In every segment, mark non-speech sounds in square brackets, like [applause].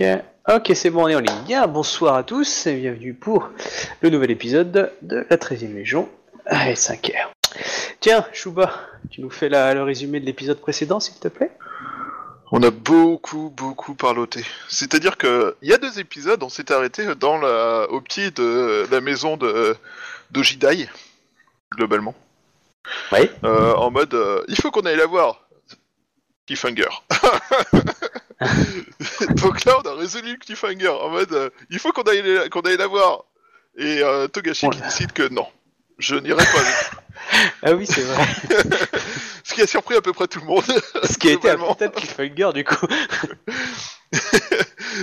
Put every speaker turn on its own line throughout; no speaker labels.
Ok. C'est bon, on est en ligne. Bien, bonsoir à tous et bienvenue pour le nouvel épisode de la 13e Légion. Allez, 5R. Tiens, Chouba, tu nous fais la- le résumé de l'épisode précédent, s'il te plaît?
On a beaucoup, beaucoup parloté. C'est-à-dire que il y a deux épisodes, on s'était arrêté dans la, au pied de la maison de d'Ojidai, globalement.
Oui.
Euh, en mode, euh, il faut qu'on aille la voir. Cliffhanger. [laughs] [laughs] Donc là, on a résolu le cliffhanger en mode, euh, il faut qu'on aille, la- qu'on aille la voir. Et euh, Togashi qui décide que non, je n'irai pas. [laughs]
Ah oui, c'est vrai. [laughs]
Ce qui a surpris à peu près tout le monde.
Ce qui a été un putain de cliffhanger, du coup.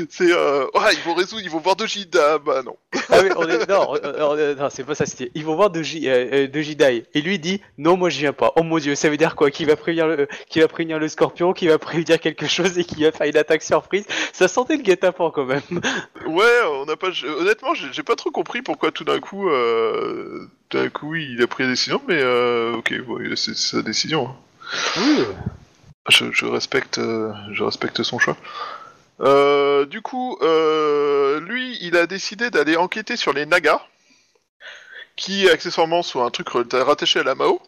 C'est, euh, ouais, ils vont résoudre, ils vont voir Dojida. Bah non.
Ah oui, on est... Non, euh, non c'est pas ça, c'était... Ils vont voir Doji, euh, euh, Dojidai. Et lui il dit, non, moi je viens pas. Oh mon dieu, ça veut dire quoi? Qu'il va prévenir le, qu'il va prévenir le scorpion, qu'il va prévenir quelque chose et qu'il va faire une attaque surprise? Ça sentait le guet-apens quand même.
Ouais, on n'a pas. je- Honnêtement, j'ai j'ai pas trop compris pourquoi tout d'un coup, euh, tout d'un coup, il a pris la décision, mais euh, ok, ouais, c'est sa décision. hein.
Oui.
Je, je respecte, je respecte son choix. Euh, du coup, euh, lui, il a décidé d'aller enquêter sur les Nagas, qui accessoirement sont un truc rattaché à la Mao.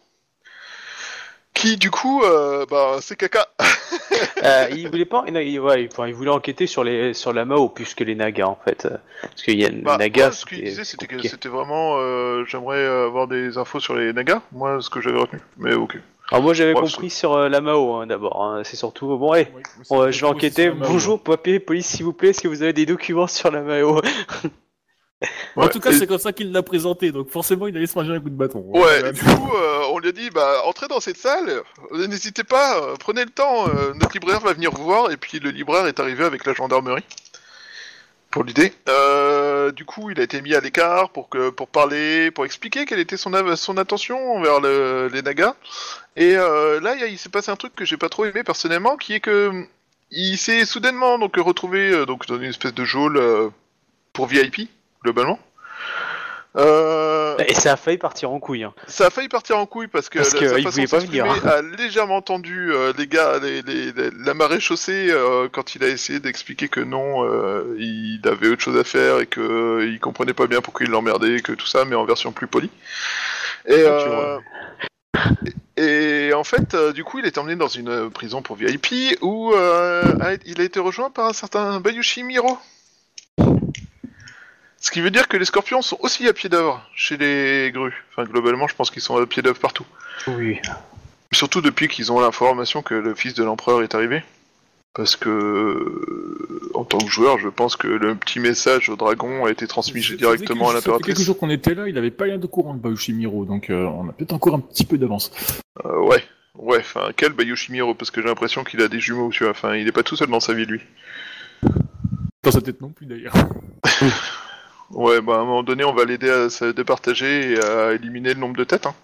Qui du coup, euh, bah, c'est caca. [laughs]
Il voulait pas, non, il, ouais, voulait enquêter sur les, sur la Mao plus que les Nagas en fait. Parce qu'il y a
Bah,
Nagas.
ce qu'il disait, c'était que c'était vraiment, j'aimerais avoir des infos sur les Nagas. Moi, ce que j'avais retenu. Mais ok.
Alors moi j'avais
Ouais,
compris sur euh, la Mao hein, d'abord. hein. C'est surtout bon, allez,
Ouais,
bon, euh, je vais enquêter. Bonjour, papier, police, s'il vous plaît. Est-ce que vous avez des documents sur la Mao?
En tout cas,
et-
c'est comme ça qu'il l'a présenté, donc forcément, il allait se manger un coup de bâton.
Ouais, et du coup, euh, on lui a dit, bah, entrez dans cette salle, euh, n'hésitez pas, euh, prenez le temps, euh, notre libraire va venir vous voir, et puis le libraire est arrivé avec la gendarmerie. Pour l'idée. Euh, du coup, il a été mis à l'écart pour pour parler, pour expliquer quelle était son, son attention envers le- les Nagas. Et euh, là, il, il s'est passé un truc que j'ai pas trop aimé personnellement, qui est que il s'est soudainement donc retrouvé euh, dans une espèce de geôle pour VIP globalement. Euh,
Et ça a failli partir en couille. hein.
ça a failli partir en couille parce que
Parce
la- sa façon
pas
a légèrement tendu euh, les gars, les, les- les- la marée chaussée euh, quand il a essayé d'expliquer que non, il avait autre chose à faire et que il comprenait pas bien pourquoi il l'emmerdait, que tout ça, mais en version plus polie. Et, et, et en fait, du coup, il est emmené dans une prison pour VIP où il a été rejoint par un certain Bayushi Miro. Ce qui veut dire que les scorpions sont aussi à pied d'œuvre chez les grues. Enfin, globalement, je pense qu'ils sont à pied d'œuvre partout.
Oui.
Surtout depuis qu'ils ont l'information que le fils de l'empereur est arrivé. Parce que, en tant que joueur, je pense que le petit message au dragon a été transmis
Ça
directement à
fait quelques
l'impératrice.
jours qu'on était là, il avait pas l'air de courant de Bayushimiro, donc euh, on a peut-être encore un petit peu d'avance.
Euh, ouais, ouais, enfin, quel Bayushimiro Parce que j'ai l'impression qu'il a des jumeaux, tu vois. Enfin, il est pas tout seul dans sa vie, lui.
Dans sa tête non plus d'ailleurs. [laughs]
Ouais, bah, à un moment donné, on va l'aider à se départager et à éliminer le nombre de têtes, hein.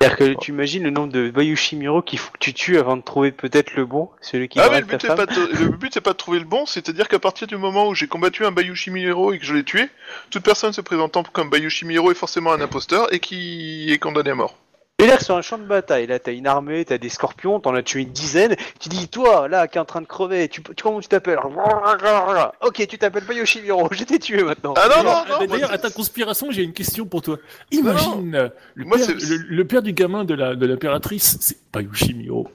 C'est-à-dire que tu imagines le nombre de Bayushimiro qu'il faut que tu tues avant de trouver peut-être le bon, celui qui
Ah
drague
le but, c'est pas de, le but c'est pas de trouver le bon, c'est-à-dire qu'à partir du moment où j'ai combattu un Bayushimiro et que je l'ai tué, toute personne se présentant comme Bayushimiro est forcément un imposteur et qui est condamné à mort.
Et là, sur un champ de bataille, là, t'as une armée, t'as des scorpions, t'en as tué une dizaine. Tu dis, toi, là, qui est en train de crever, tu, tu comment tu t'appelles Ok, tu t'appelles pas Yoshimiro, [laughs] je t'ai tué maintenant.
Ah non, non, non
mais
moi,
D'ailleurs, à ta conspiration, j'ai une question pour toi. Imagine, euh, le,
Moi,
père,
c'est-
le, le père du gamin de la de l'impératrice, c'est Bayushimiro.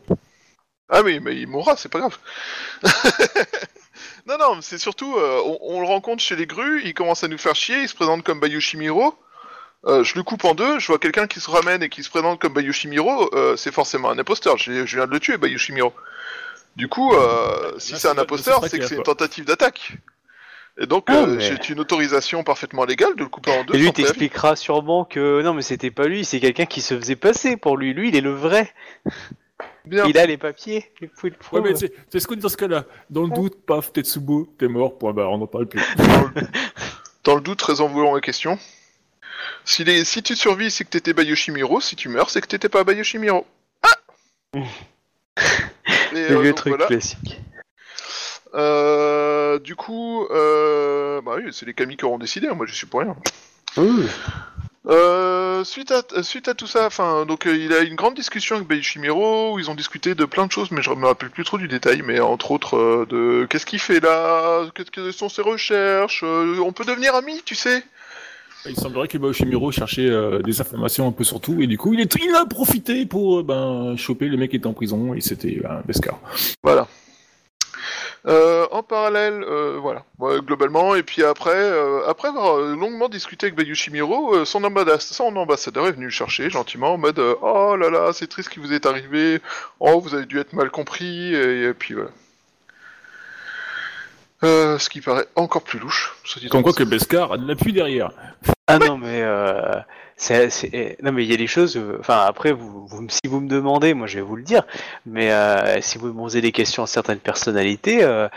Ah oui, mais il mourra, c'est pas grave. [laughs] non, non, mais c'est surtout, euh, on, on le rencontre chez les grues, il commence à nous faire chier, il se présente comme Bayushimiro. Euh, je le coupe en deux, je vois quelqu'un qui se ramène et qui se présente comme Bayushimiro, euh, c'est forcément un imposteur, je, je viens de le tuer, Bayushimiro. Du coup, euh, si
Là,
c'est
c'est
un imposteur,
c'est
que c'est une tentative d'attaque. Et donc,
Ah,
euh,
mais-
j'ai une autorisation parfaitement légale de le couper en deux.
Et lui t'expliquera sûrement que non, mais c'était pas lui, c'est quelqu'un qui se faisait passer pour lui. Lui, il est le vrai.
Bien.
Il a les papiers. Il faut le
Ouais, mais c'est ce qu'on dit dans ce cas-là. Dans le doute, paf, Tetsubo, t'es mort, point barre, on n'en parle plus.
Dans le, dans le doute, très en voulant la question. Si, les, si tu survis, c'est que t'étais Bayushimiro. Si tu meurs, c'est que t'étais pas Bayushimiro. Ah [laughs] Et,
le
euh,
truc
voilà.
classique.
Euh, du coup, euh, bah oui, c'est les Kami qui auront décidé. hein, Moi, je suis pour rien. Euh, suite à suite à tout ça, enfin donc il a une grande discussion avec Beishimiro où ils ont discuté de plein de choses, mais je me rappelle plus trop du détail, mais entre autres de qu'est-ce qu'il fait là, qu'est-ce que sont ses recherches, on peut devenir amis, tu sais.
Il semblerait que Baoshimiro cherchait euh, des informations un peu sur tout, et du coup, il, a profité pour euh, ben, choper le mec qui était en prison, et c'était ben, Beskar.
Voilà. Euh, en parallèle, euh, voilà, globalement, et puis après, euh, après avoir euh, longuement discuté avec Bayushimiro, euh, son, ambassadeur, son ambassadeur est venu le chercher gentiment en mode euh, Oh là là, c'est triste ce qui vous est arrivé, oh vous avez dû être mal compris, et puis voilà. Euh, ce qui paraît encore plus louche. soit dit
Comme quoi que. Beskar a de l'appui derrière.
Ah non mais euh, non mais il y a des choses. euh, Enfin après vous, si vous me demandez, moi je vais vous le dire. Mais euh, si vous me posez des questions à certaines personnalités, euh,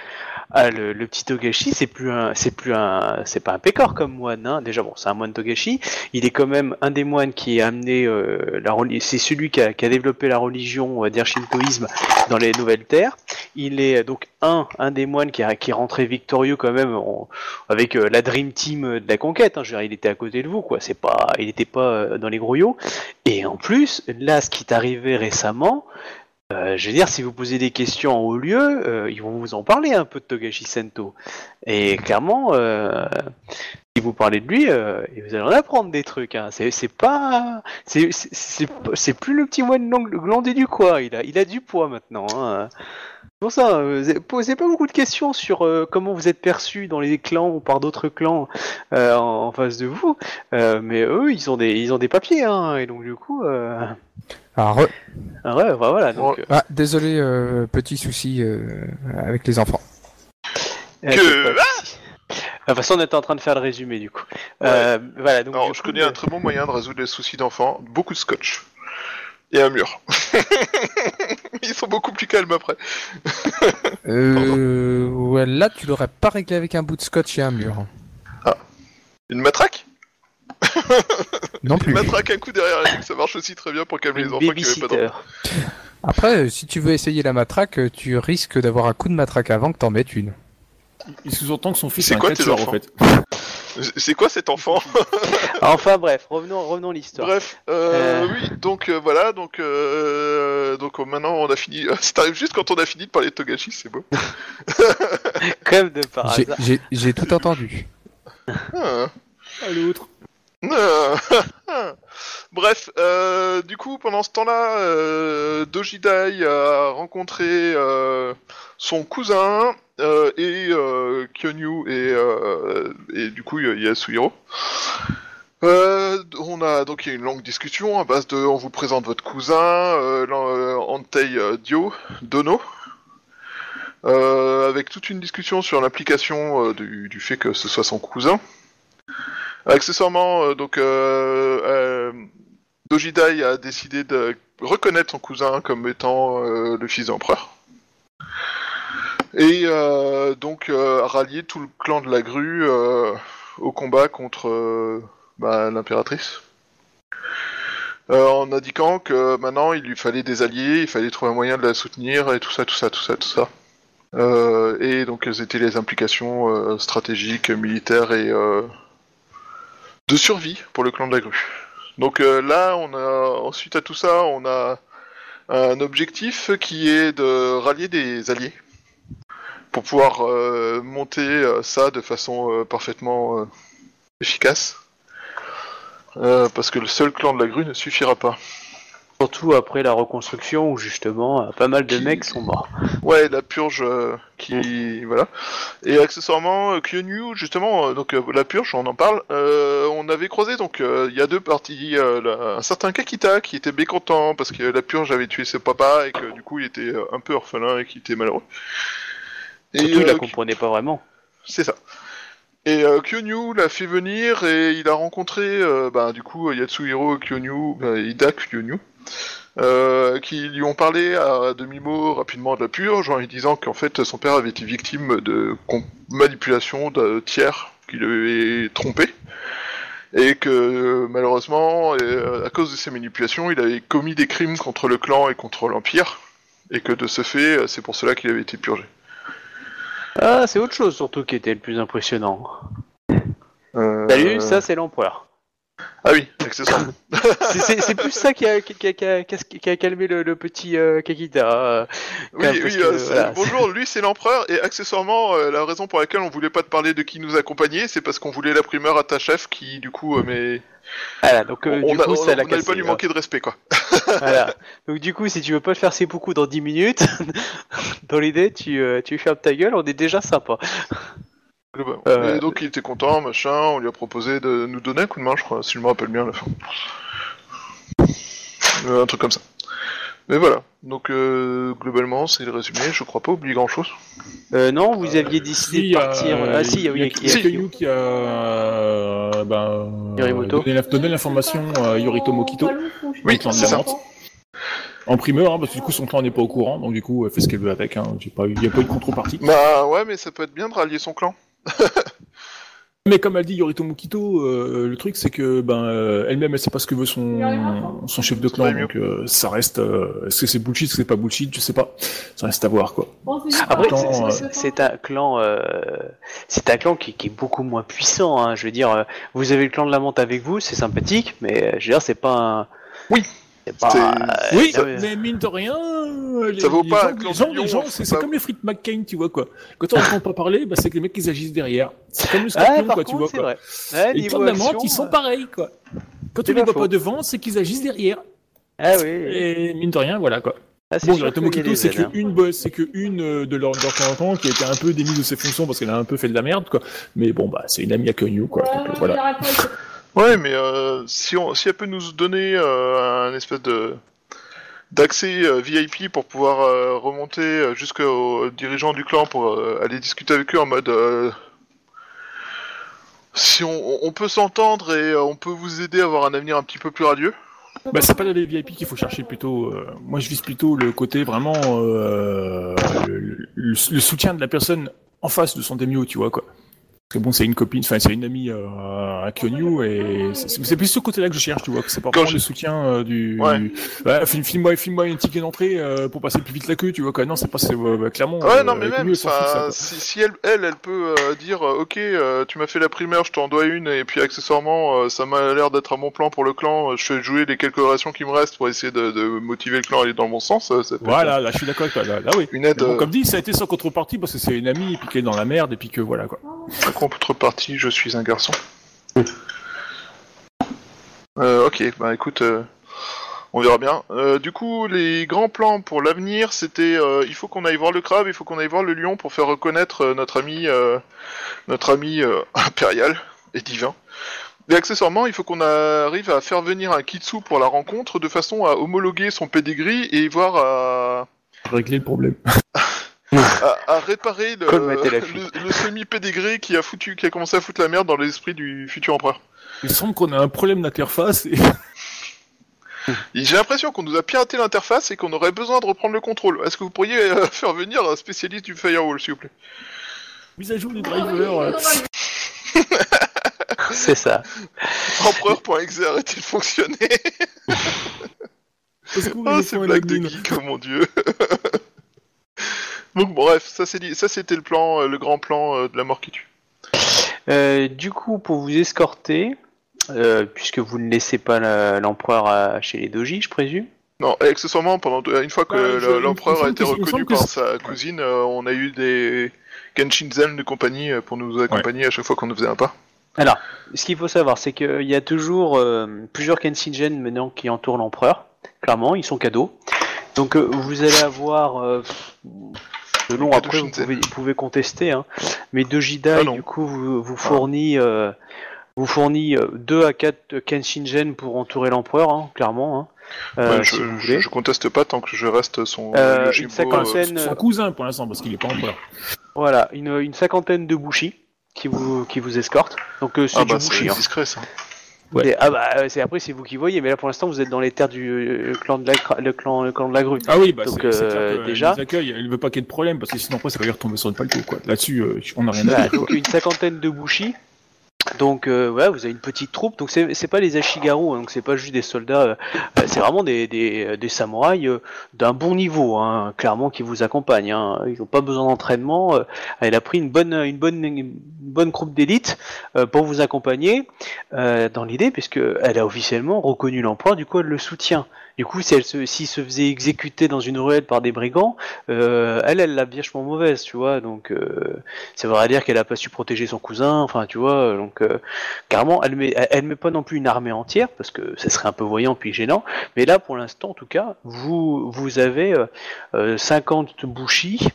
ah, le, petit Togashi c'est plus un c'est plus un c'est pas un pécor comme moine. Hein. Déjà bon c'est un moine Togashi. Il est quand même un des moines qui a amené euh, la c'est celui qui a, développé la religion dire shintoïsme dans les nouvelles terres. Il est euh, donc un un des moines qui est rentré victorieux quand même avec euh, la Dream Team euh, de la conquête. Hein. Je veux dire, il était à côté de vous, quoi. C'est pas, il n'était pas euh, dans les grouillots. Et en plus, là, ce qui est arrivé récemment, euh, je veux dire, si vous posez des questions haut lieu, euh, ils vont vous en parler un peu de Togashi Sento. Et clairement, euh, si vous parlez de lui, euh, et vous allez en apprendre des trucs. Hein. C'est, c'est pas, c'est, plus le petit moine glandé du quoi. Il a, il a du poids maintenant. Hein. Pour ça, euh, posez pas beaucoup de questions sur euh, comment vous êtes perçu dans les clans ou par d'autres clans euh, en, en face de vous, Euh, mais eux, ils ont des, ils ont des papiers, hein, et donc du coup, euh,
Alors, re-
ah ouais, bah, voilà. Donc, euh,
ah, désolé, euh, petit souci euh, avec les enfants.
Que-
De toute façon, on était en train de faire le résumé du coup. Euh, voilà, donc.
Alors,
du
je
coup,
connais
euh,
un très bon moyen de résoudre les soucis d'enfants, beaucoup de scotch. Et un mur. [laughs] Ils sont beaucoup plus calmes après. [laughs]
Euh, ouais, là, tu l'aurais pas réglé avec un bout de scotch et un mur.
Une matraque? [laughs]
Non
Une
plus.
matraque, un coup derrière la nuque, ça marche aussi très bien pour calmer les
une
enfants qui n'avaient pas d'enfants.
Après, euh, si tu veux essayer la matraque, euh, tu risques d'avoir un coup de matraque avant que t'en mettes une.
Il sous-entend que son fils
C'est
est un
quoi tes
en fait.
C'est quoi cet enfant [laughs]
Enfin bref, revenons, revenons à l'histoire.
Bref, euh,
Euh.
oui, donc euh, voilà, donc euh, donc euh, maintenant on a fini. [laughs] Ça arrive juste quand on a fini de parler de Togashi, c'est beau. [laughs]
Comme de par
J'ai-
hasard.
J'ai j'ai tout entendu.
Ah.
Ah, l'autre.
Ah. Bref, euh, du coup, pendant ce temps-là, euh, Dojidai a rencontré euh, son cousin euh, et euh, Kyonyu et, euh, et du coup Yasuhiro. Euh, on a donc il y a une longue discussion à base de on vous présente votre cousin Antei Dio Dono avec toute une discussion sur l'implication du, fait que ce soit son cousin. Accessoirement, donc Dojidai a décidé de reconnaître son cousin comme étant le fils d'empereur. Et euh, donc euh, a rallié tout le clan de la grue euh, au combat contre bah, l'impératrice. En indiquant que maintenant il lui fallait des alliés, il fallait trouver un moyen de la soutenir et tout ça, tout ça, tout ça, tout ça. Et donc quelles étaient les implications stratégiques, militaires et de survie pour le clan de la grue. Donc là, on a ensuite à tout ça, on a un objectif qui est de rallier des alliés pour pouvoir euh, monter euh, ça de façon euh, parfaitement efficace. Parce que le seul clan de la grue ne suffira pas.
Surtout après la reconstruction où justement pas mal de
Qui-
mecs sont morts.
Ouais, la purge euh, qui voilà. Et accessoirement, Kyonyu, justement, euh, donc euh, la purge, on en parle. on avait croisé donc il y a deux parties. la- un certain Kakita qui était mécontent parce que la purge avait tué ses papas et que du coup il était un peu orphelin et qu'il était malheureux. Et
Surtout, il la
euh,
comprenait pas vraiment.
c'est ça. Et euh, Kyonyu l'a fait venir et il a rencontré euh, bah, du coup Yatsuhiro Kyonyu, bah, Ida Kyonyu, euh, qui lui ont parlé à demi-mot rapidement de la purge en lui disant qu'en fait son père avait été victime de manipulation de tiers qui l'avaient trompé et que malheureusement euh, à cause de ces manipulations il avait commis des crimes contre le clan et contre l'empire et que de ce fait c'est pour cela qu'il avait été purgé.
Ah, c'est autre chose surtout qui était le plus impressionnant.
Euh,
Salut, ça c'est l'empereur.
Ah oui, accessoirement.
C'est- plus ça qui a, qui a- qui a- qui a- qui a calmé le, le petit euh, Kakita. euh,
Oui, oui,
que,
euh,
voilà.
bonjour, lui c'est l'empereur, et accessoirement, euh, la raison pour laquelle on voulait pas te parler de qui nous accompagnait, c'est parce qu'on voulait la primeur à ta chef qui, du coup, mais.
Voilà, donc
on
du
a-
coup,
on-
ça l'a
on
cassé.
pas lui
hein.
manquer de respect, quoi. [laughs]
Voilà. Donc du coup, si tu veux pas te faire ses beaucoup dans 10 minutes, [laughs] dans l'idée, tu, tu fermes ta gueule, on est déjà sympa.
Globalement.
Euh,
Et donc il était content, machin, on lui a proposé de nous donner un coup de main, je crois, si je me rappelle bien à la fin. Euh, un truc comme ça. Mais voilà, donc euh, globalement c'est le résumé, je crois pas oublier grand chose.
Euh, non, vous aviez décidé
Si,
de partir.
euh,
ah si, il y a,
il y a,
oui,
Kenyu qui a euh, ben,
Yorimoto.
donné l'information à Yorito Mokito,
Oui,
le clan de
c'est ça.
En primeur, hein, parce que du coup son clan n'est pas au courant, donc du coup elle fait ce qu'elle veut avec. Hein. Il n'y a pas eu de contrepartie.
Bah ouais, mais ça peut être bien de rallier son clan. [laughs]
Mais comme a dit Yorito Mokito, euh, le truc c'est que ben euh, elle-même elle sait pas ce que veut son son chef de clan, donc euh, ça reste. euh, est-ce que c'est bullshit, est-ce que c'est pas bullshit, je sais pas. Ça reste à voir quoi.
Après, c'est- c'est- c'est un clan, euh, c'est un clan qui, qui est beaucoup moins puissant. Hein. Je veux dire, euh, vous avez le clan de la menthe avec vous, c'est sympathique, mais euh, je veux dire, c'est pas un.
Oui.
C'est pas.
C'est-
euh,
Oui,
ça-
mais mine de rien, euh, les,
Ça vaut
les
pas
gens, les gens, c'est c'est
pas-
comme les frites McCain, tu vois quoi. Quand on n'entend pas parler, bah, c'est que les mecs ils agissent derrière. C'est comme le scorpion, quoi, tu vois
c'est
quoi.
vrai. Ouais,
clans de la
action,
menthe, ils sont
euh,
pareils quoi. Quand
c'est
tu les
faux.
pas devant, c'est qu'ils agissent derrière.
Ah oui.
Et mine de rien, voilà quoi.
Ah, c'est
Bon,
sûr
Yorito
qu'il y a
Mokito,
des
c'est
aides, hein.
que une boss, c'est que une euh, de leur, de leur clan qui a été un peu démise de ses fonctions parce qu'elle a un peu fait de la merde quoi. Mais bon bah c'est une amie à Konyu quoi. Donc, voilà.
Ouais, mais euh, si, on, si elle peut nous donner euh, un espèce de d'accès euh, VIP pour pouvoir remonter jusqu'aux dirigeants du clan pour aller discuter avec eux en mode si on, on peut s'entendre et on peut vous aider à avoir un avenir un petit peu plus radieux.
Bah, c'est pas les VIP qu'il faut chercher plutôt. euh, moi, je vise plutôt le côté vraiment le, soutien de la personne en face de son Demio, tu vois quoi. Parce que bon, c'est une copine, enfin c'est une amie euh, à Kyonyu et c'est plus ce côté-là que je cherche, tu vois. que C'est pas vraiment
je-
le soutien euh, du.
Ouais.
Bah, file-moi, file-moi une ticket d'entrée euh, pour passer plus vite la queue, tu vois quoi. Non, c'est pas c'est, euh, bah, clairement.
Ouais,
euh,
non, mais
Kyonyu,
même,
ça,
si, si elle, elle, elle peut euh, dire, euh, ok, euh, tu m'as fait la primaire, je t'en dois une, et puis accessoirement, euh, ça m'a l'air d'être un bon plan pour le clan, euh, je fais jouer les quelques relations qui me restent pour essayer de, de motiver le clan à aller dans le bon sens, euh, ça peut être
Voilà, là, je suis d'accord avec toi. Là, là, oui.
une aide
Mais bon,
euh,
comme dit, ça a été sans contrepartie parce que c'est une amie et puis qu'elle est dans la merde et puis que voilà quoi.
En contrepartie, je suis un garçon. Euh, ok, bah écoute, euh, on verra bien. Euh, du coup, les grands plans pour l'avenir, c'était euh, il faut qu'on aille voir le crabe, il faut qu'on aille voir le lion pour faire reconnaître euh, notre ami, euh, notre ami euh, [laughs] impérial et divin. Et accessoirement, il faut qu'on arrive à faire venir un Kitsu pour la rencontre de façon à homologuer son pedigree et voir à,
Régler le problème. [laughs]
à, [laughs] à réparer le, semi-pedigree qui a foutu, qui a commencé à foutre la merde dans l'esprit du futur empereur.
Il semble qu'on a un problème d'interface et
Et [laughs] J'ai l'impression qu'on nous a piraté l'interface et qu'on aurait besoin de reprendre le contrôle. Est-ce que vous pourriez euh, [laughs] faire venir un spécialiste du firewall, s'il vous plaît?
Mise à jour du driver. euh,
C'est ça.
Empereur.exe a arrêté de fonctionner. Oh, ces
faut un
blagues de geek, oh mon dieu. Donc bref, ça c'est dit- ça c'était le plan, euh, le grand plan euh, de la mort qui tue.
Euh, du coup, pour vous escorter, euh, puisque vous ne laissez pas l'empereur chez les doji, je présume?
Non, et accessoirement, pendant une fois que
Ouais, me
l'empereur a été reconnu par sa cousine, euh, on a eu des Genshinzen de compagnie pour nous accompagner à chaque fois qu'on nous faisait un pas.
Alors, ce qu'il faut savoir, c'est qu'il y a toujours euh, plusieurs Kensingen maintenant qui entourent l'empereur. Clairement, ils sont cadeaux. Donc, euh, vous allez avoir, euh, selon
Cadeau
après, vous pouvez, vous pouvez contester, hein, mais de Jidai,
Ah
du coup, vous, vous fournit, euh, vous fournit 2 à 4 Kensingen pour entourer l'empereur, hein, clairement. Hein, euh,
Ouais,
si
je, je, conteste pas tant que je reste son
Euh, cinquantaine-
euh,
cousin pour l'instant parce qu'il est pas empereur.
Voilà, une, une cinquantaine de Bushi qui vous, qui vous escortent. Donc, euh, c'est
Ah
du
bah
Bushi. hein.
discret ça.
Ouais.
Ah bah euh, c'est après c'est vous qui voyez, mais là pour l'instant vous êtes dans les terres du euh, clan de la le clan le clan de la grue.
Ah oui, bah
Donc, euh,
que
déjà-
il veut pas qu'il y ait de problème parce que sinon après ça va lui retomber sur le palco quoi. Là-dessus, euh, on n'a rien à
Voilà,
dire.
donc une cinquantaine de bushi. Donc euh, voilà, vous avez une petite troupe. Donc c'est pas les Ashigaru, hein, donc c'est pas juste des soldats. euh, c'est vraiment des, des, samouraïs euh, d'un bon niveau, hein, clairement qui vous accompagnent. Hein. Ils n'ont pas besoin d'entraînement. euh, elle a pris une bonne une bonne une bonne groupe d'élite pour vous accompagner dans l'idée, puisque elle a officiellement reconnu l'empereur. Du coup, elle le soutient. Du coup, si elle se, s'il se faisait exécuter dans une ruelle par des brigands, euh, elle, elle l'a vachement mauvaise, tu vois. Donc, euh, ça voudrait dire qu'elle a pas su protéger son cousin. Enfin, tu vois. Donc, euh, carrément, elle met, met pas non plus une armée entière parce que ça serait un peu voyant puis gênant. Mais là, pour l'instant, en tout cas, vous, vous avez euh, euh, 50 bouchis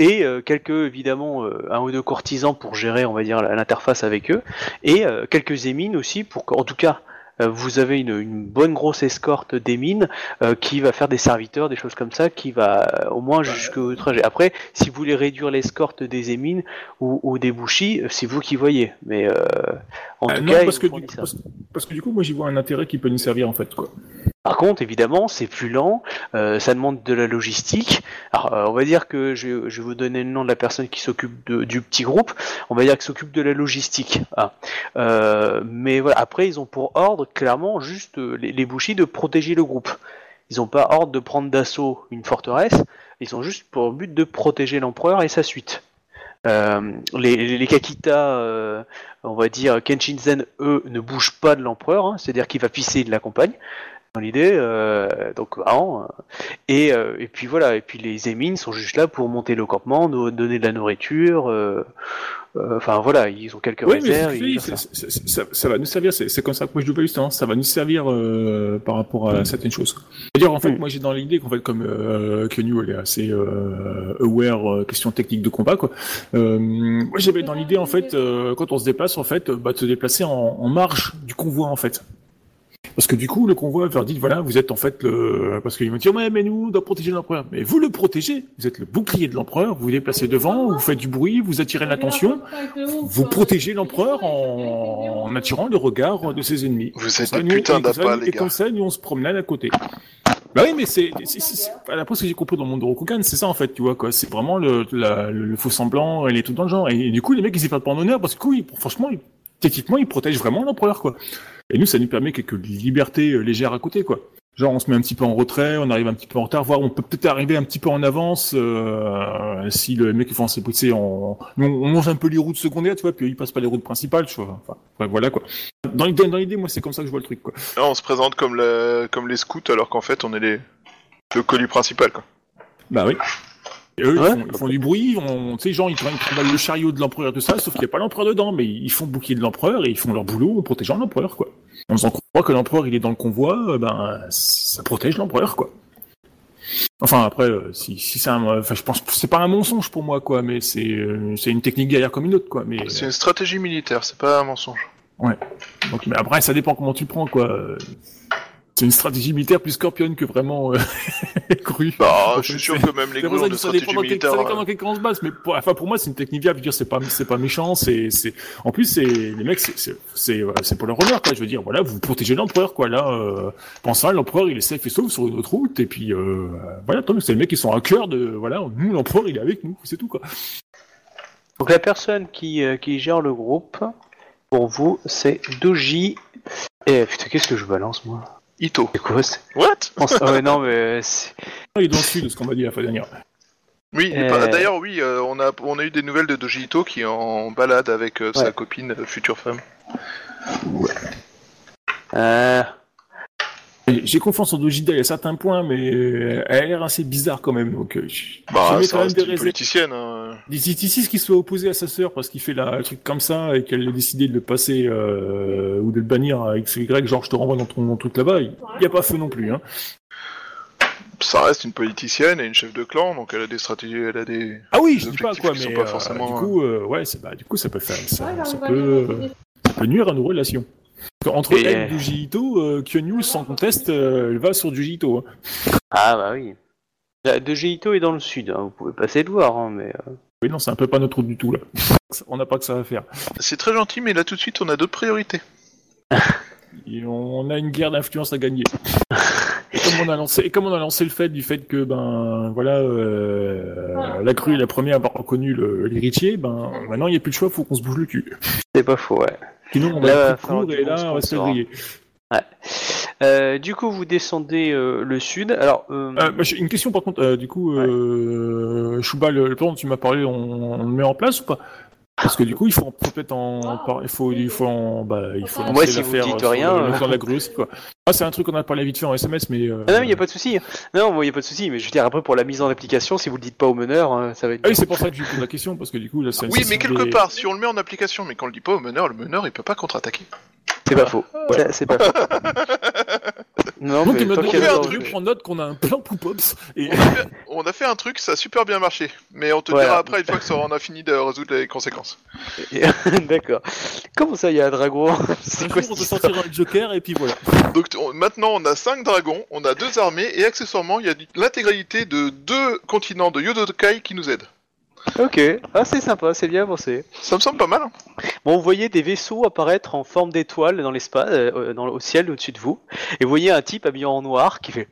et euh, quelques évidemment euh, un ou deux courtisans pour gérer, on va dire, l'interface avec eux, et euh, quelques émines aussi pour qu'en tout cas euh, vous avez une, une bonne grosse escorte des mines euh, qui va faire des serviteurs, des choses comme ça, qui va euh, au moins jusqu'au trajet. Après, si vous voulez réduire l'escorte des émines ou, ou des bouchis, euh, c'est vous qui voyez. Mais euh, en tout
non,
cas,
parce que, du, parce, parce que du coup, moi j'y vois un intérêt qui peut nous servir en fait. Quoi.
Par contre, évidemment, c'est plus lent, euh, ça demande de la logistique. Alors, euh, on va dire que je, je vais vous donner le nom de la personne qui s'occupe du petit groupe. On va dire qu'il s'occupe de la logistique. Ah. Euh, mais voilà, après, ils ont pour ordre, clairement, juste euh, les, les bouchis de protéger le groupe. Ils n'ont pas ordre de prendre d'assaut une forteresse. Ils ont juste pour but de protéger l'empereur et sa suite. Euh, les, les, Kakita, euh, on va dire Kenshinzen, eux, ne bougent pas de l'empereur, hein, c'est-à-dire qu'il va pisser, ils l'accompagnent dans l'idée, euh, donc euh, et, euh, et puis voilà, et puis les émines sont juste là pour monter le campement, nous donner de la nourriture, euh, euh, enfin voilà, ils ont quelques
Oui, mais
réserves.
c'est- c'est- ça, ça va nous servir, c'est comme ça que moi je le vois justement, ça va nous servir euh, par rapport à certaines choses. C'est-à-dire, en fait,
Mm.
moi j'ai dans l'idée qu'en fait, comme euh, Kenyu, elle est assez euh, aware euh, question technique de combat, quoi. Euh, moi j'avais dans l'idée, en fait, euh, quand on se déplace, en fait, bah, de se déplacer en, en marge du convoi, en fait. Parce que du coup, le convoi leur dit, voilà, vous êtes en fait le... Parce qu'ils vont dire, ouais, mais nous, on doit protéger l'empereur. Mais vous le protégez, vous êtes le bouclier de l'empereur, vous vous déplacez devant, vous faites du bruit, vous attirez l'attention, vous protégez l'empereur en, en attirant le regard de ses ennemis.
Vous êtes des putains
et comme ça,
d'appâts,
nous-
les
Et
gars.
comme ça, nous, on se promenade à côté. Bah oui, mais c'est, c'est, c'est, c'est- après ce que j'ai compris dans le monde de Rokugan, c'est ça en fait, tu vois quoi. C'est vraiment le, la- le, le faux semblant et les trucs dans le genre. Et, du coup, les mecs, ils y perdent pas en honneur parce que, du coup, ils- franchement, ils- techniquement, ils protègent vraiment l'empereur, quoi. Et nous, ça nous permet quelques libertés euh, légères à côté, quoi. Genre, on se met un petit peu en retrait, on arrive un petit peu en retard, voire on peut peut-être arriver un petit peu en avance euh, si le mec il pousser en, on, on mange un peu les routes secondaires, tu vois, puis il passe pas les routes principales, tu vois. Enfin, ouais, voilà quoi. Dans l'idée, dans l'idée, moi, c'est comme ça que je vois le truc, quoi.
On se présente comme les scouts alors qu'en fait on est les... le colis principal. Quoi.
Bah oui. Et eux,
Ouais.
ils, font, ils font du bruit, on, tu sais, genre, ils tra- ils travaillent le chariot de l'empereur, tout ça, sauf qu'il n'y a pas l'empereur dedans, mais ils font bouclier de l'empereur et ils font leur boulot en protégeant l'empereur, quoi. En faisant croire que l'empereur, il est dans le convoi, euh, ben, ça protège l'empereur, quoi. Enfin, après, euh, si, si c'est un, enfin, je pense, que c'est pas un mensonge pour moi, quoi, mais c'est, euh, c'est une technique guerrière comme une autre, quoi, mais,
C'est une stratégie militaire, c'est pas un mensonge.
donc, mais après, ça dépend comment tu le prends, quoi. Euh, C'est une stratégie militaire plus scorpion que vraiment, euh, [laughs] crue.
Bah, je suis sûr que même les de
ça dépend
stratégie militaire.
ça dépend
euh,
dans quel camp on se base, mais pour, enfin pour moi c'est une technique viable. Je veux dire c'est pas c'est pas méchant, c'est c'est en plus c'est les mecs c'est c'est c'est euh, c'est pour leur honneur quoi. Je veux dire voilà vous protégez l'empereur quoi. Là euh, pense ça l'empereur il est safe et sauf sur une autre route et puis euh, voilà tant mieux, c'est les mecs qui sont à cœur de voilà nous l'empereur il est avec nous c'est tout quoi.
Donc la personne qui, euh, qui gère le groupe, pour vous, c'est Doji. Et putain, qu'est-ce que je balance moi?
Ito.
C'est quoi
What?
Ah ouais, non, mais c'est-
Il est dans le sud de ce qu'on m'a dit la fois dernière.
Oui,
Euh,
bah, d'ailleurs, oui, euh, on, a, on a eu des nouvelles de Doji Ito qui est en balade avec euh, sa
Ouais.
copine, euh, future femme.
Euh,
Et J'ai confiance en Dojida à certains points, mais elle a l'air assez bizarre quand même. Donc, euh, je,
Bah,
mets
ça
quand même
reste
des
une politicienne. Hein.
D'ici ici, ce qui soit opposé à sa sœur parce qu'il fait la, un truc comme ça et qu'elle a décidé de le passer euh, ou de le bannir avec ce Y, genre je te renvoie dans ton, ton truc là-bas, il n'y a pas feu non plus. Hein.
Ça reste une politicienne et une chef de clan, donc elle a des stratégies, elle a des...
Ah oui,
Des
je dis pas quoi, mais
pas
euh,
forcément,
du
euh,
coup, euh, ouais, bah, du coup ça peut faire, ça, ça peut, euh, ça peut nuire à nos relations. Entre
Et,
elle
euh,
et Yuji Ito, euh, Kyonyu, sans conteste, euh, elle va sur Yuji Ito. Hein.
Ah bah oui. La- De Ito est dans le sud, hein, vous pouvez passer le voir, hein, mais... euh,
Oui, non, c'est un peu pas notre route du tout là. [laughs] On n'a pas que ça à faire.
C'est très gentil, mais là tout de suite on a d'autres priorités. [laughs]
Et on a une guerre d'influence à gagner. Et comme on a lancé, et comme on a lancé le fait du fait que ben voilà euh, la crue est la première à avoir reconnu l'héritier, ben maintenant il n'y a plus de choix, faut qu'on se bouge le cul.
C'est pas faux, ouais.
Sinon, on va court et là, on va se griller.
Euh, du coup, vous descendez euh, le sud. Alors, euh,
Euh, bah, une question par contre, euh, du coup, euh, Chouba, le, le plan dont tu m'as parlé, on, on le met en place ou pas? Parce que du coup, il faut en- peut-être en, il faut, il faut en, bah, il faut
Moi,
lancer
si vous dites
euh,
rien,
le-
euh.
dans la grue quoi. Ah, c'est un truc qu'on a parlé vite fait en SMS, mais. euh,
ah non, il n'y a pas de souci. Non, il n'y a pas de souci. Mais je veux dire, après, pour la mise en application, si vous le dites pas au meneur, hein, ça va être.
Ah oui, c'est pour ça que je pose la question, parce que du coup, là, c'est
Oui, mais quelque
des-
part, si on le met en application, mais qu'on le dit pas au meneur, le meneur il peut pas contre-attaquer.
C'est pas faux. C'est pas faux. [laughs] non,
Donc,
mais
il m'a
tant
demandé
qu'il y a
prendre note qu'on a un plan Poupops, et
On a, fait, on a fait un truc, ça a super bien marché. Mais on te
Voilà.
dira après, une fois que ça, on a fini de résoudre les conséquences. [laughs]
D'accord. Comment ça, il y a un dragon [laughs] C'est quoi
on te sortira un joker, et puis voilà.
Donc on- maintenant, on a 5 dragons, on a deux armées, et accessoirement, il y a l'intégralité de deux continents de Yodokai qui nous aident.
Ok. Ah, c'est sympa, c'est bien pensé.
Ça me semble pas mal. hein.
Bon, vous voyez des vaisseaux apparaître en forme d'étoile dans l'espace, euh, euh, dans le- au ciel au-dessus de vous, et vous voyez un type habillé en noir qui fait.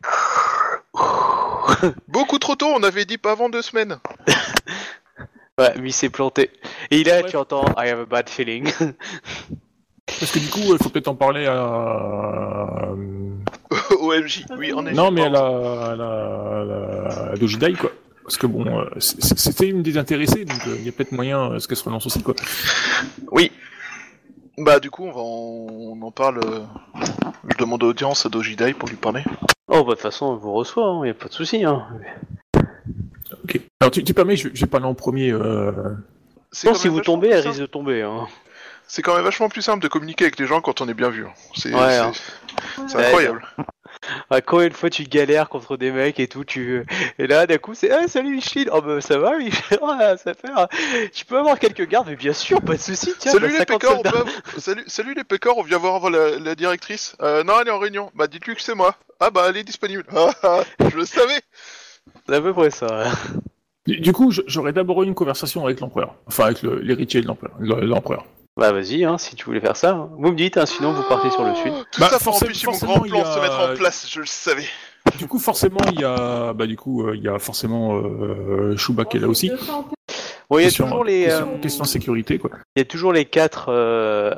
[laughs]
Beaucoup trop tôt, on avait dit pas avant deux semaines. [laughs]
Ouais, mais il s'est planté. Et là,
Ouais.
tu entends I have a bad feeling. [laughs]
Parce que du coup, il faut peut-être en parler à.
OMJ, oui, en effet.
Non, mais à la, à la, à la- à Dojidai, quoi. Parce que bon, euh, c'était une des intéressées, donc euh, il y a peut-être moyen euh, ce qu'elle se relance aussi, quoi.
Oui. Bah du coup, on, va en... on en parle. euh, Je demande audience à Dojidai pour lui parler.
oh, bah, de toute façon, on vous reçoit, il n'y a pas de souci. Hein.
Ok. Alors, tu, tu permets, je, je vais parler en premier. Euh...
Quand
si vous tombez, elle risque de tomber. Hein.
C'est quand même vachement plus simple de communiquer avec les gens quand on est bien vu. hein. C'est
Ouais,
c'est-
hein.
c'est
Ouais,
incroyable.
Ah, quand une fois tu galères contre des mecs et tout, tu et là d'un coup c'est ah salut Michel, oh bah ça va Michel, [laughs] Ah, ça fait, ah, tu peux avoir quelques gardes, mais bien sûr, pas de souci. Tiens,
Salut
bah,
les
50
pécores, on peut salut, salut les pécores, on vient voir la, la directrice. Euh, non, elle est en réunion. Bah dites-lui que c'est moi. Ah bah elle est disponible. [laughs] Ah, je le savais.
C'est à peu près ça. hein.
Du, du coup, j'aurais d'abord eu une conversation avec l'empereur. Enfin, avec le- l'héritier de l'empereur.
Bah vas-y, hein, si tu voulais faire ça. hein. Vous me dites, hein, sinon vous partez sur le sud.
Tout
Bah,
ça pour
forcément-
empêcher mon
forcément,
grand
il
plan
y
de se
a-
mettre en place. Je le savais.
Du coup, forcément, il y a, bah, du coup, euh, il y a forcément euh, Chouba qui est là aussi.
Bon, il y a
Question-
toujours les,
question,
euh,
question sécurité, quoi.
il y a toujours les quatre, euh,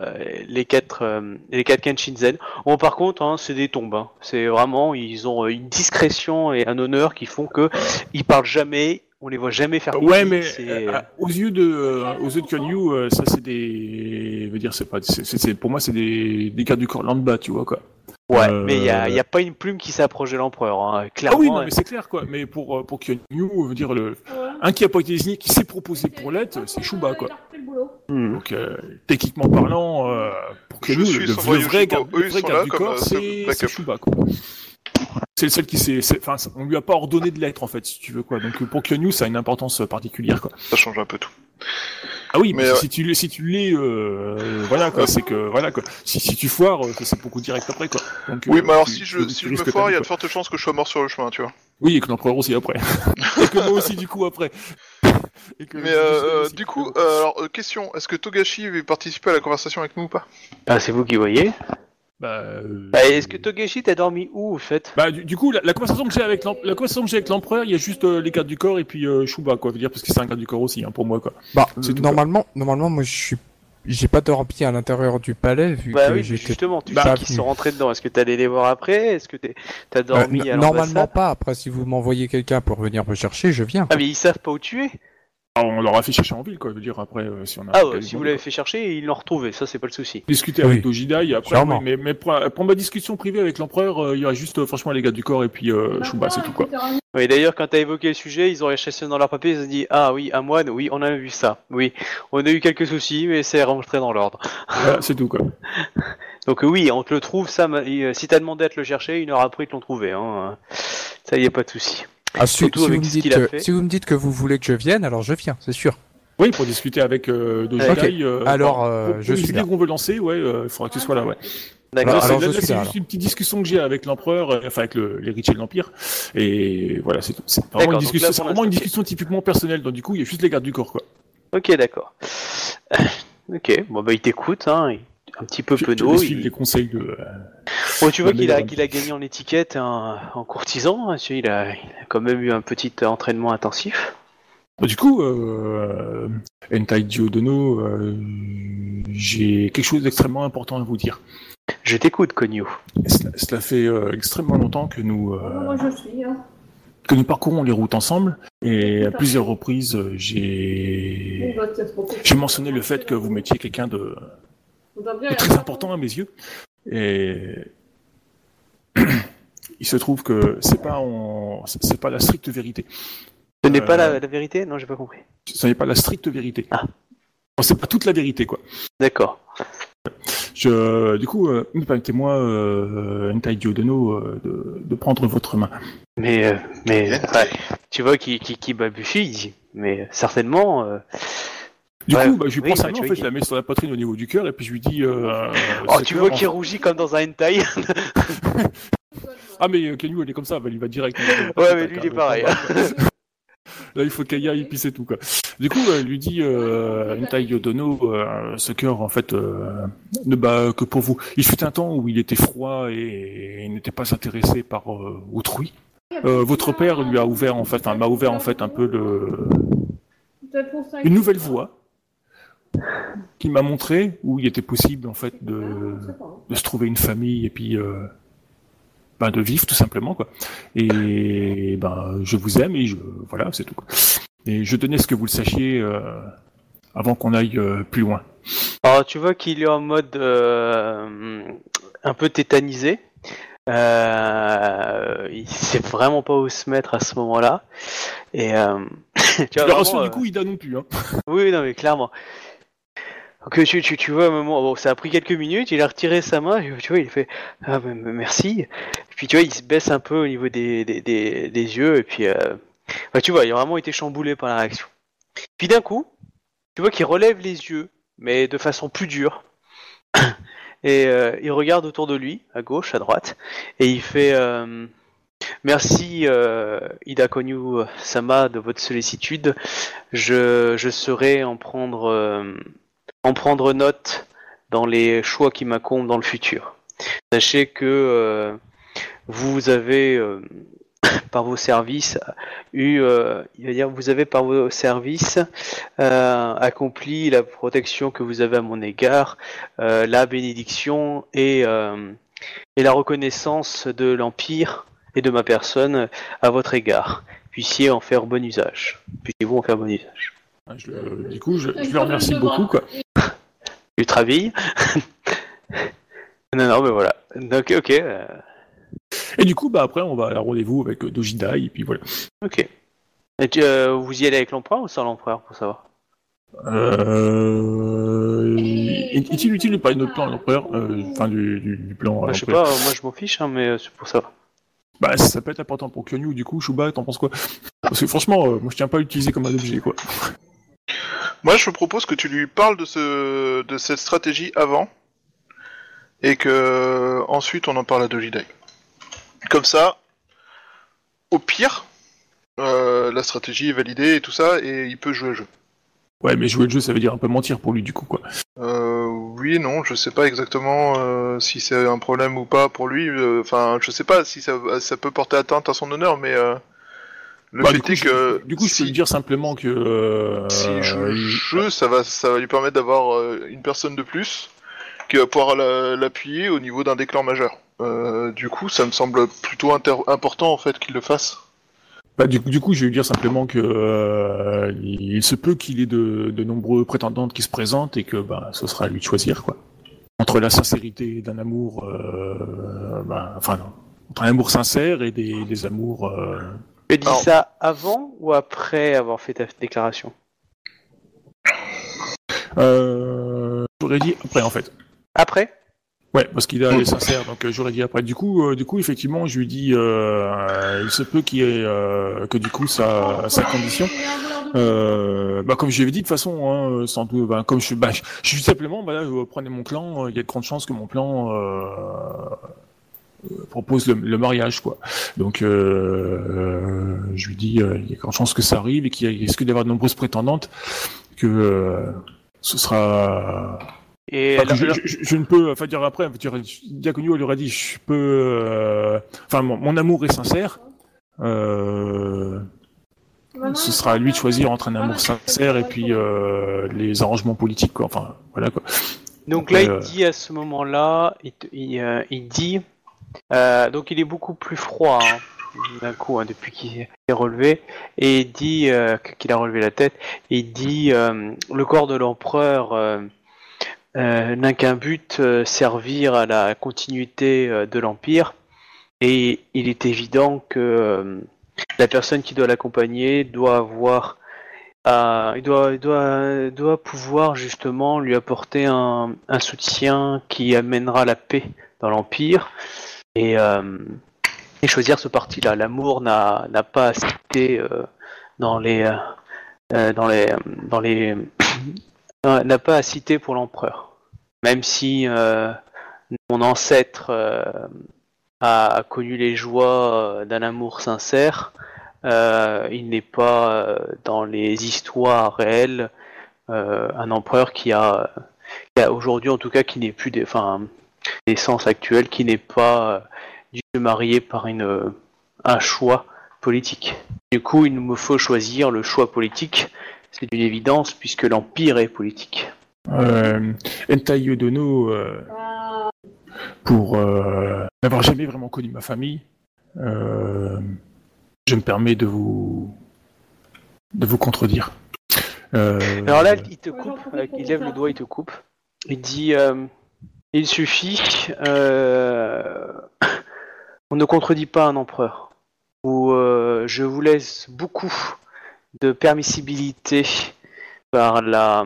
les quatre, euh, les quatre Kenshinzen. Bon, par contre, hein, c'est des tombes. hein. C'est vraiment, ils ont euh, une discrétion et un honneur qui font que ils parlent jamais. On les voit jamais faire.
Ouais, mais
c'est-
euh, aux yeux de, euh, aux yeux de Kanyu, euh, ça c'est des, je veux dire, c'est pas, c'est, pour moi c'est des, des gardes du corps lambda, tu vois quoi.
Ouais,
Euh,
mais il y a, y a pas une plume qui s'approche de l'empereur, hein. clairement.
ah oui, non, mais c'est clair quoi. Mais pour euh, pour Kanyu, je veux dire le, un qui a pas été désigné, qui s'est proposé pour l'être, c'est Chouba quoi.
Hmm.
Donc euh, techniquement parlant, euh, pour Kanyu, le, le vrai garde, le vrai du corps,
euh,
c'est, Chouba quoi. C'est le seul qui s'est, enfin, on lui a pas ordonné de l'être en fait, si tu veux quoi. Donc pour Kanyu, ça a une importance particulière quoi.
Ça change un peu tout.
Ah oui, mais,
Mais, euh,
si tu l'es, si tu l'es, euh, voilà quoi, c'est que voilà quoi. Si, si tu foires, euh, c'est beaucoup direct après quoi. Donc,
Oui,
euh,
mais alors
tu-
si je, si je me foire, il y a de fortes chances que je sois mort sur le chemin, tu vois.
Oui, et que l'empereur aussi après. [laughs] et que moi aussi du coup après. Et que-
Mais euh, euh,
aussi.
du coup, euh, alors euh, question, est-ce que Togashi veut participer à la conversation avec nous ou pas?
Ah, c'est vous qui voyez.
Bah, euh,
Bah, Est-ce que Togeshi t'as dormi où, au fait?
Bah du, du coup la, la conversation que j'ai avec la conversation que j'ai avec l'empereur, il y a juste euh, les gardes du corps et puis euh, Chouba quoi, je veux dire parce que c'est un garde du corps aussi hein, pour moi quoi.
Bah,
C'est tout,
normalement, normalement, moi, je suis, j'ai pas dormi à l'intérieur du palais vu
Bah
que
oui, justement, tu
Bah,
sais qu'ils sont rentrés dedans. Est-ce que allé les voir après? Est-ce que t'es- t'as
Euh,
dormi
n-
à
normalement pas. Après, si vous m'envoyez quelqu'un pour venir me chercher, je viens.
Ah, mais ils savent pas où tu es
On leur a fait chercher en ville quoi, je veux dire après euh, si on a.
Ah, ouais, si vous l'avez fait chercher, ils l'ont retrouvé, ça c'est pas le souci.
discuter
Oui.
avec Dojida et après oui, mais, mais pour, pour ma discussion privée avec l'empereur, euh, il y aura juste euh, franchement les gardes du corps et puis euh, Chouba, c'est tout quoi.
Oui, d'ailleurs, quand t'as évoqué le sujet, ils ont recherché dans leur papier, ils se sont dit Ah oui, un moine, oui, on a vu ça. Oui, on a eu quelques soucis, mais c'est rentré dans l'ordre.
Voilà, c'est tout quoi. [laughs]
Donc, oui, on te le trouve, ça. Si t'as demandé à te le chercher, une heure après, ils te l'ont trouvé. Hein. Ça y est, pas de souci.
Ah, si, vous me dites que, si vous me dites que vous voulez que je vienne, alors je viens, c'est sûr.
Oui, pour discuter avec euh, Dojida.
Ok.
euh,
Alors,
pour-
euh,
pour
je suis là.
qu'on veut lancer, ouais, euh, il faudra que tu sois là, ouais.
D'accord.
Alors,
Là, c'est- juste
alors.
une petite discussion que j'ai avec l'empereur, euh, enfin avec le- l'héritier de l'empire, et voilà, c'est tout. C'est vraiment, une discussion,
là,
c'est
pour
vraiment une
l'instant,
discussion typiquement personnelle. Donc du coup, il y a juste les gardes du corps, quoi.
Ok, d'accord. ok, bon, bah, il t'écoute, hein. il- Un petit peu
Je, je
penaud. il-
les conseils de. euh,
Bon, tu vois qu'il a, qu'il a gagné en étiquette en, en courtisan. hein, Il a, il a quand même eu un petit entraînement intensif.
Bah, du coup, euh, Entai Diodono, euh, j'ai quelque chose d'extrêmement important à vous dire.
Je t'écoute, Cogno.
Cela, cela fait euh, extrêmement longtemps que nous, euh,
Moi, je suis. Hein.
que nous parcourons les routes ensemble, et à plusieurs reprises, euh,
On
j'ai mentionné le fait que vous mettiez quelqu'un de,
bien
très important à mes yeux. Et [clears throat] il se trouve que c'est pas en... c'est pas la stricte vérité.
Ce n'est
Euh,
pas la, la vérité? Non, j'ai pas compris.
Ce n'est pas la stricte vérité.
Ah.
C'est pas toute la vérité, quoi.
D'accord.
Je, du coup, euh, permettez-moi, euh, Ntai Diodono, euh, de, de prendre votre main.
Mais, euh, mais ouais, tu vois qui, qui, qui dit, mais certainement. Euh,
Du
Ouais,
coup, bah, je lui
oui,
prends sa
bah,
main, en fait, je
il-
la mets sur la poitrine au niveau du cœur, et puis je lui dis... Euh,
Oh, tu vois
en-
qu'il rougit comme dans un hentai. [laughs]
Ah, mais euh, Kenyu, elle est comme ça, bah, il va direct...
Ouais, mais lui, il est pareil. [laughs]
Là, il faut qu'il y aille, c'est tout, quoi. Du coup, elle lui dit, euh, Ntai Yodono, euh, ce cœur, en fait, euh, ne bat que pour vous. Il fut un temps où il était froid et, et n'était pas intéressé par euh, autrui. Euh, votre père lui a ouvert, en fait, enfin, m'a ouvert, en fait, un peu le, une nouvelle voie qui m'a montré où il était possible, en fait, de, de se trouver une famille et puis euh, ben, de vivre tout simplement quoi. Et ben je vous aime et je voilà c'est tout. Quoi. Et je tenais ce que vous le sachiez euh, avant qu'on aille euh, plus loin.
Alors, tu vois qu'il est en mode un peu tétanisé. Euh, il sait vraiment pas où se mettre à ce moment-là. Et euh, [laughs] tu vois, vraiment,
du coup Ida non plus. Hein.
Oui, non, mais clairement. Donc tu, tu, tu vois, un moment, bon, ça a pris quelques minutes, il a retiré sa main, tu vois, il fait ah, merci. Et puis tu vois, il se baisse un peu au niveau des, des, des, des yeux, et puis euh, tu vois, il a vraiment été chamboulé par la réaction. Puis d'un coup, tu vois qu'il relève les yeux, mais de façon plus dure. [coughs] Et euh, il regarde autour de lui, à gauche, à droite, et il fait euh, Merci euh, Ida Konyu Sama de votre sollicitude. Je, je saurai en prendre, euh, en prendre note dans les choix qui m'incombent dans le futur. Sachez que euh, vous avez, euh, [coughs] par vos services, eu, euh, dire, vous avez par vos services accompli la protection que vous avez à mon égard, la bénédiction et, et la reconnaissance de l'Empire et de ma personne à votre égard. Puissiez en faire bon usage. Puissiez-vous en faire bon usage.
Je le- du coup je, je le remercie beaucoup quoi. [laughs]
Du travail. [laughs] non, non, mais voilà. Donc, ok. euh,
Et du coup bah après on va à rendez-vous avec euh, Dojida et puis voilà.
ok. Et tu, euh, vous y allez avec l'empereur ou sans l'empereur pour savoir?
Euh... Est- Est-il utile de parler de notre plan à l'empereur euh, Enfin du, du, du plan à
Bah, Je sais
l'empereur?
pas, euh, moi je m'en fiche, hein, mais euh, c'est pour ça.
Bah ça peut être important pour Kyonu du coup. Shuba t'en penses quoi? Parce que franchement euh, moi je tiens pas à l'utiliser comme un objet quoi.
Moi, je propose que tu lui parles de ce de cette stratégie avant et que ensuite on en parle à Dojidai. Comme ça, au pire, euh, la stratégie est validée et tout ça, et il peut jouer le jeu.
Ouais mais jouer le jeu ça veut dire un peu mentir pour lui du coup quoi.
Euh, oui, non, je sais pas exactement euh, si c'est un problème ou pas pour lui. euh, Enfin, je sais pas si ça, ça peut porter atteinte à son honneur, mais euh, le
Bah,
fait
du coup,
est
je- Du coup, je
si,
peux lui dire simplement que. euh,
s'il joue le
il-
jeu, ça va, ça va lui permettre d'avoir euh, une personne de plus qui va pouvoir la- l'appuyer au niveau d'un déclan majeur. Euh, du coup, ça me semble plutôt important en fait qu'il le fasse.
bah, du, coup- du coup, je vais lui dire simplement que euh, il, il se peut qu'il ait de, de nombreux prétendantes qui se présentent et que bah, ce sera à lui de choisir quoi. Entre la sincérité d'un amour, euh, bah, enfin, non, entre un amour sincère et des, des amours.
Tu as dit
Alors-
ça avant ou après avoir fait ta déclaration?
Euh, j'aurais dit après en fait.
Après?
Ouais, parce qu'il est sincère, donc euh, j'aurais dit après. Du coup, euh, du coup, effectivement, je lui dis, euh, il se peut qu'il y ait, euh, que du coup, sa, sa condition. Euh, bah, comme je l'avais dit de toute façon, hein, sans doute, bah, comme je, bah, je, je suis simplement, bah, là, je prenais mon clan, euh, il y a de grandes chances que mon clan euh, propose le, le mariage, quoi. Donc, euh, euh, je lui dis, euh, il y a de grandes chances que ça arrive et qu'il risque d'avoir de nombreuses prétendantes, que euh, ce sera
Et
Enfin, que je,
alors-
je- je ne peux, enfin dire après, dire, Diaconio lui aurait dit, je peux, euh, enfin mon, mon amour est sincère. Euh, ce sera à lui de choisir entre un amour sincère et puis euh, les arrangements politiques, quoi. Enfin voilà quoi.
Donc là, il
Euh.
dit à ce moment-là, il, te- il, euh, il dit, euh, donc il est beaucoup plus froid hein, d'un coup hein, depuis qu'il est relevé, et il dit euh, qu'il a relevé la tête, et il dit euh, le corps de l'empereur n'a qu'un but, servir à la continuité de l'empire, et il est évident que la personne qui doit l'accompagner doit avoir il doit, il doit, doit pouvoir justement lui apporter un soutien qui amènera la paix dans l'Empire et, euh, et choisir ce parti-là. L'amour n'a pas à citer euh, dans les euh, euh, dans les dans les [coughs] euh, n'a pas à citer pour l'empereur. Même si euh, mon ancêtre euh, a connu les joies euh, d'un amour sincère, euh, il n'est pas euh, dans les histoires réelles euh, un empereur qui a, a aujourd'hui en tout cas qui n'est plus des, l'essence actuelle qui n'est pas euh, se marier par une euh, un choix politique. Du coup, il me faut choisir le choix politique. C'est une évidence puisque l'empire est politique.
Euh, Entai Yodono, euh, pour euh, n'avoir jamais vraiment connu ma famille, euh, je me permets de vous de vous contredire. Euh,
Alors là, il te coupe, il lève le doigt, il te coupe. Il dit euh, Il suffit, euh, [coughs] on ne contredit pas un empereur. Ou euh, je vous laisse beaucoup de permissibilité par la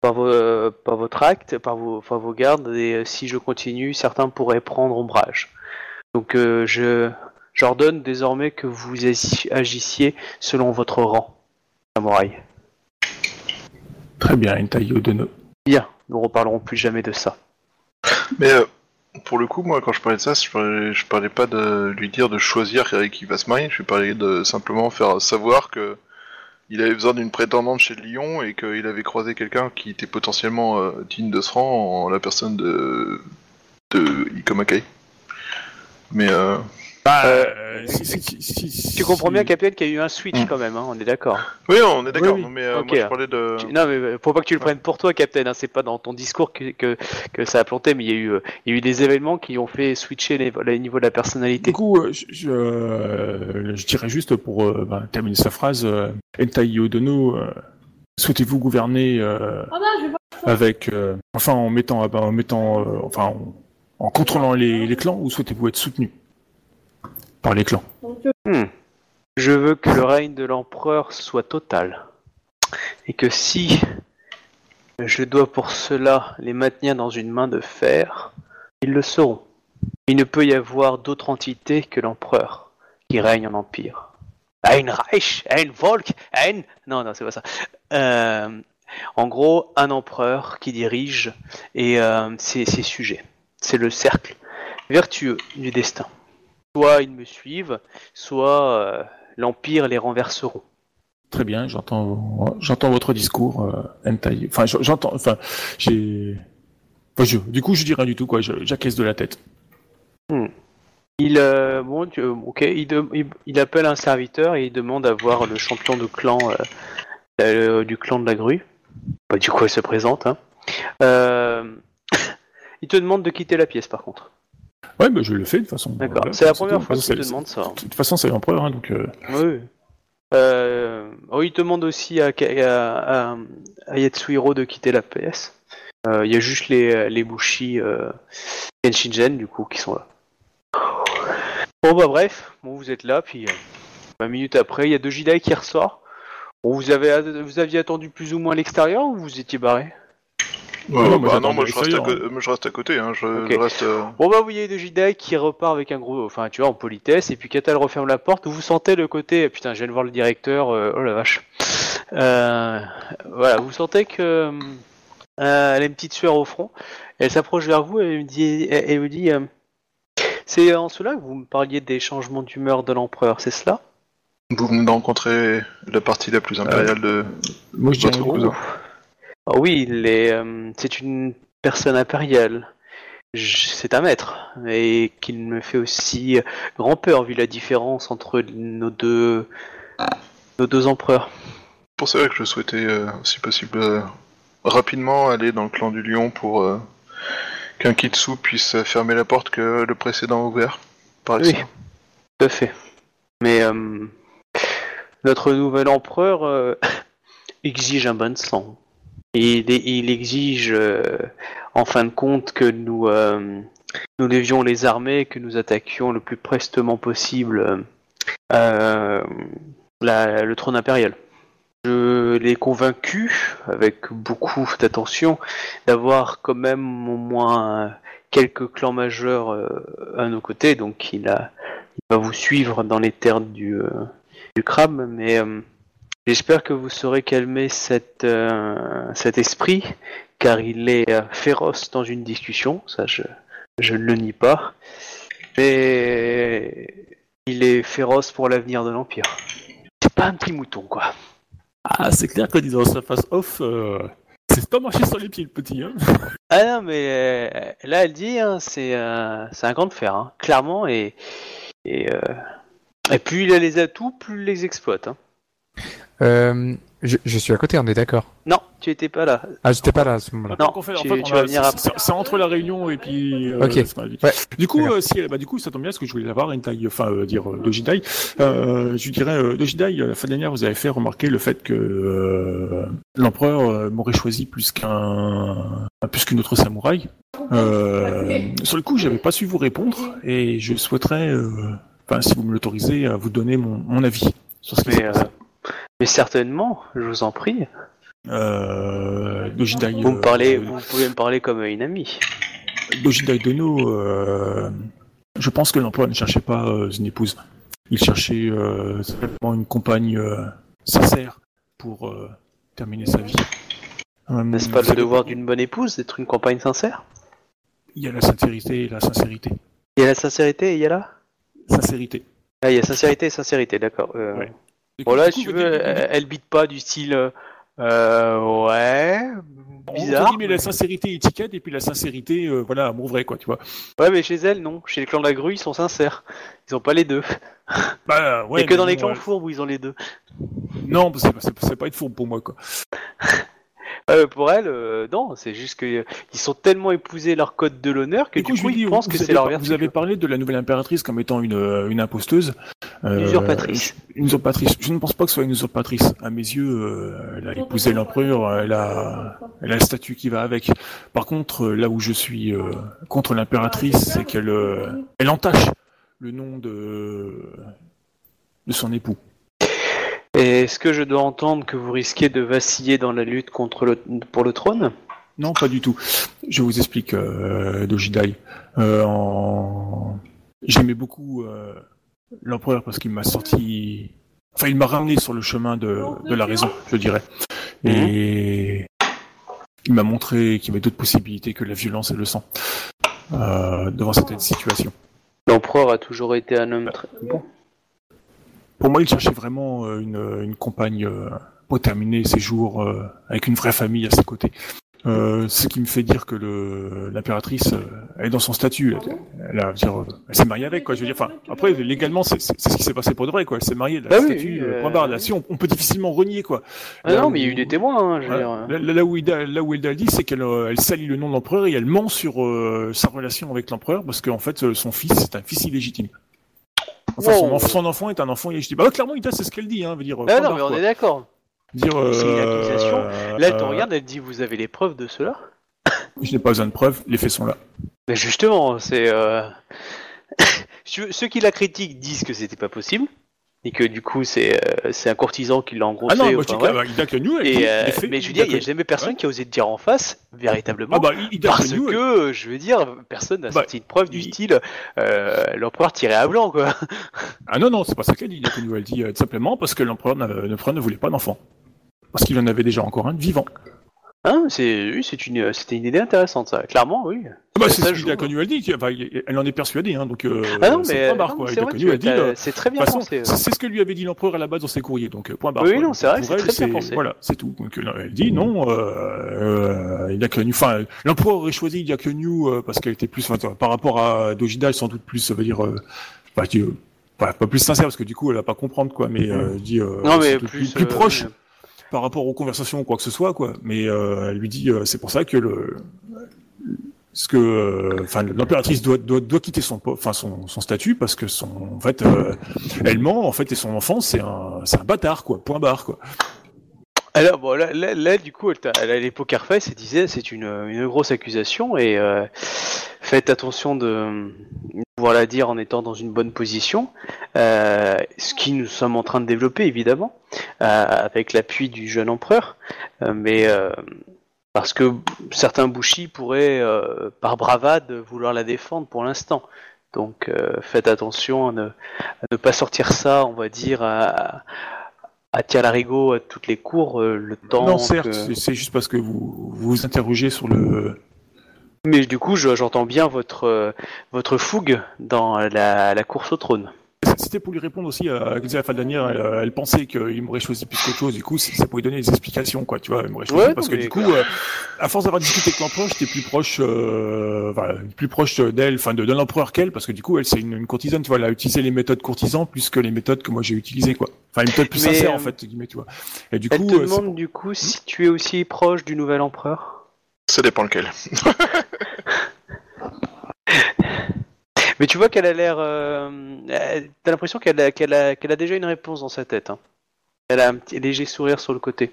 par, vo- par votre acte, par vos, par vos gardes, et euh, si je continue, certains pourraient prendre ombrage. Donc euh, je j'ordonne désormais que vous agi- agissiez selon votre rang, samouraï.
Très bien, Entai Yodono.
Bien, nous reparlerons plus jamais de ça.
Mais euh, pour le coup, moi, quand je parlais de ça, je parlais, je parlais pas de lui dire de choisir avec qui va se marier. Je parlais de simplement faire savoir que il avait besoin d'une prétendante chez Lyon et qu'il avait croisé quelqu'un qui était potentiellement euh, digne de ce rang en la personne de de Ikomakai. Mais euh,
Bah,
Euh,
si- si- si- si-
Tu comprends bien, Capitaine, qu'il y a eu un switch
Mm.
quand même, hein, on est d'accord.
oui, on est d'accord.
Oui, oui.
Mais euh, moi, je parlais de.
Tu- Non, mais euh, faut pas que tu le prennes pour toi, Captain. Hein, c'est pas dans ton discours que, que, que ça a planté, mais il y, a eu, euh, il y a eu des événements qui ont fait switcher les, les niveaux de la personnalité.
Du coup, euh, je, je, euh, je dirais juste pour euh, bah, terminer sa phrase, euh, Entai Yodono, euh, souhaitez-vous gouverner euh,
oh non, pas.
avec, euh, enfin, en mettant, ah en mettant, euh, enfin, en, en contrôlant les, les clans, ou souhaitez-vous être soutenu?
Hmm. Je veux que le règne de l'empereur soit total. Et que si je dois pour cela les maintenir dans une main de fer, ils le seront. Il ne peut y avoir d'autre entité que l'empereur qui règne en empire. Ein Reich, ein Volk, ein... Non, non, c'est pas ça. Euh, en gros, un empereur qui dirige et euh, ses sujets. C'est le cercle vertueux du destin. Soit ils me suivent, soit euh, l'empire les renverseront.
Très bien, j'entends, j'entends votre discours, euh, Entai. Enfin, j'entends, enfin, j'ai, enfin, je- du coup, je dis rien du tout, quoi. J'acquiesce de la tête.
Il, euh, bon, tu- euh, ok, il, de- il, il appelle un serviteur et il demande à voir le champion de clan euh, du clan de la grue. Bah, du coup, il se présente. Hein. [coughs] Il te demande de quitter la pièce, par contre.
Ouais, bah, je le fais de toute façon.
D'accord.
Voilà,
c'est la première fois qu'il te demande ça.
De toute façon, c'est l'empereur, hein, donc. euh,
Oui. Euh, oh, il demande aussi à, à, à, à Yatsuhiro de quitter la PS. Euh, Il y a juste les, les Bushi euh, Genshinjen, du coup, qui sont là. Bon, bah bref, bon, vous êtes là, puis euh, 20 minutes après, il y a deux Jedi qui ressort. Bon, vous, avez, vous aviez attendu plus ou moins à l'extérieur ou vous étiez barré?
Ouais,
non,
bah, non, moi,
de
je reste, à je reste côté. Hein. Je,
Ok.
je reste. euh,
Bon bah vous voyez deux Jedi qui repart avec un gros, enfin tu vois en politesse et puis quand elle referme la porte, vous sentez le côté, putain je viens de voir le directeur, euh, oh la vache. Euh, voilà, vous sentez que euh, elle a une petite sueur au front. Elle s'approche vers vous et elle me dit, elle, vous dit, euh, c'est en cela que vous me parliez des changements d'humeur de l'empereur, c'est cela?
Vous venez de rencontrer la partie la plus impériale de.
Moi, je dirais.
Ah oui, il est, euh, c'est une personne impériale. C'est un maître, et qu'il me fait aussi grand peur vu la différence entre nos deux, nos deux empereurs.
pour ça que je souhaitais, euh, si possible, euh, rapidement aller dans le clan du lion pour qu'un Kitsu puisse fermer la porte que le précédent a ouvert. Par
Oui. Tout à fait. Mais notre nouvel empereur [laughs] exige un de sang. Il, il exige, euh, en fin de compte, que nous, euh, nous levions les armées, que nous attaquions le plus prestement possible euh, la- le trône impérial. Je l'ai convaincu, avec beaucoup d'attention, d'avoir quand même au moins quelques clans majeurs à nos côtés, donc il a il va vous suivre dans les terres du, euh, du crabe, mais euh, j'espère que vous saurez calmer cette, euh, cet esprit, car il est euh, féroce dans une discussion, ça je, je ne le nie pas, mais il est féroce pour l'avenir de l'Empire. C'est pas un petit mouton, quoi.
Ah, c'est clair que disant sa face off, euh, c'est pas marcher sur les pieds le petit. Hein. [laughs]
Ah non, mais euh, là, elle dit, hein, c'est un grand de fer, hein, clairement, et, et, et plus il a les atouts, plus il les exploite. Hein.
Euh, je, je suis à côté, on est d'accord.
Non, tu étais pas là.
Ah, j'étais pas là à ce moment-là.
Non,
en fait, en
tu-
fait, on
tu
a-
vas venir
c'est-
après.
c'est- entre la réunion et puis. euh,
Ok.
ce.
Ouais.
Du coup, euh, si, bah, du coup, ça tombe bien, parce que je voulais avoir une taille, enfin, euh, dire euh, Dojidai. Euh, je dirais, euh, Dojidai, la fin dernière, vous avez fait remarquer le fait que euh, l'empereur euh, m'aurait choisi plus qu'un, plus qu'une autre samouraï. Euh, sur le coup, j'avais pas su vous répondre, et je souhaiterais, euh, enfin, si vous me l'autorisez, à vous donner mon, mon avis sur ce qui s'est passé.
Mais certainement, je vous en prie.
Euh, Dojidai,
Vous me
euh,
vous pouvez me parler comme une amie.
Dojidai Dono, euh, je pense que l'emploi ne cherchait pas euh, une épouse. Il cherchait euh, simplement une compagne sincère pour terminer sa vie.
N'est-ce pas le devoir d'une bonne épouse d'être une compagne sincère?
Il y a la sincérité et la sincérité.
Il y a la sincérité et il y a la
Sincérité.
Ah, il y a sincérité et sincérité, d'accord. Euh,
Ouais.
Bon si tu veux, elle, elle bite pas du style... euh, ouais... Bizarre.
mais la sincérité étiquette et puis la sincérité, euh, voilà, amour vrai, quoi, tu vois.
Ouais, mais chez elle, non. Chez les clans de la grue, ils sont sincères. Ils ont pas les deux.
Bah, ouais,
et que dans les clans
euh,
fourbes où ils ont les deux.
Non, pas- c'est pas être fourbe pour moi, quoi.
Euh, pour elle, euh, non, c'est juste que euh, ils sont tellement épousés leur code de l'honneur que
Du coup,
du
je dis,
ils pensent
vous,
que c'est leur
vous avez parlé de la nouvelle impératrice comme étant une, une imposteuse. Euh,
Usurpatrice.
Une usurpatrice. Je ne pense pas que ce soit une usurpatrice. À mes yeux, euh, elle a épousé l'empereur, elle a, elle a le statut qui va avec. Par contre, là où je suis euh, contre l'impératrice, c'est qu'elle euh, elle entache le nom de, de son époux.
Et Est-ce que je dois entendre que vous risquez de vaciller dans la lutte contre le, pour le trône?
Non, pas du tout. Je vous explique, euh, Dojidai. Euh, en... J'aimais beaucoup euh, l'empereur parce qu'il m'a sorti... Enfin, il m'a ramené sur le chemin de, de la raison, je dirais. Et il m'a montré qu'il y avait d'autres possibilités que la violence et le sang euh, devant certaines situations.
L'empereur a toujours été un homme très bon.
Pour moi, il cherchait vraiment euh, une, une compagne euh, pour terminer ses jours euh, avec une vraie famille à ses côtés. Euh, ce qui me fait dire que le l'impératrice euh, elle est dans son statut. Elle, elle euh, elle s'est mariée avec quoi. Je veux dire, enfin après légalement c'est ce qui s'est passé pour de vrai quoi. Elle s'est mariée, elle a
Bah
statut.
oui,
euh,
euh,
point barre. Là-dessus, on, on peut difficilement renier quoi.
Ah
Là
non, mais il y a eu des témoins, hein, je veux
Voilà.
dire.
Là, là où Hilda, là où Hilda dit, c'est qu'elle euh, elle salit le nom de l'empereur et elle ment sur euh, sa relation avec l'empereur parce qu'en fait euh, son fils c'est un fils illégitime. Enfin, son,
Wow.
enf- son enfant est un enfant illégitime. Bah, clairement, c'est ce qu'elle dit. Hein, veut dire,
Ah
point
non, mais on
quoi.
est d'accord.
Dire, euh,
C'est une accusation. Là, tu
euh,
regardes, elle dit Vous avez les preuves de cela [coughs]
Je n'ai pas besoin de preuves, les faits sont là.
Mais justement, c'est. Euh... [coughs] Ceux qui la critiquent disent que c'était pas possible. Et que du coup, c'est euh, c'est un courtisan qui l'a engrossé.
Ah non, moi je dis que elle dit
Et, euh, mais je veux dire, il n'y a jamais personne qui a osé te dire en face, véritablement.
Ah bah,
parce que,
elle-
je veux dire, personne n'a
Bah,
sorti de preuve du
il-
style euh, l'empereur tiré à blanc, quoi.
Ah non, non, c'est pas ça qu'elle dit, Hilda Cagnou. Elle dit euh, tout simplement parce que l'empereur ne voulait pas d'enfant. Parce qu'il en avait déjà encore un vivant.
Hein, c'est, oui, c'est une, c'était une idée intéressante, ça. Clairement, oui.
Ah bah,
Ça
c'est ce
joue,
qu'Hilda
hein.
Cagnou, elle dit. enfin, elle en est persuadée, hein, donc euh,
Ah non,
c'est
mais
point barre,
non,
quoi.
c'est
Hilda
vrai, tu
elle dit,
t'as-
euh,
c'est très
De
bien
toute façon,
pensé.
c'est c'est ce que lui avait dit l'empereur à la base dans ses courriers, donc euh, point barre.
Oui,
quoi.
non, c'est vrai,
pour
c'est
elle,
très bien pensé.
Voilà, c'est tout. Donc euh, elle dit non, euh, euh, il a New. Enfin, l'empereur aurait choisi il a New euh, parce qu'elle était plus, enfin, par rapport à Dojida, sans doute plus, ça veut dire, euh, bah, qui, euh, pas, plus sincère parce que du coup elle va pas comprendre quoi, mais euh, elle dit, euh,
Non, mais plus,
plus,
euh,
proche.
oui.
Par rapport aux conversations ou quoi que ce soit, quoi. Mais euh, elle lui dit, euh, c'est pour ça que le, ce que, euh, enfin, l'impératrice doit, doit, doit quitter son, enfin, son, son statut parce que son, en fait, elle ment, en fait, et son enfant, c'est un, c'est un bâtard, quoi. Point barre, quoi.
Alors bon, là, là, du coup, elle, t'a- elle a les poker face c'est une, une grosse accusation et euh, faites attention de pouvoir la dire en étant dans une bonne position, euh, ce qui nous sommes en train de développer évidemment euh, avec l'appui du jeune empereur, mais parce que certains bouchis pourraient par bravade vouloir la défendre pour l'instant. Donc faites attention à ne, pas sortir ça, on va dire, à tir larigot à toutes les cours euh, le temps
non, certes,
que-
c'est- juste parce que vous vous interrogez sur le,
Mais du coup, je- j'entends bien votre euh, votre fougue dans la, la course au trône.
C'était pour lui répondre aussi à, la fin dernière, elle, elle pensait qu'il m'aurait choisi plus qu'autre chose, du coup, c'est- ça pourrait donner des explications, quoi, tu vois, elle m'aurait choisi
Ouais,
parce que du coup,
clair.
euh, à force d'avoir discuté avec l'empereur, j'étais plus proche, euh, enfin, plus proche d'elle, enfin, de, de l'empereur qu'elle, parce que du coup, elle, c'est une, une courtisane, tu vois, elle a utilisé les méthodes courtisans plus que les méthodes que moi j'ai utilisées, quoi. Enfin, une méthode plus
Mais,
sincère,
euh,
en fait, guillemets, tu vois. Et du
Elle
coup,
te
euh,
demande du coup si tu es aussi proche du nouvel empereur?
Ça dépend lequel. [laughs]
Mais tu vois qu'elle a l'air. Euh, elle- T'as l'impression qu'elle a, déjà une réponse dans sa tête. hein. Elle a un petit léger sourire sur le côté.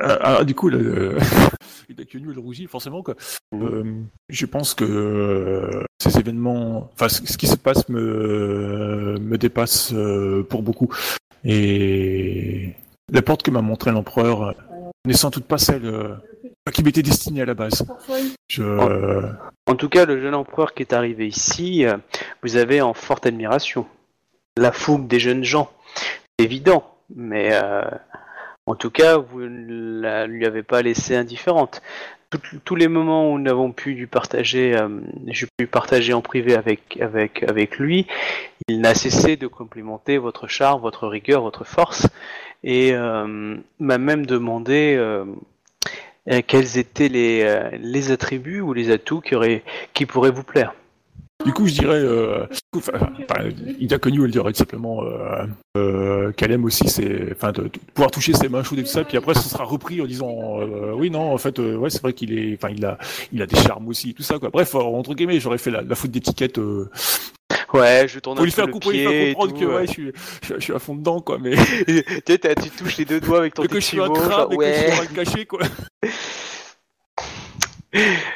Ah, ah, du coup, là, euh, [laughs] il a que nu, elle rougit, forcément, quoi. Euh, je pense que euh, ces événements, enfin, ce, qui se passe me, me dépasse euh, pour beaucoup. Et la porte que m'a montré l'empereur euh, n'est sans doute pas celle euh, qui m'était destinée à la base.
En tout cas, le jeune empereur qui est arrivé ici, euh, vous avez en forte admiration. La fougue des jeunes gens, c'est évident, mais euh, en tout cas, vous ne la lui avez pas laissé indifférente. Tout- tous les moments où nous avons pu lui partager, euh, j'ai pu partager en privé avec, avec, avec lui, il n'a cessé de complimenter votre charme, votre rigueur, votre force, et m'a même demandé euh, quels étaient les, euh, les attributs ou les atouts qui, auraient, qui pourraient vous plaire?
du coup, je dirais, euh, enfin, enfin, Ida Connu, elle dirait tout simplement euh, qu'elle aime aussi, ses, enfin, pouvoir toucher ses mains chaudes et tout ça. Puis après, ce sera repris en disant, oui, non, en fait, ouais, c'est vrai qu'il est, enfin, il a, il a des charmes aussi, tout ça, quoi. Bref, entre guillemets, j'aurais fait la, la faute d'étiquette.
Ouais, je tourne
pour
un
lui
peu
faire,
le
pour lui faire
pied
comprendre
tout,
que
ouais.
ouais, je, suis, je, je suis à fond dedans, quoi. Mais, [laughs]
tu, sais, t'as- tu touches les deux doigts avec ton
mais que je
petit
suis un crabe
genre,
et que je
ouais.
suis mal caché, quoi. [laughs]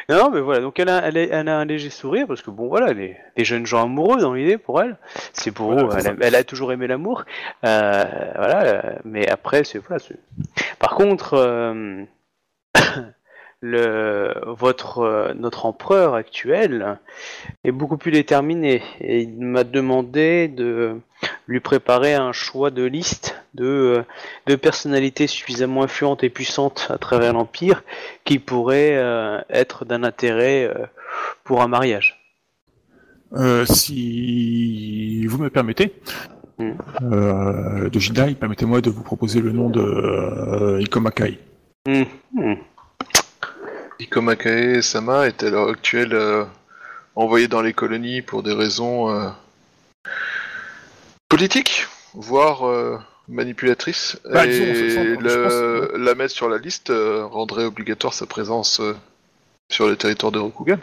Non, mais voilà, donc elle a, elle, a, elle a un léger sourire, parce que bon, voilà, les, les jeunes gens amoureux dans l'idée pour elle, c'est pour
Voilà,
eux, elle, elle a toujours aimé l'amour, euh, voilà, mais après, c'est voilà. c'est- Par contre, euh, le votre euh, notre empereur actuel est beaucoup plus déterminé et il m'a demandé de lui préparer un choix de liste de euh, de personnalités suffisamment influentes et puissantes à travers l'empire qui pourraient euh, être d'un intérêt euh, pour un mariage.
Euh, si vous me permettez,
Mm.
euh, de Jidai, permettez-moi de vous proposer le nom de Ikomakai.
Hmm, hmm.
Iko Makae Sama est à l'heure actuelle euh, envoyé dans les colonies pour des raisons euh, politiques, voire euh, manipulatrices.
Bah,
et
disons,
le- la mettre sur la liste euh, rendrait obligatoire sa présence euh, sur le territoire de Rokugan.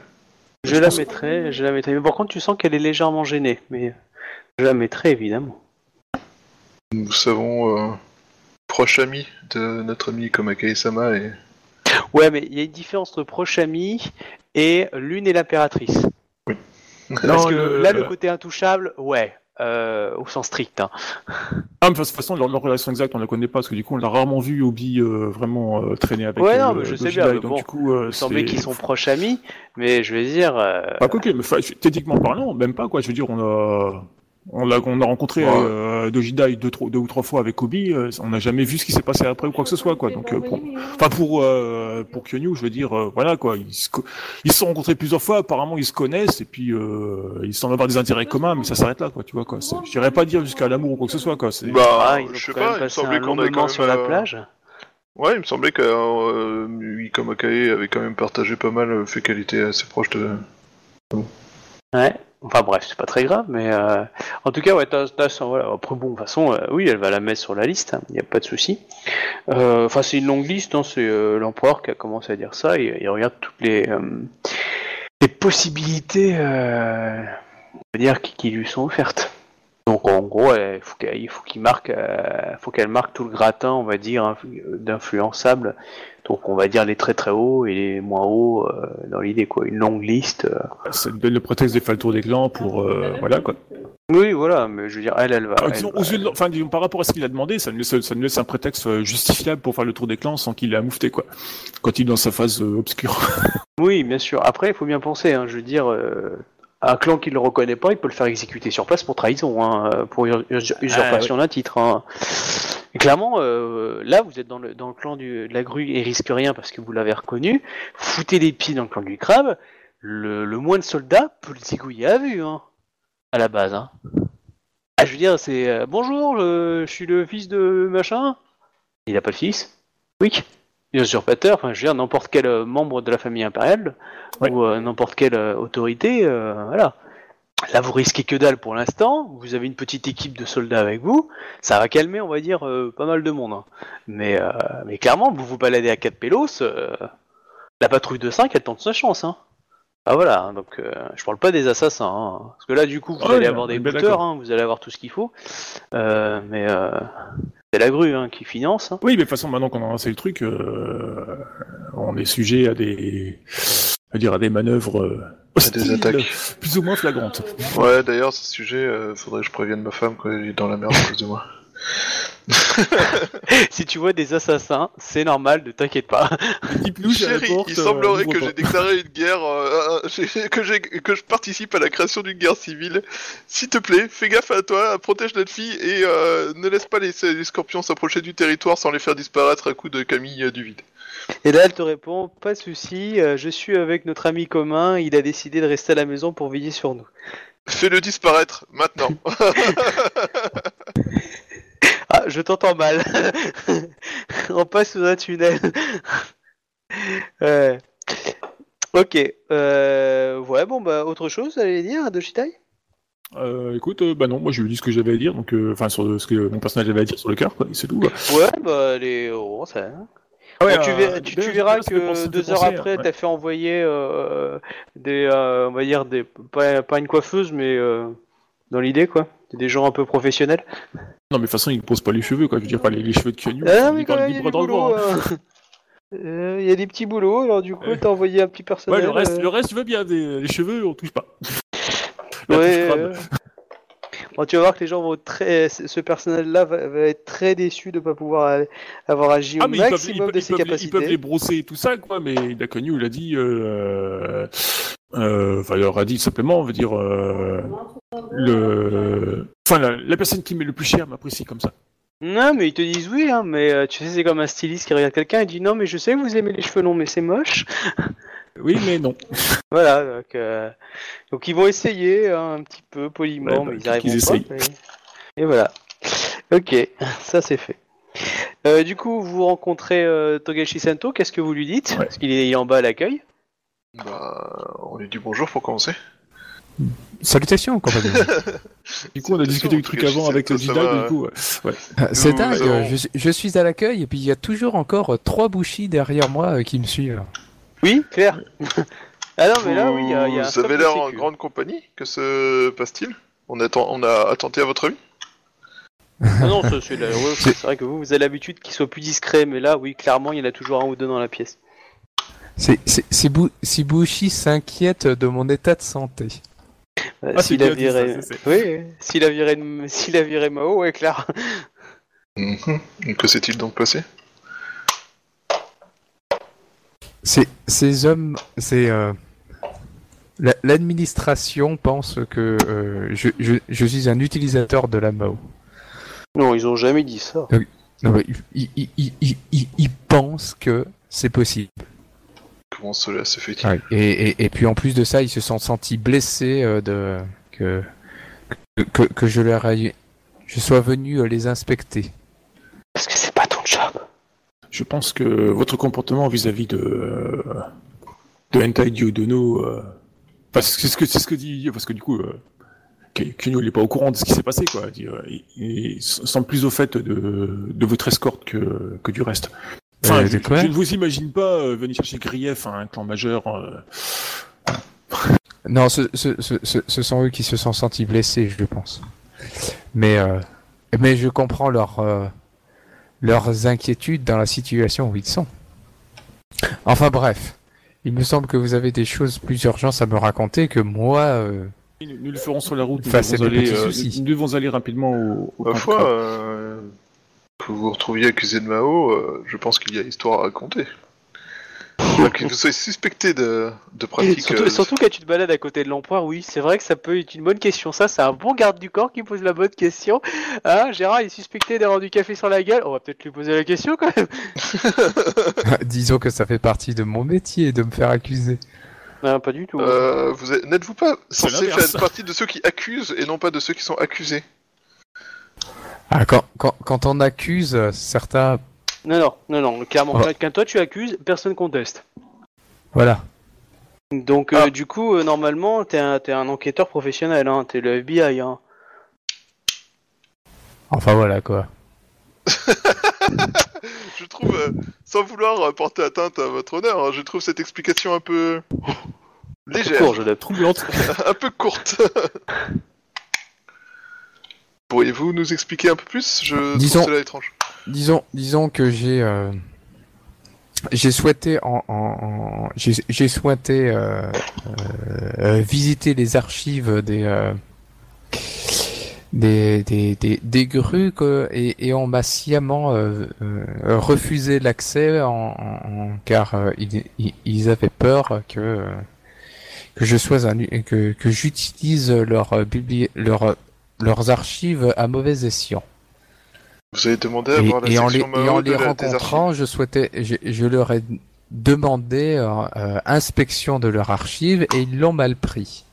Je, la mettrai, je la mettrai. Mais par contre, tu sens qu'elle est légèrement gênée, mais je la mettrai évidemment.
Nous savons euh, proche ami de notre ami Iko Makae Sama et
Ouais, mais il y a une différence entre proche amie et l'une et l'impératrice. Parce
Non,
que
le-
là, le côté intouchable, ouais, euh, au sens strict. Hein.
Ah, mais de toute façon, leur, leur relation exacte, on la connaît pas, parce que du coup, on l'a rarement vu Obi euh, vraiment euh, traîner avec
Ouais,
euh,
non,
le-
mais je
le
sais
Jedi,
bien, mais
donc
bon,
du coup, euh,
Il semblait qu'ils sont proches amis, mais je vais dire. euh,
Ah, quoique, mais techniquement parlant, même pas, quoi. Je veux dire, on a, on a, on a rencontré
Ouais.
euh, de Jedi deux, trois- deux ou trois fois avec Obi, euh, on n'a jamais vu ce qui s'est passé après ou quoi que ce soit, quoi. Donc, euh, pour, enfin, pour, euh, pour Kyonyu, je veux dire, euh, voilà, quoi. Ils se, co- ils se sont rencontrés plusieurs fois, apparemment, ils se connaissent, et puis, euh, ils semblent avoir des intérêts communs, mais ça s'arrête là, quoi, tu vois, quoi. C'est- Je dirais pas dire jusqu'à l'amour ou quoi que ce soit, quoi. C'est-
Bah,
ah, ils
je sais pas, il me semblait qu'on avait quand même,
sur la plage.
Ouais, il me semblait que euh, Iko Makae avait quand même partagé pas mal le fait qu'elle était assez proche de.
Ouais, Enfin bref, c'est pas très grave, mais euh, en tout cas, ouais, t'as, voilà. Après bon, de toute façon, euh, oui, elle va la mettre sur la liste, il n'y a pas de souci. Euh, Enfin, c'est une longue liste, hein, c'est l'empereur qui a commencé à dire ça, et il regarde toutes les, les possibilités, on dire, qui, lui sont offertes. Donc en gros, il faut qu'elle, qu'il marque, faut qu'elle marque tout le gratin, on va dire, influ- d'influençables. Donc on va dire les très très hauts et les moins hauts euh, dans l'idée quoi, une longue liste. euh.
Ça donne le prétexte de faire le tour des clans pour. euh, voilà quoi.
Oui, voilà, mais je veux dire, elle, elle va.
Ah,
elle
disons,
va-
aux yeux de- enfin, disons, par rapport à ce qu'il a demandé, ça nous, laisse, ça nous laisse un prétexte euh, justifiable pour faire le tour des clans sans qu'il ait à moufter, quoi. Quand il est dans sa phase obscure. [laughs]
Oui, bien sûr. Après, il faut bien penser. Hein, je veux dire, un clan qui ne le reconnaît pas, il peut le faire exécuter sur place pour trahison, hein, euh, pour ur- ur- usurpation d'un titre. hein. Et clairement, euh, là, vous êtes dans le, dans le clan du, de la grue et risque rien parce que vous l'avez reconnu. Foutez les pieds dans le clan du crabe. Le, le moins de soldats peut le zigouiller à vue, hein, à la base. Hein. Ah, je veux dire, c'est euh, bonjour, je, je suis le fils de machin. Il a pas de fils? Oui. Usurpateur, enfin, je veux dire, n'importe quel euh, membre de la famille impériale ou euh, n'importe quelle euh, autorité, euh, voilà. Là, vous risquez que dalle pour l'instant. Vous avez une petite équipe de soldats avec vous. Ça va calmer, on va dire, euh, pas mal de monde. hein. Mais, euh, mais clairement, vous vous baladez à 4 pélos. euh, la patrouille de 5, elle tente sa chance. Hein. Ah voilà, hein, donc euh, je parle pas des assassins. hein. Parce que là, du coup, vous
Ouais,
allez avoir des
d'accord.
hein, vous allez avoir tout ce qu'il faut. Euh, mais euh, c'est la grue hein, qui finance. hein.
Oui, mais de toute façon, maintenant qu'on a lancé le truc, euh, on est sujet à des, à dire à des manœuvres euh,
À des attaques.
plus ou moins flagrantes.
Ouais, d'ailleurs, ce sujet, euh, faudrait que je prévienne ma femme qu'elle est dans la merde à cause de moi. [laughs]
si tu vois des assassins, c'est normal, ne t'inquiète pas.
Chérie,
porte,
il
euh,
semblerait
ouvre
que j'ai déclaré une guerre, euh, euh, que, j'ai- que je participe à la création d'une guerre civile. S'il te plaît, fais gaffe à toi, protège notre fille et euh, ne laisse pas les, les scorpions s'approcher du territoire sans les faire disparaître à coups de Camille euh, du vide.
Et là, elle te répond Pas de souci, euh, je suis avec notre ami commun, il a décidé de rester à la maison pour veiller sur nous.
Fais-le disparaître, maintenant. [laughs]
Ah, je t'entends mal. [laughs] On passe sous un tunnel. [laughs] Ouais. Ok. Euh, ouais, bon, bah, autre chose, allez dire, Doshitai?
Euh, écoute, euh, bah non, moi je lui dis ce que j'avais à dire, donc euh, enfin sur ce que mon personnage avait à dire sur le cœur, c'est tout.
Ouais, bah, allez, oh, ça.
Ah
Bon, tu, verras, tu, tu verras que deux heures après,
t'as
t'as fait envoyer euh, des, euh, on va dire des, pas, pas une coiffeuse, mais euh, dans l'idée quoi, des gens un peu professionnels.
Non, mais de toute façon, il ne pose pas les cheveux, quoi. Je veux dire, pas les, les cheveux de Kenyu.
Ah oui, quand même, il y
hein.
hein. [laughs] Euh, Il y a des petits boulots, alors du coup,
Ouais.
t'as envoyé un petit
Ouais,
personnel.
le reste,
euh,
le reste, je veux bien. des- les cheveux, on touche pas. [laughs]
Ouais. Bon, tu vas voir que les gens vont très, ce personnel-là va, va être très déçu de pas pouvoir avoir agi
Ah,
au
mais ils peuvent, ils,
maximum
peuvent,
de
ils
ses
peuvent ils peuvent les brosser et tout ça, quoi, mais Dakonyu, il a dit, euh, euh, enfin, il leur a dit simplement, on veut dire, euh, le, enfin, la, la personne qui met le plus cher m'apprécie comme ça.
Non, mais ils te disent oui, hein, mais euh, tu sais, c'est comme un styliste qui regarde quelqu'un et dit non, mais je sais que vous aimez les cheveux longs, mais c'est moche.
Oui, mais non. [laughs]
Voilà, donc, donc ils vont essayer hein, un petit peu poliment,
Ouais, bah,
mais ils
qu'ils
arriveront pas. mais- Et voilà. Ok, ça c'est fait. Du coup, vous rencontrez Togashi Sento, qu'est-ce que vous lui dites?
Ouais.
Parce qu'il est, il est en bas à l'accueil.
Bah, on lui dit bonjour pour commencer.
Salutations, compagnon. [laughs]
Du coup, on a discuté du truc avant avec le du coup, ouais.
C'est
Nous
dingue,
avons-
je, je suis à l'accueil et puis il y a toujours encore euh, trois bouchis derrière moi euh, qui me suivent.
Oui, Claire [laughs] Ah non, mais là, oui, il y a, il y a un
Vous avez l'air en grande compagnie. Que se passe-t-il? On, attend, on a attenté à votre vie
Ah non, c'est ouais, [laughs] vrai que vous, vous avez l'habitude qu'il soit plus discret, mais là, oui, clairement, il y en a toujours un ou deux dans la pièce.
C'est- c'est- Si Bou- si Bushi s'inquiète de mon état de santé.
Euh,
Ah,
s'il a viré... Oui, s'il a viré, s'il a viré Mao, ouais, clair.
Mhm. Que s'est-il donc passé?
Ces, ces hommes, c'est euh, la- l'administration pense que euh, je, je, je suis un utilisateur de la Mao.
Non, ils ont jamais dit ça.
Non, mais ils, ils, ils, ils, ils- ils pensent que c'est possible.
Comment cela se fait-il
Ouais. Et, et, et puis en plus de ça, ils se sont sentis blessés euh, de que, que, que, que je leur ai, je sois venu euh, les inspecter.
Parce que c'est pas ton job.
Je pense que votre comportement vis-à-vis de, euh, de Hentai Diodono, euh, Enfin, c'est ce que c'est ce que dit parce que du coup, euh, Ke- Kenyo il est pas au courant de ce qui s'est passé quoi. Il, il semble plus au fait de, de votre escorte que, que du reste. Enfin,
Euh,
je,
de quoi
je ne vous imagine pas euh, venir chercher Grief, un clan majeur. euh,
Non, ce, ce, ce, ce- ce sont eux qui se sont sentis blessés, je pense. Mais, euh, mais je comprends leur, euh, leurs inquiétudes dans la situation où ils sont. Enfin bref, il me semble que vous avez des choses plus urgentes à me raconter que moi. euh,
Nous, nous le ferons sur la route. Nous,
à
devons aller, euh, nous devons aller rapidement au, au
que vous vous retrouviez accusé de Mao, euh, je pense qu'il y a histoire à raconter. Enfin, que [laughs] vous soyez suspecté de, de pratiques.
Surtout,
euh,
surtout quand tu te balades à côté de l'empereur, oui, c'est vrai que ça peut être une bonne question. Ça, c'est un bon garde du corps qui pose la bonne question. Ah, Gérard est suspecté d'avoir du café sur la gueule. On va peut-être lui poser la question quand même. [laughs]
Disons que ça fait partie de mon métier de me faire accuser.
Non, pas du tout.
euh, vous êtes- n'êtes-vous pas
C'est
censé
l'inverse.
faire partie de ceux qui accusent et non pas de ceux qui sont accusés?
Ah, quand, quand, quand on accuse euh, certains.
Non, non, non, non, clairement. Quand toi tu accuses, personne conteste.
Voilà.
Donc, euh,
Ah.
du coup, euh, normalement, t'es un, t'es un enquêteur professionnel, hein. T'es le FBI, hein.
Enfin voilà quoi. [laughs]
Je trouve, euh, sans vouloir porter atteinte à votre honneur, hein, je trouve cette explication un peu légère.
Troublante. [laughs]
un peu courte. [laughs] Pourriez-vous nous expliquer un peu plus? Je
Disons-
trouve cela étrange.
Disons, disons que j'ai euh, j'ai souhaité en, en- en- j'ai souhaité euh, euh, visiter les archives des euh, des, des, des, des grues que- et, et on m'a sciemment euh, euh, refusé l'accès en, en- car euh, ils, ils- avaient peur que euh, que je sois un que, que j'utilise leur bibli- leur leurs archives à mauvais escient.
Vous avez demandé à
Et,
voir la
et en les,
section
et en
de
les
la-
rencontrant, je souhaitais, je, je leur ai demandé euh, euh, inspection de leurs archives et ils l'ont mal pris.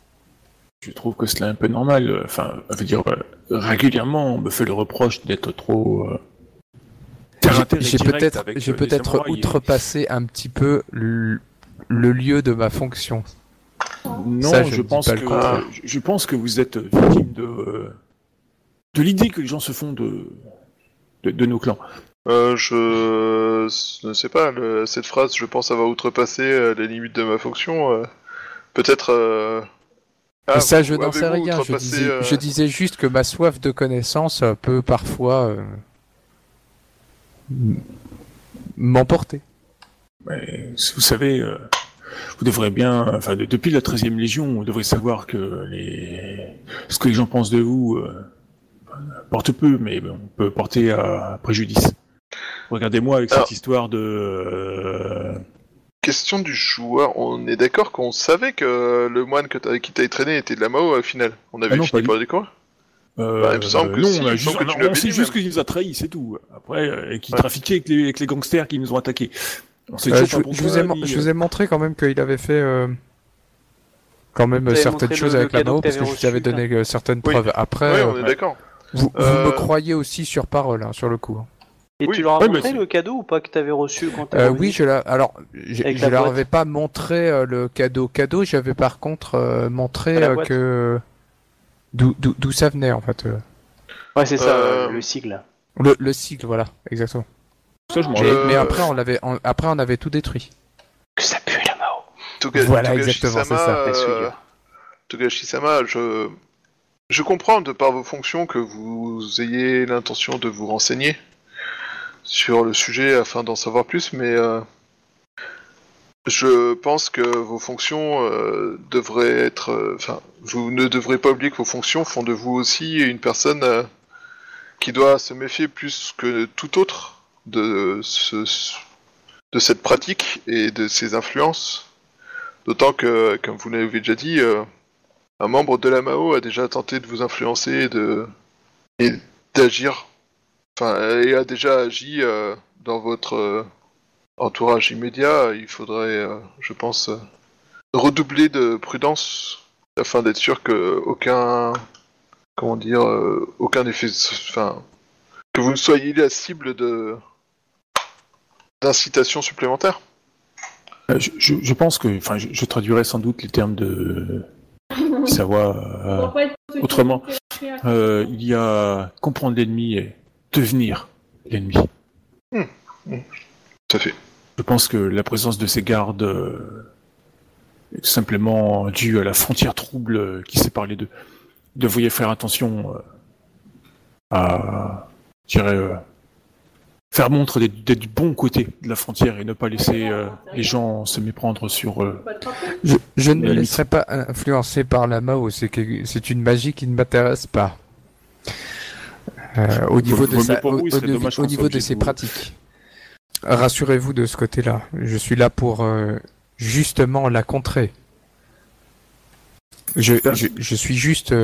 Je trouve que cela est un peu normal. Enfin, je veux dire, euh, régulièrement, on me fait le reproche d'être trop. Euh,
J'ai peut-être, j'ai
samouraïs.
outrepassé un petit peu le, le lieu de ma fonction.
Non,
Ça, je
pense que je- je pense que vous êtes victime de de l'idée que les gens se font de de, de nos clans.
Euh, je ne sais pas, le- cette phrase, je pense avoir outrepassé euh, les limites de ma fonction. euh, Peut-être. euh, ah,
ça,
vous-
je n'en sais rien. Je disais,
euh,
je disais juste que ma soif de connaissance peut parfois euh, m'emporter.
Mais, vous savez, euh, vous devrez bien, enfin, de- depuis la 13e Légion, vous devrez savoir que les, ce que les gens pensent de vous euh, porte peu, mais on peut porter à préjudice. Regardez-moi avec
Alors-
cette histoire de. euh,
Question du joueur, on est d'accord qu'on savait que le moine que t'as- qui t'a traîné était de la Mao au final On avait
Ah non,
fini
pas
par le découvrir
Euh,
Bah, il me semble que
non,
si,
on,
il
a
me
juste,
semble que tu
on
l'avais
sait
dit
juste
même.
qu'il nous a trahis, c'est tout. Après, euh, et qu'il
Ouais.
trafiquait avec les, avec les gangsters qui nous ont attaqués.
Euh, je, vous ai, je
euh,
vous ai montré quand même qu'il avait fait euh, quand même certaines choses
le-
avec
le
la parce que je lui avais donné certaines
Oui.
preuves. Après, euh,
on est d'accord.
vous, vous me croyez aussi sur parole hein, sur le coup.
Et
Oui.
tu leur as montré le cadeau ou pas que t'avais reçu quand
Euh,
revenu
oui, je la, alors je, je
la
leur
boîte.
avais pas montré euh, le cadeau cadeau, j'avais par contre euh, montré que d'où d'où- d'où ça venait en fait. euh.
Ouais, c'est ça,
Euh,
le sigle.
Le, le cycle, voilà, exactement.
Ça, je m'en
Mais.
Euh,
après on l'avait, on- après on avait tout détruit.
Que ça pue la Mao.
Toga-
Voilà,
Togashi-sama,
exactement, c'est ça.
euh. Togashi-sama, je... je comprends de par vos fonctions que vous ayez l'intention de vous renseigner sur le sujet afin d'en savoir plus, mais euh, je pense que vos fonctions euh, devraient être... euh, Enfin, vous ne devrez pas oublier que vos fonctions font de vous aussi une personne euh, qui doit se méfier plus que tout autre de, ce, de cette pratique et de ses influences. D'autant que, comme vous l'avez déjà dit, euh, un membre de la Mao a déjà tenté de vous influencer et de d'agir, enfin, et a déjà agi euh, dans votre euh, entourage immédiat. Il faudrait, je pense, redoubler de prudence afin d'être sûr que aucun, comment dire, aucun effet, enfin, que vous ne soyez la cible de d'incitation supplémentaire.
Euh, je, je, je pense que, enfin, je, je traduirais sans doute les termes de [laughs] savoir.
Qui
autrement, euh, il y a comprendre l'ennemi et devenir l'ennemi.
Tout à fait.
Je pense que la présence de ces gardes euh, est tout simplement due à la frontière trouble euh, qui sépare les deux. Vous devriez faire attention euh, à, je dirais, euh, faire montre d'être du bon côté de la frontière et ne pas laisser euh, les gens se méprendre sur. euh.
Je, je ne me laisserai pas influencer par la Mao, c'est une magie qui ne m'intéresse pas. Euh, au niveau de, sa-
vous,
au, au- niveau ses
vous-
pratiques. Rassurez-vous de ce côté-là. Je suis là pour euh, justement la contrer. Je, je, je suis juste,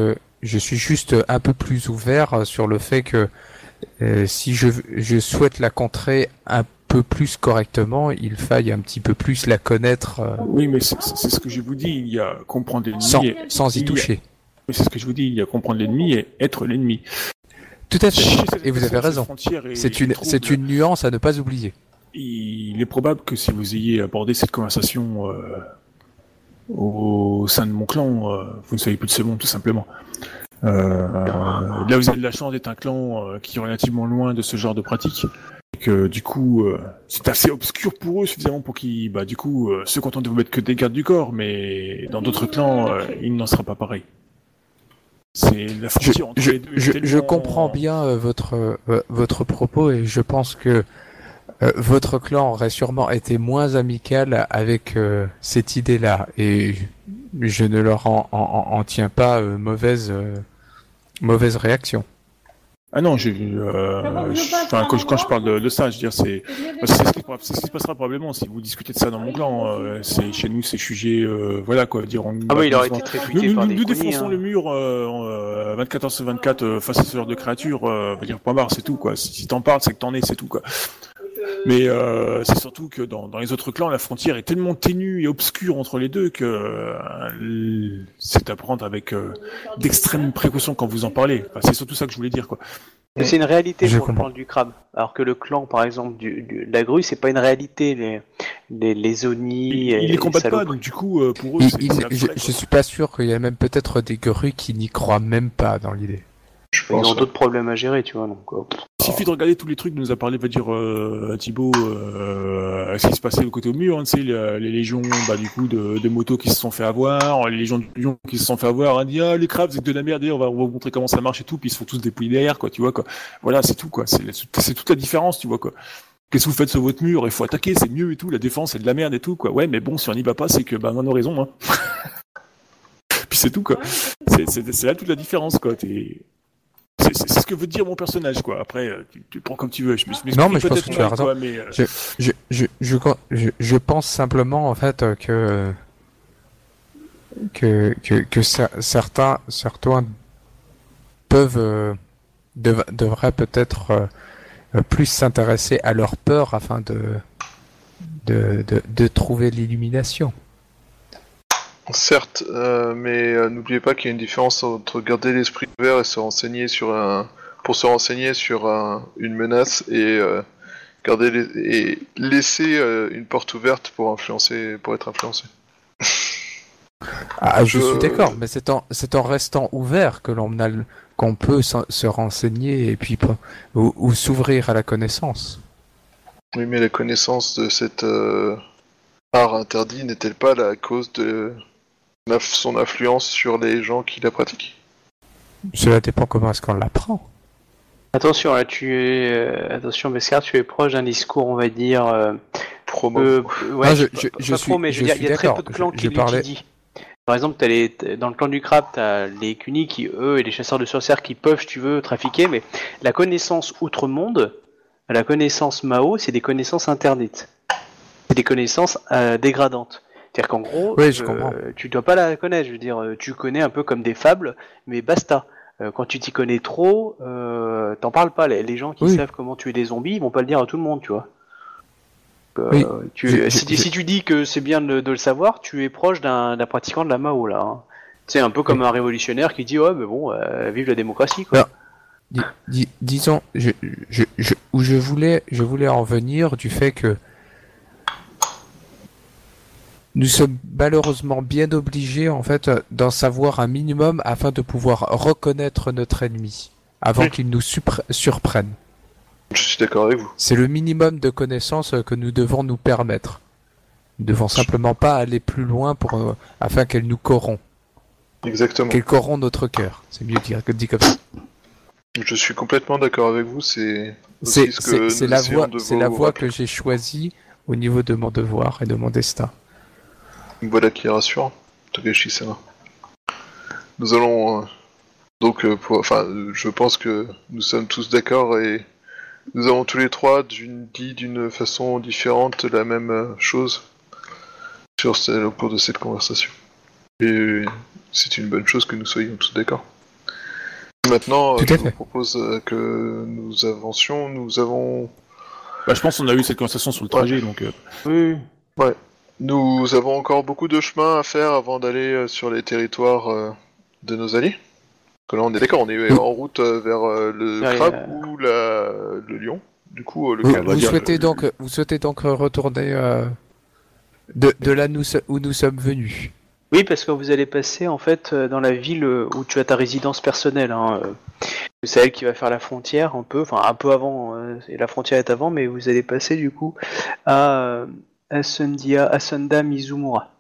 je suis juste un peu plus ouvert sur le fait que euh, si je, je souhaite la contrer un peu plus correctement, il faille un petit peu plus la connaître euh,
Oui, mais c'est ce que je vous dis. Il y a comprendre l'ennemi.
sans,
et-
sans y toucher.
mais C'est ce que je vous dis. Il y a comprendre l'ennemi et être l'ennemi.
Tout à fait. Et vous avez raison. C'est
est
une, c'est une nuance à ne pas oublier.
Il est probable que si vous ayez abordé cette conversation euh, au sein de mon clan, vous ne soyez plus de ce monde, tout simplement. Euh, là, vous avez de la chance d'être un clan euh, qui est relativement loin de ce genre de pratique. Et que du coup, euh, c'est assez obscur pour eux, suffisamment pour qu'ils, bah, du coup, euh, se contentent de vous mettre que des gardes du corps, mais dans d'autres clans, euh, il n'en sera pas pareil. C'est la
Je,
entre
je,
les deux.
comprends bien euh, votre, euh, votre propos et je pense que euh, votre clan aurait sûrement été moins amical avec euh, cette idée-là et je ne leur en, en, en- en tiens pas euh, mauvaise, euh, mauvaise réaction.
Ah non, j'ai. Euh, quand, je- quand je
moi
parle de, de ça, je veux dire, c'est ce, ce qui se passera probablement si vous discutez de ça dans mon clan. euh, c'est chez nous, c'est jugé, euh, voilà quoi. Dire, on,
Ah oui, il aurait
nous,
été très
nous, nous, défonçons
hein.
le mur euh, euh, 24 heures sur 24 euh, face à ce genre de créatures. Euh, va dire point barre, c'est tout quoi. Si, si t'en parles, c'est que t'en es, c'est tout quoi. Mais euh, c'est surtout que dans, dans les autres clans, la frontière est tellement ténue et obscure entre les deux que euh, c'est à prendre avec euh, d'extrêmes précautions quand vous en parlez. Enfin, c'est surtout ça que je voulais dire quoi.
Mais c'est une réalité
Je
pour le
comprends.
clan du crabe. Alors que le clan, par exemple, du, du- de la grue, c'est pas une réalité. Les, les, les Oni.
Ils, les combattent pas, donc du coup, euh, pour eux,
Il- il- je, je suis pas sûr qu'il y a même peut-être des grues qui n'y croient même pas dans l'idée.
Je
Ils ont d'autres problèmes à gérer, tu vois. Donc, euh,
Il suffit de regarder tous les trucs dont nous a parlé, va dire euh, Thibaut, euh, ce qui se passait au côté au mur, hein, tu sais, les, les légions, bah du coup, de, de motos qui se sont fait avoir, les légions de lions qui se sont fait avoir, on dit ah les crabes c'est de la merde, et on va, on va vous montrer comment ça marche et tout, puis ils se font tous dépouiller derrière, quoi, tu vois quoi. Voilà, c'est tout quoi, c'est toute la différence, tu vois quoi. Qu'est-ce que vous faites sur votre mur? Il faut attaquer, c'est mieux et tout. La défense, c'est de la merde et tout, quoi. Ouais, mais bon, si on n'y va pas, c'est que bah on a raison, hein. [laughs] puis c'est tout, quoi. C'est là toute la différence, quoi. C'est ce que veut dire mon personnage, quoi. Après, euh, tu, prends comme tu veux. Je, me- je
Non, mais je pense que tu as raison.
quoi, mais,
Je, je, je, je, je pense simplement en fait euh, que que que, que cer- certains certains peuvent euh, dev- devraient peut-être euh, plus s'intéresser à leur peur afin de de, de, de trouver l'illumination.
Certes, euh, mais euh, n'oubliez pas qu'il y a une différence entre garder l'esprit ouvert et se renseigner sur un, pour se renseigner sur un- une menace et euh, garder les- et laisser une porte ouverte pour influencer, pour être influencé.
Ah, je
Je-
suis d'accord, mais c'est en c'est en restant ouvert que l'on a qu'on peut se renseigner et puis ou, ou s'ouvrir à la connaissance.
Oui, mais la connaissance de cet art interdit n'est-elle pas la cause de son influence sur les gens qui la pratiquent
Cela dépend comment est-ce qu'on l'apprend.
Attention, là, tu es. euh, attention, Beskar, tu es proche d'un discours, on va dire. euh,
Promo.
ouais,
je-
pas-
je-
pas
je
trop,
suis-
mais je
je
veux dire, il y a très peu de clans
Je-
qui l'étudient. Par exemple, les, dans le clan du crabe, tu as les Kunis qui, eux, et les chasseurs de sorcières qui peuvent, si tu veux, trafiquer, mais la connaissance outre-monde, la connaissance Mao, c'est des connaissances interdites. C'est des connaissances euh, dégradantes. C'est-à-dire qu'en gros,
Oui, je
euh, tu dois pas la connaître. Je veux dire, euh, tu connais un peu comme des fables, mais basta. Euh, quand tu t'y connais trop, euh, t'en parles pas. Les, les gens qui
Oui.
savent comment tuer des zombies, ils vont pas le dire à tout le monde, tu vois.
Oui.
tu,
Je-
si, tu-
je-
si tu dis que c'est bien de, de le savoir, tu es proche d'un pratiquant de la Mao là. hein. C'est un peu comme un révolutionnaire qui dit ouais mais bon, vive la démocratie quoi.
Non. Dis- dis- disons, je, je, je, où je voulais, je voulais en venir du fait que nous sommes malheureusement bien obligés en fait d'en savoir un minimum afin de pouvoir reconnaître notre ennemi avant
Oui.
qu'il nous surprenne.
Je suis d'accord avec vous.
C'est le minimum de connaissances que nous devons nous permettre. Nous devons simplement pas aller plus loin pour euh, afin qu'elle nous corrompt,
Exactement.
qu'elle corrompt notre cœur. C'est mieux dire que dit comme ça.
Je suis complètement d'accord avec vous. C'est
C'est
aussi ce
la voie, c'est la voie que j'ai choisie au niveau de mon devoir et de mon destin.
Voilà qui est rassurant, Togeshi-sama. Nous allons euh, donc, euh, pour- enfin, euh, je pense que nous sommes tous d'accord et nous avons tous les trois d'une- dit d'une façon différente la même euh, chose sur ce- au cours de cette conversation. Et c'est une bonne chose que nous soyons tous d'accord. Maintenant, euh, je vous propose euh, que nous avancions. Nous avons
Bah, je pense qu'on a eu cette conversation sur le trajet, donc. euh,
Oui.
Nous avons encore beaucoup de chemin à faire avant d'aller euh, sur les territoires euh, de nos alliés. Que là, on est d'accord, on est en route euh, vers le crabe
euh,
ou la... le lion. Du coup, euh,
Vous, vous
dire
souhaitez
le-
donc, vous souhaitez donc retourner euh, de, de là nous, où nous sommes venus.
Oui, parce que vous allez passer en fait dans la ville où tu as ta résidence personnelle. Hein. C'est elle qui va faire la frontière un peu, enfin un peu avant. et la frontière est avant, mais vous allez passer du coup à euh, Asundia, Asunda Mizumura.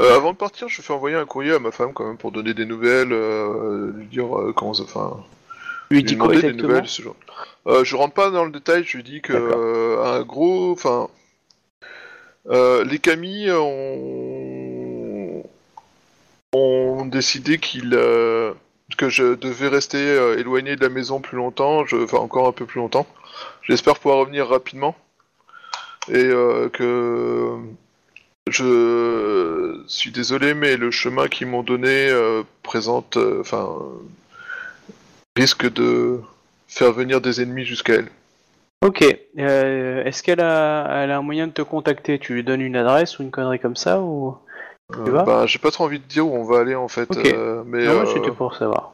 Euh, avant de partir, je fais envoyer un courrier à ma femme quand même pour donner des nouvelles, euh, lui dire euh, comment ça... Enfin,
Lui
lui
quoi
des nouvelles, ce genre. Euh, je rentre pas dans le détail, je lui dis que euh, un gros, enfin, euh, les Camille ont, ont décidé qu'il, euh, que je devais rester euh, éloigné de la maison plus longtemps, je, enfin encore un peu plus longtemps. J'espère pouvoir revenir rapidement et euh, que je suis désolé, mais le chemin qu'ils m'ont donné euh, présente, euh, enfin, risque de faire venir des ennemis jusqu'à elle.
Ok. Euh, Est-ce qu'elle a, elle a un moyen de te contacter? Tu lui donnes une adresse ou une connerie comme ça ou
Euh, bah, j'ai pas trop envie de dire où on va aller en fait,
Ok.
euh, mais
Non, c'était pour savoir.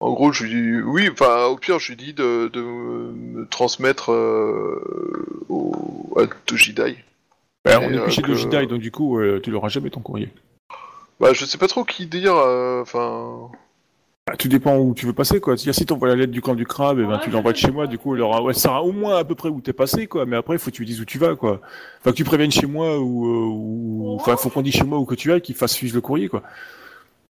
En gros, je lui dis oui. Enfin, au pire, je lui dis de, de me transmettre euh, au, à Tojidai.
bah, on est
euh,
plus chez
que-
donc du coup, euh, tu l'auras jamais ton courrier.
Bah, je sais pas trop qui dire. euh, Enfin,
Bah, tout dépend où tu veux passer, quoi. C'est-à-dire, si t'envoies la lettre du camp du crabe, et ben, tu l'envoies de chez moi, du coup, elle aura, ouais, ça saura au moins à peu près où t'es passé, quoi. Mais après, faut que tu lui dises où tu vas, quoi. Enfin, que tu préviennes chez moi ou, euh, ou, enfin, faut qu'on dise chez moi où que tu ailles, qu'il fasse suivre le courrier, quoi.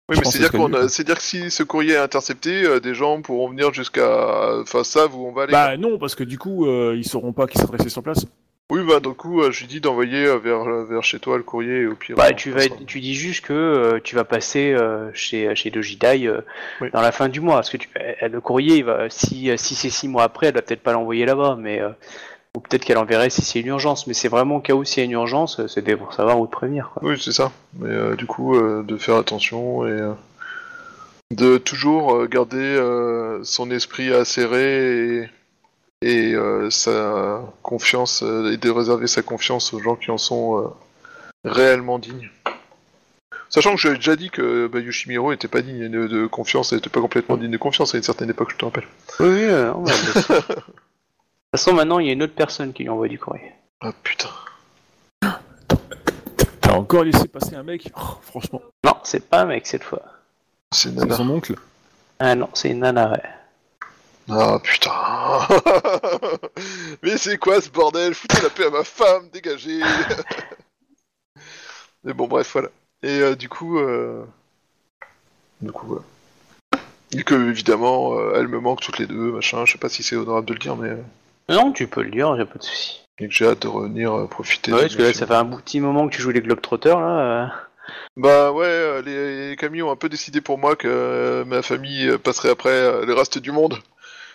Oui,
Je
mais
pense
c'est
que
a, que si ce courrier est intercepté, euh, des gens pourront venir jusqu'à, enfin, savent où on va aller.
Bah, non, parce que du coup, euh, ils sauront pas qui s'adresser sur place.
Oui, bah, du coup, euh, je lui dis d'envoyer euh, vers vers chez toi le courrier et au pire.
Bah, tu, vas, tu dis juste que euh, tu vas passer euh, chez, chez euh,
Oui.
dans la fin du mois. Parce que tu, le courrier, il va, si, euh, si c'est six mois après, elle va peut-être pas l'envoyer là-bas. mais euh, Ou peut-être qu'elle enverrait si c'est une urgence. Mais c'est vraiment au cas où s'il y a une urgence, euh, c'était pour savoir où te prévenir. Quoi.
Oui, c'est ça. Mais euh, du coup, euh, de faire attention et euh, de toujours euh, garder euh, son esprit acéré et, et euh, sa confiance euh, et de réserver sa confiance aux gens qui en sont euh, réellement dignes. Sachant que j'avais déjà dit que bah, Yoshimiro était pas digne de, de confiance, et était pas complètement digne de confiance à une certaine époque, je te rappelle.
Oui, oui, euh, non, [laughs] bah, bien sûr. De toute façon, maintenant, il y a une autre personne qui lui envoie du courrier.
Ah putain.
T'as encore laissé passer un mec Oh, Franchement,
Non, c'est pas un mec cette fois.
C'est
c'est
nana.
son oncle.
Ah non, c'est une nana. ouais.
Ah putain. [laughs] Mais c'est quoi ce bordel? Foutez la paix à ma femme, dégagez. [laughs] Mais bon, bref, voilà. Et euh, du coup, euh... du coup, voilà. Et que évidemment, euh, elle me manque toutes les deux, machin. Je sais pas si c'est honorable de le dire, mais euh,
Non, tu peux le dire, j'ai pas de souci.
et que j'ai hâte de revenir euh, profiter.
Ouais,
de
parce que là, ça fait un bout- petit moment que tu joues les Globetrotters, là. euh.
Bah ouais, euh, les, les Camille ont un peu décidé pour moi que euh, ma famille euh, passerait après euh, le reste du monde.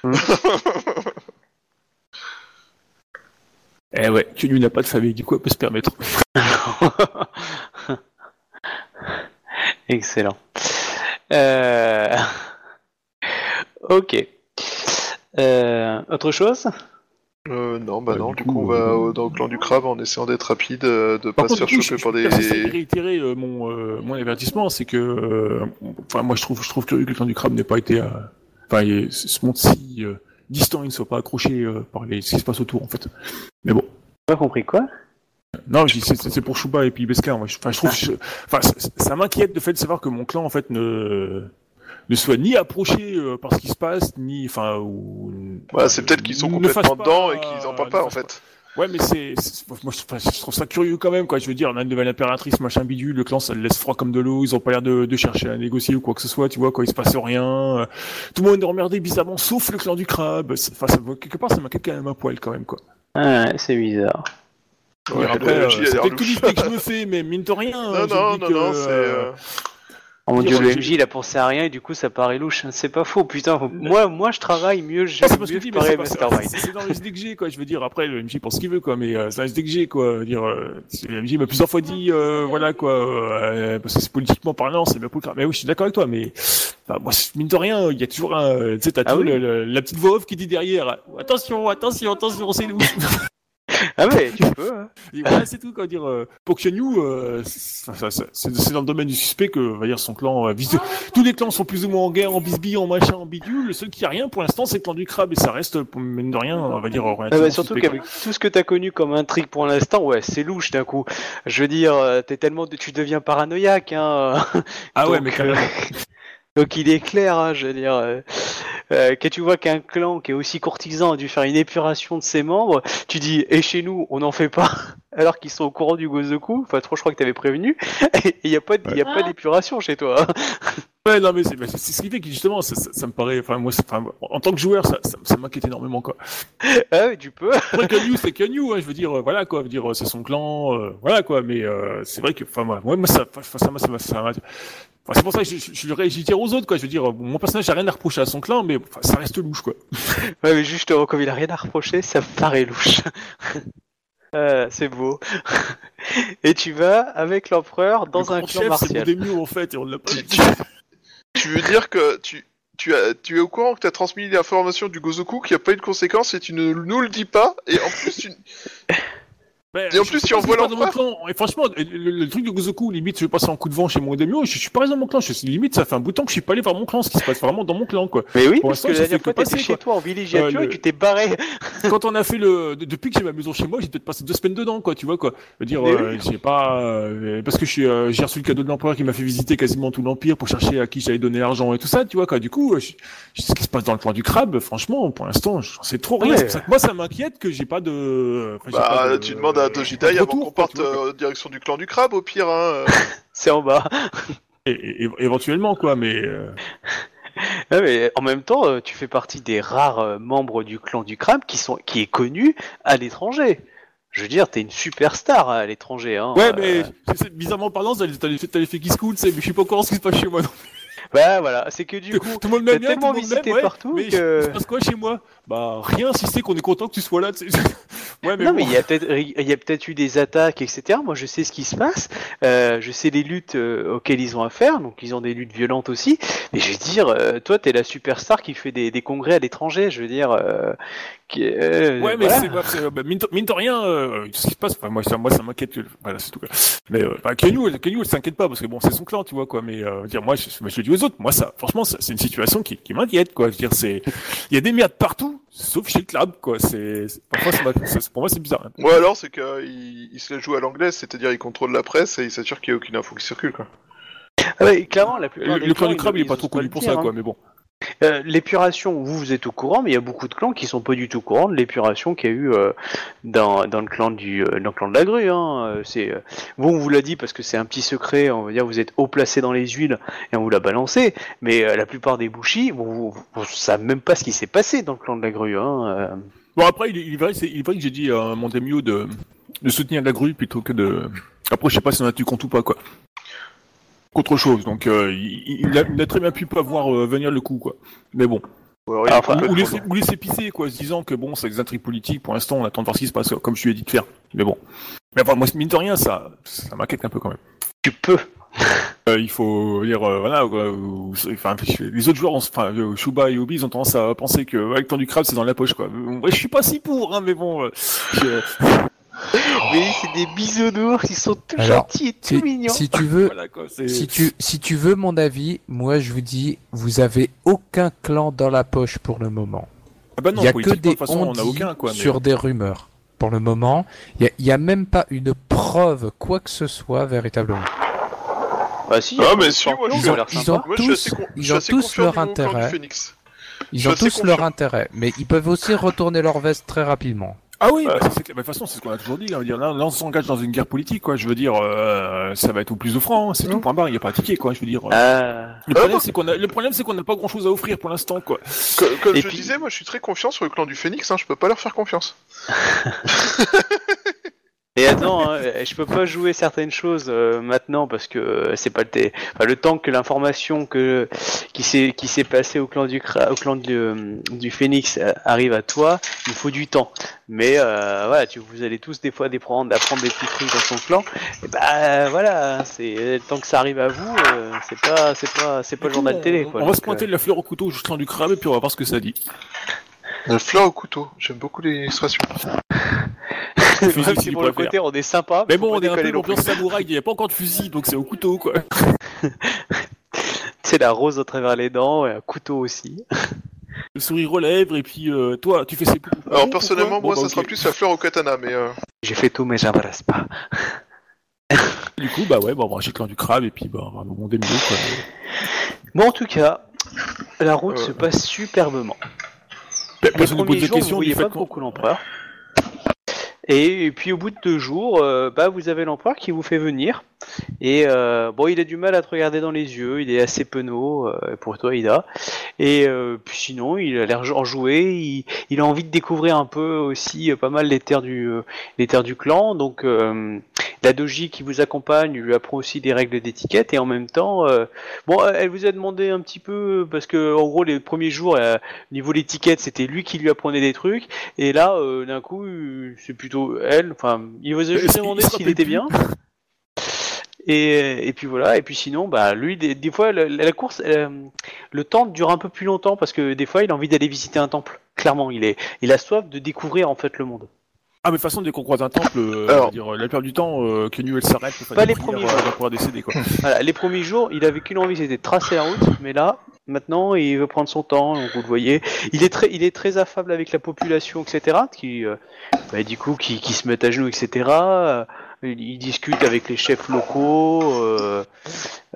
[laughs]
Eh ouais, que lui n'a pas de famille, du coup, elle peut se permettre. [laughs]
Excellent. Euh... [laughs] Ok. Euh, autre chose?
Euh, non, bah
Ouais,
non,
du coup,
coup, on va
euh,
au- dans le clan du crabe en essayant d'être rapide, euh, de
Par
pas se
contre,
faire
oui,
choper
je-
par
je
des...
préfère réitérer euh, mon, euh, mon avertissement, c'est que, euh, enfin, moi, je trouve, je trouve curieux que le temps du crabe n'ait pas été, enfin, il se montre si euh, distant, il ne soit pas accroché euh, par les, ce qui se passe autour, en fait. Mais bon,
Pas compris quoi?
Non, je c'est pour Shuba et puis Beskar. Moi, je, enfin, je trouve, je- enfin, ça, ça m'inquiète le fait de savoir que mon clan en fait ne ne soit ni approché euh, par ce qui se passe, ni enfin ou.
C'est peut-être qu'ils sont complètement
pas,
dedans et qu'ils en parlent pas, en fait.
Ouais, mais c'est, c'est- moi je, enfin, je trouve ça curieux quand même, quoi. Je veux dire, on a une nouvelle impératrice, machin bidule, le clan ça le laisse froid comme de l'eau, ils ont pas l'air de, de chercher à négocier ou quoi que ce soit, tu vois, quoi, il se passe rien. euh, Tout le monde est emmerdé bizarrement, sauf le clan du crabe. Enfin, ça, quelque part, ça m'inquiète quand même un poil quand même, quoi.
Ah, ouais, c'est bizarre.
Ouais,
Après, euh, c'est peut-être que
louche.
l'idée que je me fais, mais mine de rien. [laughs]
Non, non, non,
que,
non, c'est...
Oh mon dieu,
j'ai-
MJ il a pensé à rien et du coup ça paraît louche. C'est pas faux, putain. Moi, moi je travaille mieux,
parce que
mieux
je dis,
je
mais
parais
c'est dans le SDG, quoi. Je veux dire, après, le MJ pense ce qu'il veut, quoi. Mais euh, c'est un SDG, quoi. Je veux dire, euh, le MJ m'a plusieurs fois dit, euh, voilà, quoi. euh, parce que c'est politiquement parlant, c'est bien pour le. Mais oui, je suis d'accord avec toi, mais bah, moi, mine de rien, il y a toujours un, tu sais, t'as
Ah oui.
la petite voix off qui dit derrière, attention, attention, attention, c'est louche. [laughs]
Ah mais tu peux. Hein.
C'est tout, quoi. Dire, euh, euh, c'est dans le domaine du suspect que, va dire, son clan, euh, vise- [laughs] tous les clans sont plus ou moins en guerre, en bisbille, en machin, en bidule. Le seul qui a rien pour l'instant, c'est le clan du crabe, et ça reste, pour- mine de rien, on va dire,
Ah bah, surtout qu'avec tout ce que t'as connu comme intrigue pour l'instant, ouais, c'est louche d'un coup. Je veux dire, euh, t'es tellement, tu deviens paranoïaque, hein.
Ah ouais, mais carrément.
euh, Donc il est clair, hein, je veux dire, euh, euh, quand tu vois qu'un clan qui est aussi courtisan a dû faire une épuration de ses membres, tu dis, et chez nous, on n'en fait pas, [laughs] alors qu'ils sont au courant du Gozoku, enfin trop je crois que t'avais prévenu, et [laughs] il n'y a pas, d'épuration chez toi. hein. [laughs]
Ouais, non, mais c'est ce qui fait que justement, ça, ça, ça me paraît, enfin, moi, en tant que joueur, ça, m'inquiète énormément, quoi.
ah ouais, tu peux.
Après, Kenyu, c'est Kenyu, hein, je veux dire, euh, voilà, quoi, je veux dire, c'est son clan, voilà, quoi, mais c'est vrai que, enfin, moi, moi, ça, ça, ça, ça, enfin, c'est pour ça que je, je, je, tire aux autres, quoi, je veux dire, mon personnage n'a rien à reprocher à son clan, mais enfin, ça reste louche, quoi. [laughs]
Ouais, mais justement, comme il a rien à reprocher, ça me paraît louche. [laughs] Euh, c'est beau. [laughs] Et tu vas avec l'empereur dans
Le
un clan
chef, C'est
martial.
Modemio, en fait, et on l'a pas
Tu,
dit.
tu- tu veux dire que tu, tu, as, tu es au courant que tu as transmis l'information du Gozoku qui a pas eu de conséquences et tu ne nous le dis pas et en plus tu...
Ben,
Et en
je
plus, tu
pas
envoies
clan. Et franchement, le, le- truc de Gozoku, limite, je vais passer un coup de vent chez mon Modemio, je, je suis pas resté dans mon clan, je, limite, ça fait un bout de temps que je suis pas allé voir mon clan, ce qui se passe vraiment dans mon clan, quoi.
Mais oui,
Pour
parce
l'instant,
que la dernière fois, t'étais chez toi en villégiature
Euh,
et
le-
tu t'es barré. [laughs] [laughs]
quand on a fait le de- depuis que j'ai ma maison chez moi j'ai peut-être passé deux semaines dedans quoi tu vois quoi je veux dire euh, j'ai pas euh, parce que je suis euh, j'ai reçu le cadeau de l'empereur qui m'a fait visiter quasiment tout l'empire pour chercher à qui j'allais donner l'argent et tout ça tu vois quoi du coup euh, je, je sais ce qui se passe dans le clan du crabe franchement pour l'instant j'en sais trop rien
Ouais.
c'est pour ça que moi ça m'inquiète que j'ai pas de enfin, j'ai
Bah,
pas de-
tu demandes à
pas de
Dojidai avant qu'on parte
quoi.
euh, direction du clan du crabe au pire, hein. euh. [laughs]
C'est en bas.
Et- et- et- éventuellement quoi mais euh, [laughs]
mais en même temps, tu fais partie des rares membres du clan du crabe qui sont qui est connu à l'étranger. Je veux dire, t'es une superstar à l'étranger. Hein.
ouais
Euh,
mais bizarrement parlant t'as t'as l'effet qui se coule mais je suis pas au courant de ce qui se passe chez moi non.
Bah voilà, c'est que du coup,
tout le monde
t'as
bien tout
tellement
le monde
visité
ouais,
partout
mais
que-
il se passe quoi chez moi? Bah rien si c'est qu'on est content que tu sois là [laughs] ouais mais
non,
bon.
mais il y a peut-être eu des attaques, etc. Moi, je sais ce qui se passe. Euh, je sais les luttes euh, auxquelles ils ont affaire. Donc, ils ont des luttes violentes aussi. Mais je veux dire, euh, toi, t'es la superstar qui fait des, des congrès à l'étranger. Je veux dire, euh, qui,
Ouais, mais
voilà.
c'est, bah, bah, mine, de- mine de rien, ce qui se passe, enfin, moi, ça, moi, ça m'inquiète. Voilà, c'est tout. Quoi. Mais euh, bah, Kenyu, elle- s'inquiète pas parce que bon, c'est son clan, tu vois quoi. Mais dire, moi, je, je le dis autres. Moi, ça, franchement, ça- c'est une situation qui, qui m'inquiète, quoi. Je veux dire, c'est, il y a des merdes partout, sauf chez le club, quoi. C'est, c'est- parfois, ça m'a- ça- pour moi, c'est bizarre. hein.
Ou alors c'est qu'il il se la joue à l'anglaise, c'est-à-dire il contrôle la presse et il s'assure qu'il n'y a aucune info qui circule quoi.
Ah ouais, clairement, la plupart
Le,
des
le clan
clans,
du crabe, il est pas trop connu pour
dire,
ça,
hein.
quoi. Mais bon.
Euh, l'épuration, vous, vous êtes au courant, mais il y a beaucoup de clans qui sont pas du tout au courant de l'épuration qu'il y a eu euh, dans, dans le clan du euh, dans le clan de la grue. Hein. C'est vous, on vous l'a dit parce que c'est un petit secret. On va dire, vous êtes haut placé dans les huiles et on vous l'a balancé. Mais la plupart des bouchis, vous, vous savez même pas ce qui s'est passé dans le clan de la grue. Hein.
Bon, après, il, il est vrai, que j'ai dit à mon Demio de, soutenir la grue plutôt que de. Après, je sais pas si on a tenu compte ou pas, quoi. Qu'autre chose. Donc, euh, il, il a, il a très bien pu pas voir euh, venir le coup, quoi. Mais bon.
Ou alors
enfin,
Ou, laisser, ou laisser pisser, quoi, se disant que bon, c'est des intrigues politiques, pour l'instant, on attend de voir ce qui se passe, comme je lui ai dit de faire. Mais bon. Mais enfin, moi, mine de rien, ça, ça m'inquiète un peu quand même.
Tu peux.
Euh, il faut dire, euh, voilà, enfin, les autres joueurs, enfin, Shuba et Obi, ils ont tendance à penser que, ouais, le temps du crabe, c'est dans la poche, quoi. Je suis pas si pour, hein, mais bon,
Mais c'est des bisounours qui sont tout
Alors,
gentils et tout
Si,
mignons.
si tu veux,
voilà, quoi, c'est...
si tu, si tu veux mon avis, moi je vous dis, vous avez aucun clan dans la poche pour le moment.
Ah bah non,
Il y a que des
façon, on
on
n'a aucun, quoi. mais-
sur des rumeurs. pour le moment. Il y a, même pas une preuve, quoi que ce soit, véritablement.
Bah si.
Ah, mais si, moi, je-
ils ont-
Moi, je suis
tous-
assez, con- je
ils ont tous leur intérêt. Ils ont tous leur intérêt, mais ils peuvent aussi retourner leur veste très rapidement.
Ah oui, bah, ça, c'est clair. Bah, de toute façon, c'est ce qu'on a toujours dit. hein. Dire, là, là, on s'engage dans une guerre politique, quoi. Je veux dire, euh, ça va être au plus offrant. hein. C'est tout point barre. Il n'y a pas à tiquer, quoi. Je veux dire. euh,
Ah.
Le problème, c'est qu'on a, le problème, c'est qu'on n'a pas grand chose à offrir pour l'instant, quoi.
Co- Comme
Et
je
puis-
disais, moi, je suis très confiant sur le clan du Phoenix. Hein, je peux pas leur faire confiance. [laughs]
Et attends, hein, je peux pas jouer certaines choses euh, maintenant parce que euh, c'est pas le, enfin, le temps que l'information que qui s'est qui s'est passée au clan du Cra- au clan du, euh, euh, arrive à toi, il faut du temps. Mais euh, voilà, tu vous allez tous des fois d'apprendre d'apprendre des petits trucs dans son clan. Et bah voilà, c'est le temps que ça arrive à vous, euh, c'est pas c'est pas c'est pas le journal télé quoi.
On va se pointer
euh,
de la fleur au couteau jusqu'au du crabe et puis on va voir ce que ça dit.
Le fleur au couteau. J'aime beaucoup les expressions.
même
fusil,
si
s'il
pour le
préfère.
côté on est sympa,
Mais bon, on est un peu l'ambiance samouraï. Il n'y a pas encore de fusil, donc c'est au couteau, quoi. [laughs]
C'est la rose au travers les dents et un couteau aussi.
Le sourire aux lèvres et puis euh, toi, tu fais ses poux.
Alors,
Bon,
personnellement, moi,
Bon,
ça
bah,
sera plus la fleur au katana, mais euh,
J'ai fait tout mais j'embrasse pas.
Du coup, bah ouais, bah, on va le clan du crabe et puis bah, on va mieux, quoi.
Bon, en tout cas, la route
Euh.
se passe superbement.
Personne ne pose de
jours, vous
questions
voyez pas beaucoup l'empereur. Et, et puis au bout de deux jours, euh, bah, vous avez l'empereur qui vous fait venir. Et euh, bon, il a du mal à te regarder dans les yeux, il est assez penaud euh, pour toi, Ida. Et euh, puis sinon, il a l'air enjoué, il, il a envie de découvrir un peu aussi euh, pas mal les terres du, euh, les terres du clan. Donc euh, la doji qui vous accompagne lui apprend aussi des règles d'étiquette et en même temps, euh, bon, elle vous a demandé un petit peu parce que en gros les premiers jours, euh, niveau l'étiquette, c'était lui qui lui apprenait des trucs. Et là, euh, d'un coup, c'est plutôt elle. Enfin, il vous a juste demandé s'il était bien. [laughs] Et, et puis voilà, et puis sinon, bah lui, des, des fois, la, la course, euh, le temps dure un peu plus longtemps parce que des fois, il a envie d'aller visiter un temple. Clairement, il est, il a soif de découvrir en fait le monde.
Ah, mais de toute façon, dès qu'on croise un temple, euh,
Alors.
dire, la plupart du temps, euh, que elle s'arrête pour
Pas les premiers jours.
décéder, quoi. [laughs]
Voilà, les premiers jours, il avait qu'une envie, c'était de tracer la route, mais là, maintenant, il veut prendre son temps, donc vous le voyez. Il est très, il est très affable avec la population, etc., qui, euh, bah, du coup, qui, qui se mettent à genoux, etc. Euh, Il, il discute avec les chefs locaux, euh,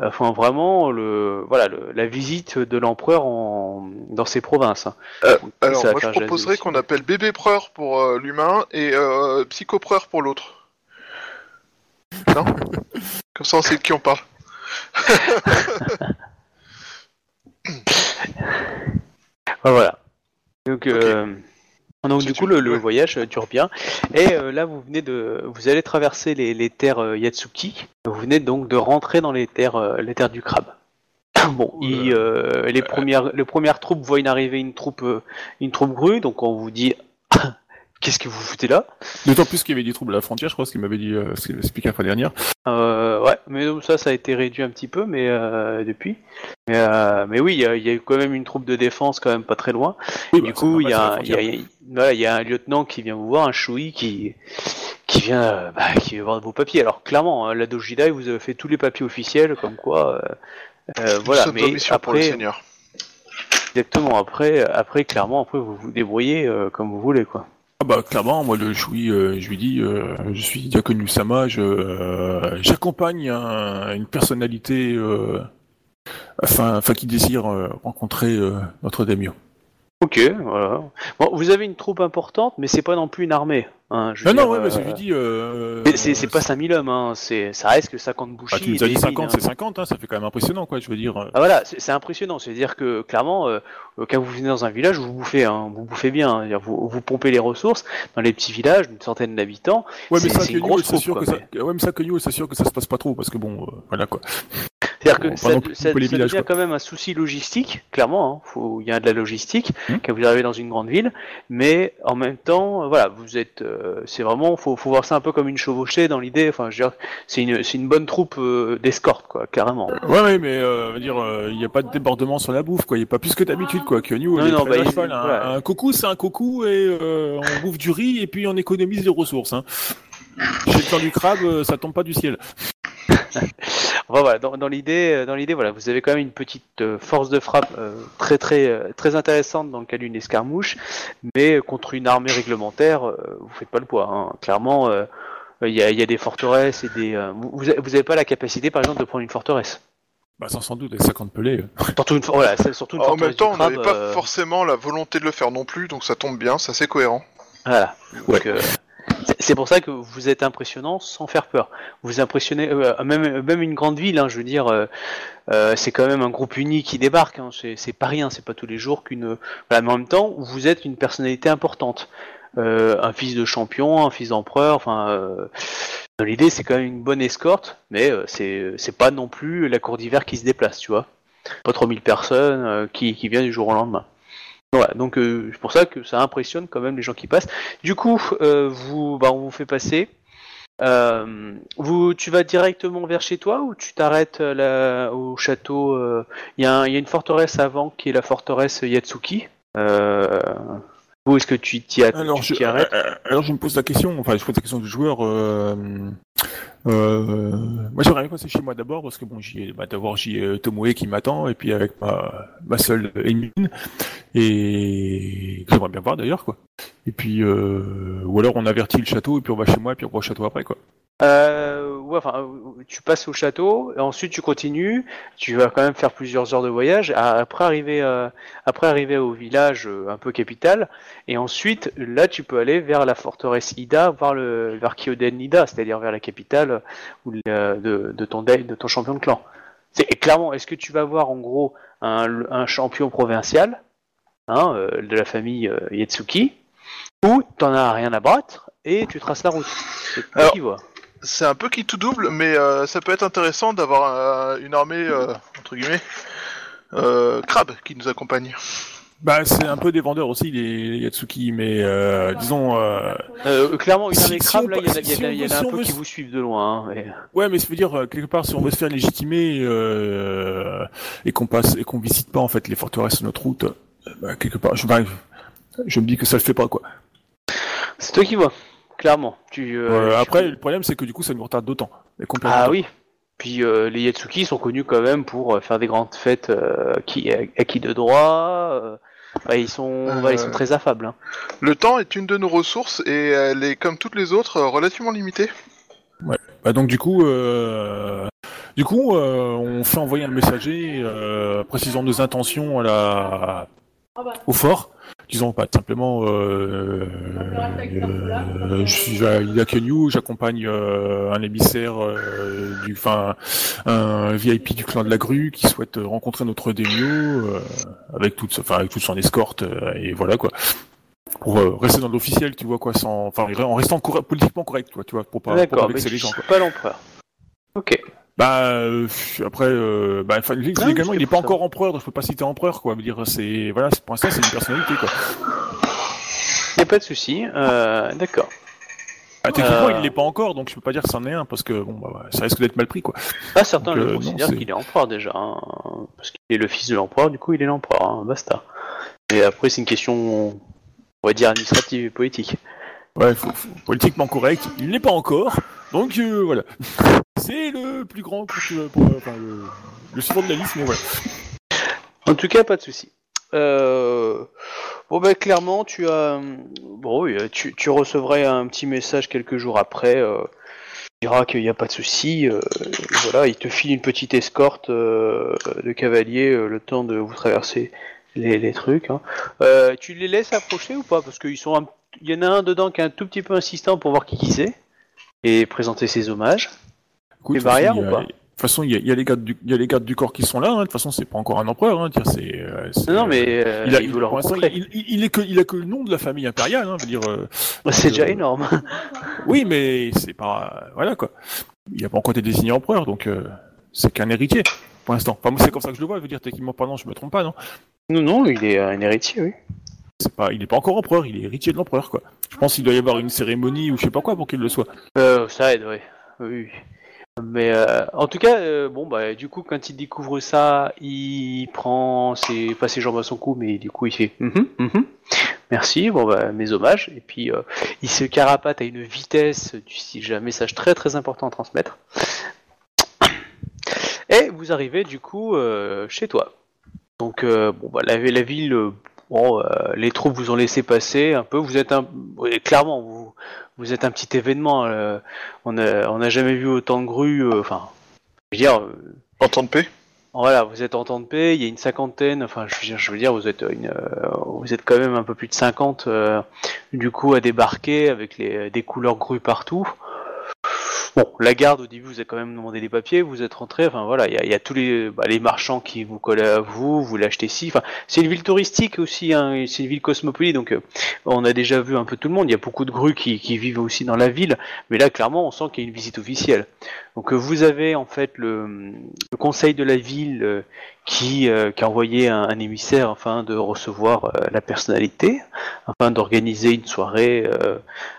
enfin vraiment, le, voilà, le- la visite de l'empereur dans ses provinces. hein.
Euh,
Donc,
alors moi, je proposerais qu'on appelle bébé preur pour euh, l'humain et psychopreur pour l'autre. Non? Comme ça, on sait de qui on parle. [laughs]
Voilà. Donc, donc
Si
du coup, le, voyage euh, dure bien. Et euh, là, vous venez de, vous allez traverser les, les terres euh, Yatsuki. Vous venez donc de rentrer dans les terres, euh, les terres du crabe. [coughs] Bon, il, euh, les premières, les premières troupes voient une arrivée une troupe, une troupe grue. Donc on vous dit, qu'est-ce que vous foutez là?
D'autant plus qu'il y avait des troubles à la frontière, je crois, ce qu'il m'avait dit, euh, ce qu'il expliqué la fois dernière.
Euh, ouais, mais donc ça, ça a été réduit un petit peu, mais euh, depuis. Mais, euh, mais oui, il y, a- il y a eu quand même une troupe de défense quand même pas très loin.
Oui,
du
bah,
coup,
c'est
il y, a,
normal,
il
c'est
y,
la
a, il y a- voilà, il y a un lieutenant qui vient vous voir, un choui qui qui vient, bah, qui veut voir vos papiers. Alors clairement, hein, la Dojida, vous a fait tous les papiers officiels, comme quoi, euh, euh, voilà. Mais
mission pour le
après,
Seigneur.
exactement, après, après, clairement, après, vous vous débrouillez euh, comme vous voulez, quoi.
Ah bah clairement, moi le choui, euh, je lui dis, euh, je suis Diakonu Sama, je euh, j'accompagne un- une personnalité, afin, afin qui désire rencontrer notre daimyo.
Ok, voilà. Bon, vous avez une troupe importante, mais c'est pas non plus une armée. Hein, je veux
Non, non,
dire,
ouais,
euh,
mais dis. Euh,
mais c'est c'est pas 5000 hommes, hein. c'est ça reste que 50 bouchis.
Bah, tu nous as dit
mines,
50,
hein.
c'est 50, hein, ça fait quand même impressionnant, quoi. Je veux dire. euh.
Ah voilà, c'est c'est impressionnant. C'est-à-dire que clairement, euh, euh, quand vous venez dans un village, vous bouffez, hein, vous bouffez bien. hein. Vous, vous pompez les ressources dans les petits villages d'une centaine d'habitants.
Ouais, mais
c'est-
ça,
c'est une
que ça. Ouais, mais ça, Newell s'assure que ça se passe pas trop, parce que bon, euh, voilà quoi.
C'est-à-dire que
Bon,
ça,
villages,
devient quand même un souci logistique, clairement. hein. Faut- Il y a de la logistique
Hmm.
quand vous arrivez dans une grande ville, mais en même temps, euh, voilà, vous êtes, euh, c'est vraiment, faut, faut voir ça un peu comme une chevauchée dans l'idée. Enfin, je veux dire, c'est une, c'est une bonne troupe euh, d'escorte, quoi, carrément.
Ouais, ouais, mais euh, dire, il n'y a pas de débordement sur la bouffe, quoi. Il n'y a pas plus que d'habitude, quoi. Que
Non, non, bah, il-
un,
voilà.
un coucou, c'est un coucou, et euh, on bouffe du riz, et puis on économise les ressources, hein. Chez le temps du crabe, euh, ça tombe pas du ciel.
Enfin, voilà, dans, dans l'idée, euh, dans l'idée, voilà, vous avez quand même une petite euh, force de frappe euh, très très euh, très intéressante dans le cas d'une escarmouche, mais contre une armée réglementaire, euh, vous faites pas le poids. hein. Clairement, euh, il y, a, il y a des forteresses et des. euh, vous, vous avez- vous avez pas la capacité, par exemple, de prendre une forteresse.
Bah, sans, sans doute, avec 50 pelés. euh. [laughs]
Surtout une, for- voilà, c'est surtout une
En même temps, on n'avait pas
euh,
forcément la volonté de le faire non plus, donc ça tombe bien, c'est assez cohérent.
Voilà.
Ouais.
Donc, euh, c'est- pour ça que vous êtes impressionnant sans faire peur. Vous impressionnez euh, même même une grande ville. Hein, je veux dire, euh, euh, c'est quand même un groupe uni qui débarque. Hein, c'est pas rien. C'est pas tous les jours qu'une. Mais en même temps, vous êtes une personnalité importante. Euh, un fils de champion, un fils d'empereur. Enfin, euh, l'idée, c'est quand même une bonne escorte, mais euh, c'est c'est pas non plus la cour d'hiver qui se déplace, tu vois. Pas 3000 personnes euh, qui viennent du jour au lendemain. Voilà, donc euh, c'est pour ça que ça impressionne quand même les gens qui passent. Du coup, euh, vous, bah, on vous fait passer. Euh, vous, tu vas directement vers chez toi ou tu t'arrêtes euh, là, au château euh, Il y, y a une forteresse avant qui est la forteresse Yatsuki. Euh, où est-ce que tu t'y
Alors,
tu
je,
arrêtes
euh, alors, je me pose la question, enfin, je pose la question du joueur. Euh, euh, moi, j'aimerais bien passer chez moi d'abord, parce que bon, j'y ai, bah, d'abord, j'y ai euh, Tomoe qui m'attend, et puis avec ma, ma seule Emine, et que j'aimerais bien voir d'ailleurs, quoi. Et puis, euh, ou alors on avertit le château, et puis on va chez moi, et puis on va au château après, quoi.
Euh, ouais, enfin, euh, tu passes au château, et ensuite tu continues. Tu vas quand même faire plusieurs heures de voyage. Après arriver, euh, après arriver au village euh, un peu capital, et ensuite là tu peux aller vers la forteresse Ida, voir le vers Kyoden Ida, c'est-à-dire vers la capitale ou de, de ton dé- de ton champion de clan. C'est et clairement, est-ce que tu vas voir en gros un, un champion provincial, hein, de la famille Yetsuki, ou t'en as rien à battre et tu traces la route? C'est qui vois.
C'est un peu qui tout double, mais euh, ça peut être intéressant d'avoir euh, une armée, euh, entre guillemets, euh, crabe qui nous accompagne.
Bah, c'est un peu des vendeurs aussi, les, Yatsuki, mais euh, disons, euh,
Euh, clairement, une armée
si
crabe, là, il y en a, y a-
si
y en a
veut-
un peu
veut
qui vous suivent de loin. hein, mais-
Ouais, mais ça veut dire quelque part si on veut se faire légitimer euh, et qu'on passe et qu'on visite pas en fait les forteresses sur notre route, euh, bah, quelque part, je, enfin, je me dis que ça le fait pas quoi.
C'est toi qui vois, clairement. Tu, euh,
Euh,
tu-
après, le problème c'est que du coup ça nous retarde d'autant.
Ah oui. Puis euh, les Yatsuki sont connus quand même pour euh, faire des grandes fêtes euh, qui, acquis de droit. euh, ouais, ils sont,
Euh,
ouais, ils sont très affables. hein.
Le temps est une de nos ressources et elle est, comme toutes les autres, relativement limitée.
Bah, donc du coup, euh, du coup, euh, on fait envoyer un messager euh, précisant nos intentions à la
bah,
au fort, disons pas simplement euh, euh, je suis à Ida Kenyu, j'accompagne euh, un émissaire euh, du enfin un VIP du clan de la grue qui souhaite rencontrer notre Demio euh, avec toute enfin avec toute son escorte euh, et voilà quoi. Pour euh, rester dans l'officiel, tu vois quoi, sans enfin en restant politiquement correct, quoi, tu vois, pour pas, pour pas vexer les gens. Quoi.
pas l'empereur. Ok.
Bah euh, après, euh, bah, enfin,
Ah,
il est
pour
pas
ça.
encore empereur, donc je peux pas citer empereur, quoi. Veux dire, c'est voilà, c'est- pour l'instant, c'est une personnalité, quoi.
Y a pas de souci. Euh, D'accord.
Ah, techniquement,
Euh.
il l'est pas encore, donc je peux pas dire que c'en est un, parce que bon, bah, ça risque d'être mal pris, quoi.
Ah, certains
Donc,
le
euh,
considèrent qu'il est empereur déjà, hein, parce qu'il est le fils de l'empereur. Du coup, il est l'empereur. Hein, basta. Et après, c'est une question, on va dire administrative et politique.
Ouais, faut, faut- politiquement correct, il l'est pas encore, donc euh, voilà. C'est le plus grand, pour, pour- enfin, le, le suivant de la liste, mais voilà.
En tout cas, pas de souci. Euh... Bon, bah, clairement, tu as. Bon, oui, tu, tu recevrais un petit message quelques jours après. Euh... Il dira qu'il n'y a pas de souci. euh, voilà, il te file une petite escorte euh, de cavaliers euh, le temps de vous traverser les, trucs. hein. Euh, tu les laisses approcher ou pas? Parce qu'ils sont. un- Il y en a un dedans qui est un tout petit peu insistant pour voir qui qui c'est et présenter ses hommages.
Écoute,
barrières ou pas
De toute façon, il y a, il y a les gardes du, il y a les gardes du corps qui sont là. hein. De toute façon, c'est pas encore un empereur. Hein. Tiens, c'est, euh, c'est-
Non, non, mais euh,
il a,
il
il-
veut le
pour l'instant,
rencontrer.
il, il- il est que, il a que le nom de la famille impériale. Hein. Dire, euh,
C'est déjà
euh,
énorme. [laughs]
oui, mais c'est pas, voilà quoi. Il a pas encore été désigné empereur, donc euh, c'est qu'un héritier pour l'instant. Enfin, moi, c'est comme ça que je le vois. Je veux dire, techniquement parlant, je me trompe pas, non?
Non, non, il est un héritier, oui.
Pas, il est pas encore empereur. Il est héritier de l'empereur, quoi. Je pense qu'il doit y avoir une cérémonie ou je sais pas quoi pour qu'il le soit.
Euh, ça aide. Oui. Mais euh, en tout cas, euh, bon bah du coup quand il découvre ça, il prend ses pas ses jambes à son cou, mais du coup il fait Mhm, mhm. merci, bon bah mes hommages, et puis euh, il se carapate à une vitesse du j'ai un message très très important à transmettre. Et vous arrivez du coup chez toi. Donc bon, bah, la, ville, bon, euh, les troupes vous ont laissé passer un peu. Vous êtes un, clairement, vous, vous êtes un petit événement. euh, on n'a jamais vu autant de grues. euh, Enfin, je veux dire,
En temps de paix
voilà, vous êtes en temps de paix. Il y a une cinquantaine. Enfin, je veux dire, je veux dire vous êtes une, vous êtes quand même un peu plus de 50 euh, du coup à débarquer avec les, des couleurs grues partout. Bon, la garde au début, vous avez quand même demandé des papiers, vous êtes rentré. Enfin voilà, il y y a tous les, bah, marchands qui vous collent à vous, vous l'achetez ici. Enfin, c'est une ville touristique aussi, hein, c'est une ville cosmopolite, donc euh, on a déjà vu un peu tout le monde. Il y a beaucoup de grues qui, qui vivent aussi dans la ville, mais là clairement, on sent qu'il y a une visite officielle. Donc euh, vous avez en fait le, le conseil de la ville euh, qui, euh, qui a envoyé un, un émissaire afin de recevoir euh, la personnalité, afin d'organiser une soirée, euh,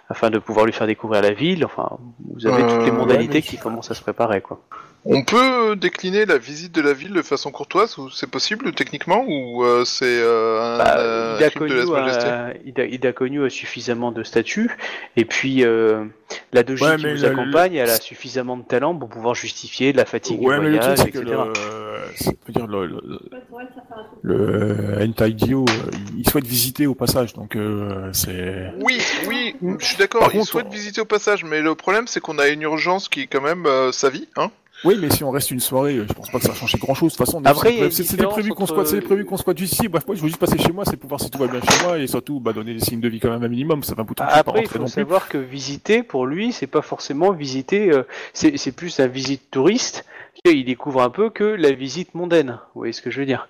afin de pouvoir lui faire découvrir la ville. Enfin, vous avez toutes les modalités qui commencent à se préparer, quoi.
On peut décliner la visite de la ville de façon courtoise, ou c'est possible techniquement, ou euh, c'est euh, un,
Bah,
euh,
Ida,
de
a, Ida, a suffisamment de statut, et puis euh, la Doji
Ouais,
qui
le-
accompagne, elle a suffisamment de talent pour pouvoir justifier de la fatigue
Ouais,
du
mais le truc,
voyage,
que
etc.
le, c'est- on peut dire le, Hentai Dio, euh, il souhaite visiter au passage, donc euh, c'est.
Oui, oui, je suis d'accord,
Par
il
contre,
souhaite
on-
visiter au passage, mais le problème c'est qu'on a une urgence qui est quand même euh, sa vie, hein.
Oui, mais si on reste une soirée, je pense pas que ça va changer grand chose. De toute façon, c'était prévu qu'on squatte, c'était prévu qu'on squatte ici. Bref, moi, je veux juste passer chez moi, c'est pour voir si tout va bien chez moi et surtout, bah, donner des signes de vie quand même un minimum. Ça va un suis pas
Après, il faut
non plus.
savoir que visiter, pour lui, c'est pas forcément visiter, euh, c'est c'est plus la visite touriste. Il découvre un peu que la visite mondaine. Vous voyez ce que je veux dire?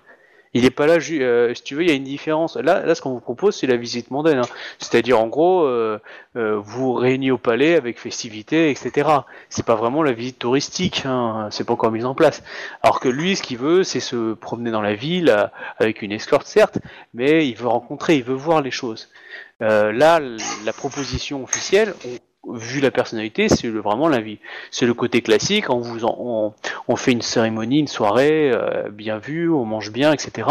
Il est pas là, euh, si tu veux, il y a une différence. Là, là ce qu'on vous propose, c'est la visite mondaine. hein. C'est-à-dire, en gros, euh, euh, vous réunissez au palais avec festivité, etc. C'est pas vraiment la visite touristique. Hein. C'est pas encore mis en place. Alors que lui, ce qu'il veut, c'est se promener dans la ville euh, avec une escorte, certes, mais il veut rencontrer, il veut voir les choses. Là, la proposition officielle, vu la personnalité, c'est vraiment la vie. C'est le côté classique. On vous, en- on, on fait une cérémonie, une soirée euh, bien vue, on mange bien, etc.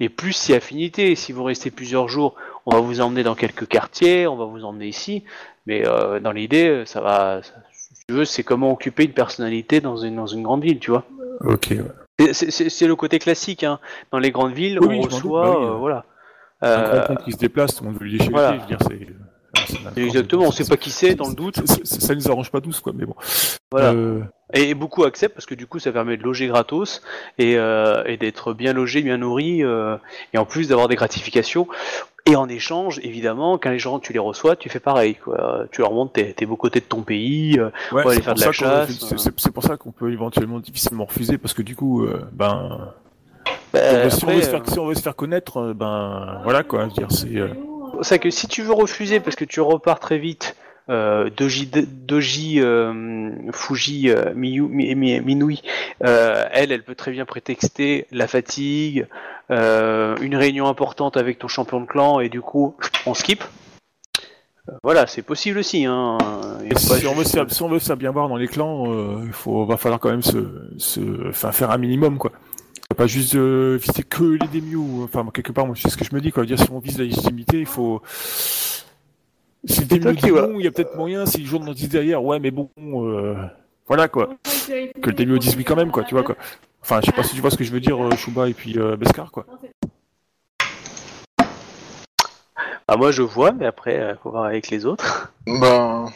Et plus si affinité. Si vous restez plusieurs jours, on va vous emmener dans quelques quartiers, on va vous emmener ici. Mais euh, dans l'idée, ça va. ça- si tu veux, c'est comment occuper une personnalité dans une dans une grande ville, tu vois.
Ok, ouais.
C'est- C'est c'est- c'est le côté classique. Hein. Dans les grandes villes,
Oui,
on
doute,
reçoit,
bah oui.
euh, voilà.
Un
Euh,
grand pont qui se déplace, monde veut lui
voilà. Exactement, on sait pas qui c'est dans le doute.
Ça nous arrange pas tous, quoi, mais bon.
Voilà.
Euh,
Et, beaucoup acceptent parce que du coup ça permet de loger gratos et, euh, et d'être bien logé, bien nourri euh, et en plus d'avoir des gratifications. Et en échange, évidemment, quand les gens tu les reçois, tu fais pareil. Quoi. Tu leur montres tes, tes beaux côtés de ton pays.
ouais,
aller faire de la chasse,
c'est- pour ça qu'on peut éventuellement difficilement refuser, parce que du coup, ben.
bah,
si, on veut, on se faire, si on veut se faire connaître, ben. Voilà, quoi, je veux dire, c'est. Euh,
c'est que si tu veux refuser parce que tu repars très vite, euh, Doji, Doji euh, Fuji euh, Miyu, Mi- Mi- Minui, euh, elle, elle peut très bien prétexter la fatigue, une réunion importante avec ton champion de clan et du coup on skip. Voilà, c'est possible aussi. Hein.
Et si, on veut si on faire bien voir dans les clans, il va falloir quand même se, se, faire un minimum, quoi. Pas juste euh, viser que les démios. Enfin, quelque part, moi, c'est ce que je me dis, quoi. Dire, si on vise la légitimité, il faut. Si
qui vois.
non, il y a peut-être moyen, si les gens nous disent derrière, ouais, mais bon, euh, voilà, quoi. Que le démio dise oui quand même, quoi, tu vois, quoi. Enfin, je sais pas si tu vois ce que je veux dire, euh, Chouba et puis euh, Beskar, quoi.
Ah, moi je vois, mais après, faut voir avec les autres.
Ben.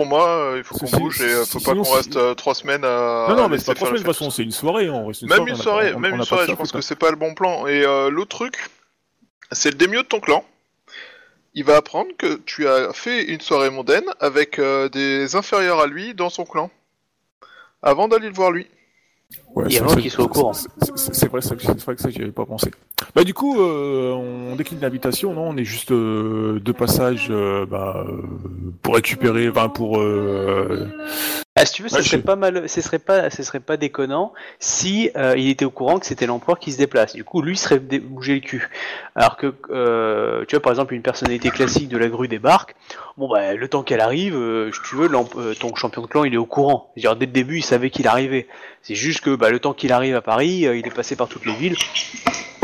Pour moi, euh, il faut qu'on bouge et euh, faut pas qu'on reste euh, trois semaines à.
non, non, mais c'est pas trois semaines, de toute façon, c'est une soirée, on reste une
Même une soirée, même une soirée, je pense que c'est pas le bon plan. Et l'autre truc, c'est le démieux de ton clan. Il va apprendre que tu as fait une soirée mondaine avec des inférieurs à lui dans son clan. Avant d'aller le voir lui.
Ouais,
Il y a
c'est-
qu'il soit au courant.
c'est- vrai, c'est vrai que ça, j'y avais pas pensé. Bah du coup, euh, on décline l'invitation, non? On est juste euh, de passage, euh, bah, euh, pour récupérer, enfin pour.
Ah, si tu veux, ce serait pas mal, ce serait pas, ce serait pas déconnant si euh, il était au courant que c'était l'empereur qui se déplace. Du coup, lui serait bougé le cul. Alors que, euh, tu vois, par exemple, une personnalité classique de la grue débarque. Bon, bah, le temps qu'elle arrive, euh, si tu veux, ton champion de clan, il est au courant. C'est-à-dire, dès le début, il savait qu'il arrivait. C'est juste que, bah, le temps qu'il arrive à Paris, il est passé par toutes les villes.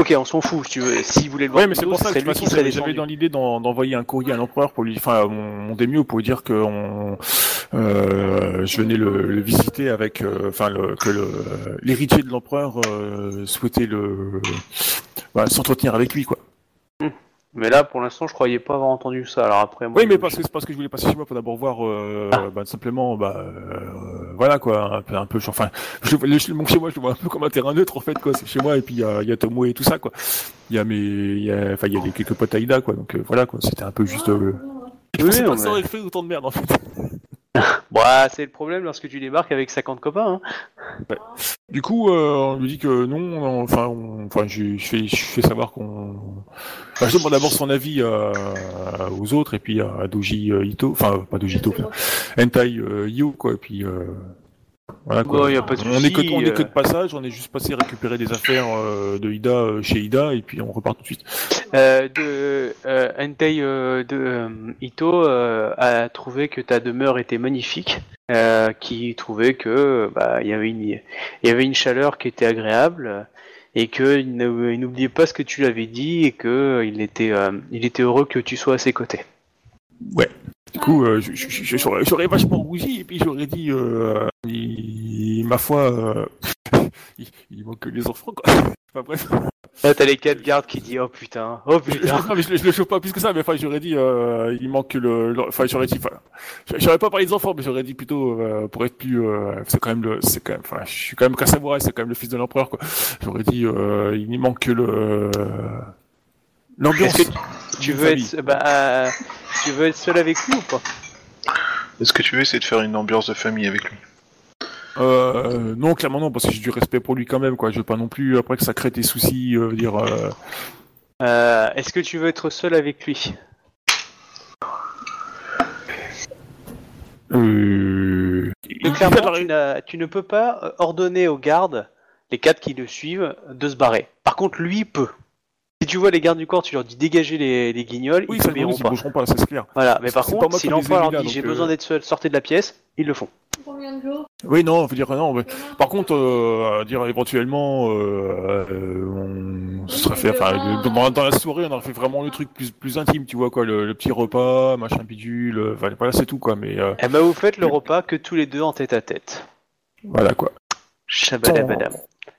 Ok, on s'en fout, si tu veux. S'il voulait le voir
Ouais, mais c'est pour ça que
serait
j'avais dans l'idée d'en- d'envoyer un courrier à l'empereur pour lui, enfin, mon, mon démieux pour lui dire que on, euh, je venais le, le visiter avec, euh, enfin, le, que le- l'héritier de l'empereur euh, souhaitait le bah, s'entretenir avec lui, quoi.
Mais là, pour l'instant, je croyais pas avoir entendu ça. Alors après, moi,
Oui, mais parce que c'est parce que je voulais passer chez moi pour d'abord voir, euh,
Ah.
bah, simplement, bah, euh, voilà quoi, un peu, un peu, enfin, je, le, le- mon chez moi, je le vois un peu comme un terrain neutre en fait, quoi. C'est chez moi et puis il y a, il y a Tomo et tout ça, quoi. Il y a mes, il y a, enfin, il y a des quelques potes Aïda, quoi. Donc euh, voilà, quoi. C'était un peu juste. Euh... Je
Oui, [laughs]
pensais pas
non,
que ça
mais-
aurait fait autant de merde en fait.
Bah, c'est le problème lorsque tu débarques avec 50 copains. Hein.
Du coup, euh, on lui dit que non, on- enfin, on- enfin, je, je fais, je fais savoir qu'on. Enfin, je demande d'abord son avis euh, aux autres et puis à Doji euh, Ito, enfin pas Doji Ito, Hentai euh, Io quoi, et puis euh, voilà quoi.
Bon, y a pas de
on est que
souci,
on est que de passage, on est juste passé récupérer des affaires euh, de Ida euh, chez Ida et puis on repart tout de suite.
Euh, de euh, Entei euh, de euh, Ito euh, a trouvé que ta demeure était magnifique, euh, qui trouvait que bah il y avait une il y avait une chaleur qui était agréable et que il n'oubliait pas ce que tu lui avais dit et que il était il était heureux que tu sois à ses côtés.
Ouais. Du coup, euh, j'aurais vachement rougi et puis j'aurais dit, euh, il- ma foi, euh, [laughs] il, il manque que les enfants quoi. [laughs] Enfin bref.
Là t'as les quatre gardes qui disent oh putain oh
Je, je-
putain. [laughs]
mais je, le- je le chauffe pas plus que ça, mais enfin, j'aurais dit, euh, il manque que le, le- enfin, j'aurais dit, enfin, j'aurais pas parlé des enfants, mais j'aurais dit plutôt, euh, pour être plus, euh, c'est quand même le, c'est quand même, enfin, je suis quand même qu'un samouraï, c'est quand même le fils de l'empereur, quoi. J'aurais dit, euh, il manque que le, l'ambiance.
Est-ce que Tu
d'une
veux
famille.
être bah euh, tu veux être seul avec lui ou pas?
Est-ce que tu veux essayer de faire une ambiance de famille avec lui?
Euh, non, clairement non, parce que j'ai du respect pour lui quand même, quoi. Je veux pas non plus, après que ça crée des soucis, euh, dire, euh,
Euh, Est-ce que tu veux être seul avec lui?
Euh,
Donc, clairement, tu, tu ne peux pas ordonner aux gardes, les quatre qui le suivent, de se barrer. Par contre, lui peut. Si tu vois les gardes du corps, tu leur dis dégagez les, les guignols,
oui,
ils ne
ils
bougeront pas.
bougeront pas, ça, c'est clair.
Voilà, mais par contre, si l'empereur leur dit j'ai
donc,
besoin
euh,
d'être seul, sortez de la pièce, ils le font.
Combien de jours?
Oui, non, on veut dire non, mais Par contre, euh, dire éventuellement, euh, euh, on se serait fait, enfin, dans, dans la soirée, on aurait fait vraiment le truc plus, plus intime, tu vois quoi, le, le petit repas, machin bidule, euh, enfin, voilà, c'est tout quoi, mais euh,
Eh ben, vous faites le repas que tous les deux en tête à tête.
voilà quoi.
Shabadabadam.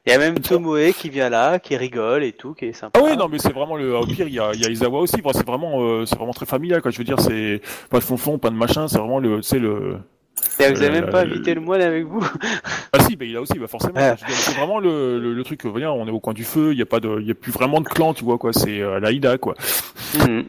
Il y a même Tomoe qui vient là, qui rigole et tout, qui est sympa.
Ah oui, non, mais c'est vraiment le, au pire, il y a, il y a Izawa aussi, bon, c'est vraiment, euh, c'est vraiment très familial quoi. Je veux dire, c'est pas de fonfon, pas de machin, c'est vraiment le, c'est le.
Et vous avez même pas
euh,
invité le moine avec vous [laughs]
Ah si, bah, il a aussi, bah forcément. Dire, C'est vraiment le, le, le truc. euh, Voilà, on est au coin du feu, il y a pas de, il y a plus vraiment de clan, tu vois quoi. C'est euh, la Ida quoi.
Mhm.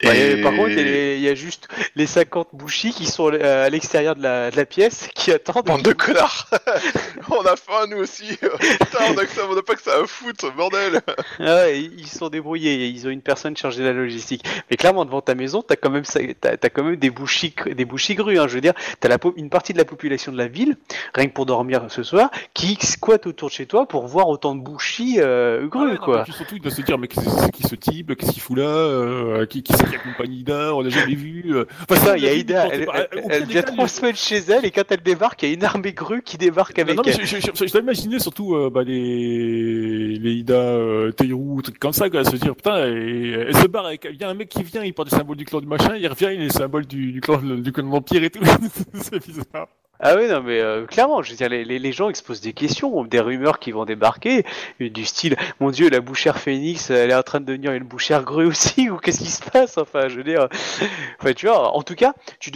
Et-
Par contre, il y, a juste les 50 bouchis qui sont euh, à l'extérieur de la, de la pièce qui attendent.
Bande de connards [laughs] On a faim nous aussi [laughs] Putain, on a, que ça, on a pas que ça à foutre, bordel
Ah ils sont débrouillés, ils ont une personne chargée de la logistique. Mais clairement, devant ta maison, t'as quand même, t'as quand même des bouchis, des bouchis grues. Hein, je veux dire, t'as la, une partie de la population de la ville, rien que pour dormir ce soir, qui squatte autour de chez toi pour voir autant de bouchis euh,
Ah
grues,
non,
quoi.
surtout, il doit se dire, mais qu'est-ce qui ce type Qu'est-ce qu'il fout là euh, Qui, qui c'est qui accompagne Ida On l'a jamais vu. euh. Enfin, si,
il y a Ida, elle, elle-
des
vient trois
il-
semaines chez elle et quand elle débarque, il y a une armée grue qui débarque avec
Non, mais
elle.
je, dois imaginer surtout euh, bah, les, les Ida euh, Teiru, trucs comme ça, quoi, se dire putain, elle se barre avec, il y a un mec qui vient, il porte le symbole du clan du machin, il revient, il est le symbole du, du clan du clan de vampire et tout, [laughs] c'est bizarre.
Ah oui, non, mais euh, clairement, je veux dire, les, les, les gens ils se posent des questions, des rumeurs qui vont débarquer, euh, du style, mon dieu, la bouchère phénix, elle est en train de devenir une bouchère grue aussi, [laughs] ou qu'est-ce qui se passe Enfin, je veux dire, enfin, tu vois, en tout cas, tu,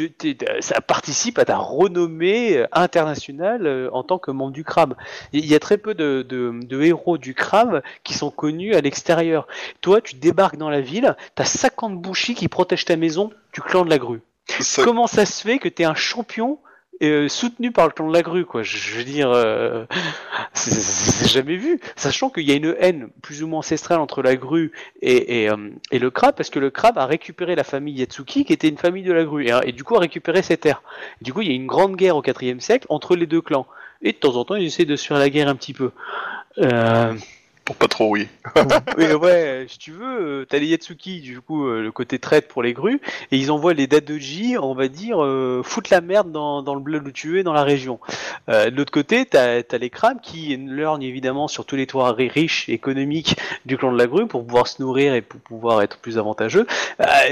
ça participe à ta renommée euh, internationale euh, en tant que membre du crabe. Il y a très peu de, de, de héros du crabe qui sont connus à l'extérieur. Toi, tu débarques dans la ville, t'as 50 bouchis qui protègent ta maison du clan de la grue.
Ça-
Comment ça se fait que t'es un champion euh, soutenu par le clan de la grue, quoi. Je, veux dire, euh, [laughs] c'est- jamais vu. Sachant qu'il y a une haine plus ou moins ancestrale entre la grue et, et, euh, et le crabe, parce que le crabe a récupéré la famille Yatsuki, qui était une famille de la grue, et, et du coup a récupéré ses terres. Du coup, il y a une grande guerre au IVe siècle entre les deux clans. Et de temps en temps, ils essaient de se la guerre un petit peu. Euh,
Pas trop rouiller. [laughs]
Oui, ouais, si tu veux, euh, t'as les Yatsuki, du coup, euh, le côté traite pour les grues, et ils envoient les Dadoji, on va dire, euh, foutre la merde dans, dans le bled où tu es, dans la région. Euh, de l'autre côté, t'as as les crabes qui lorgnent évidemment sur tous les toits ri- riches, économiques du clan de la grue pour pouvoir se nourrir et pour pouvoir être plus avantageux.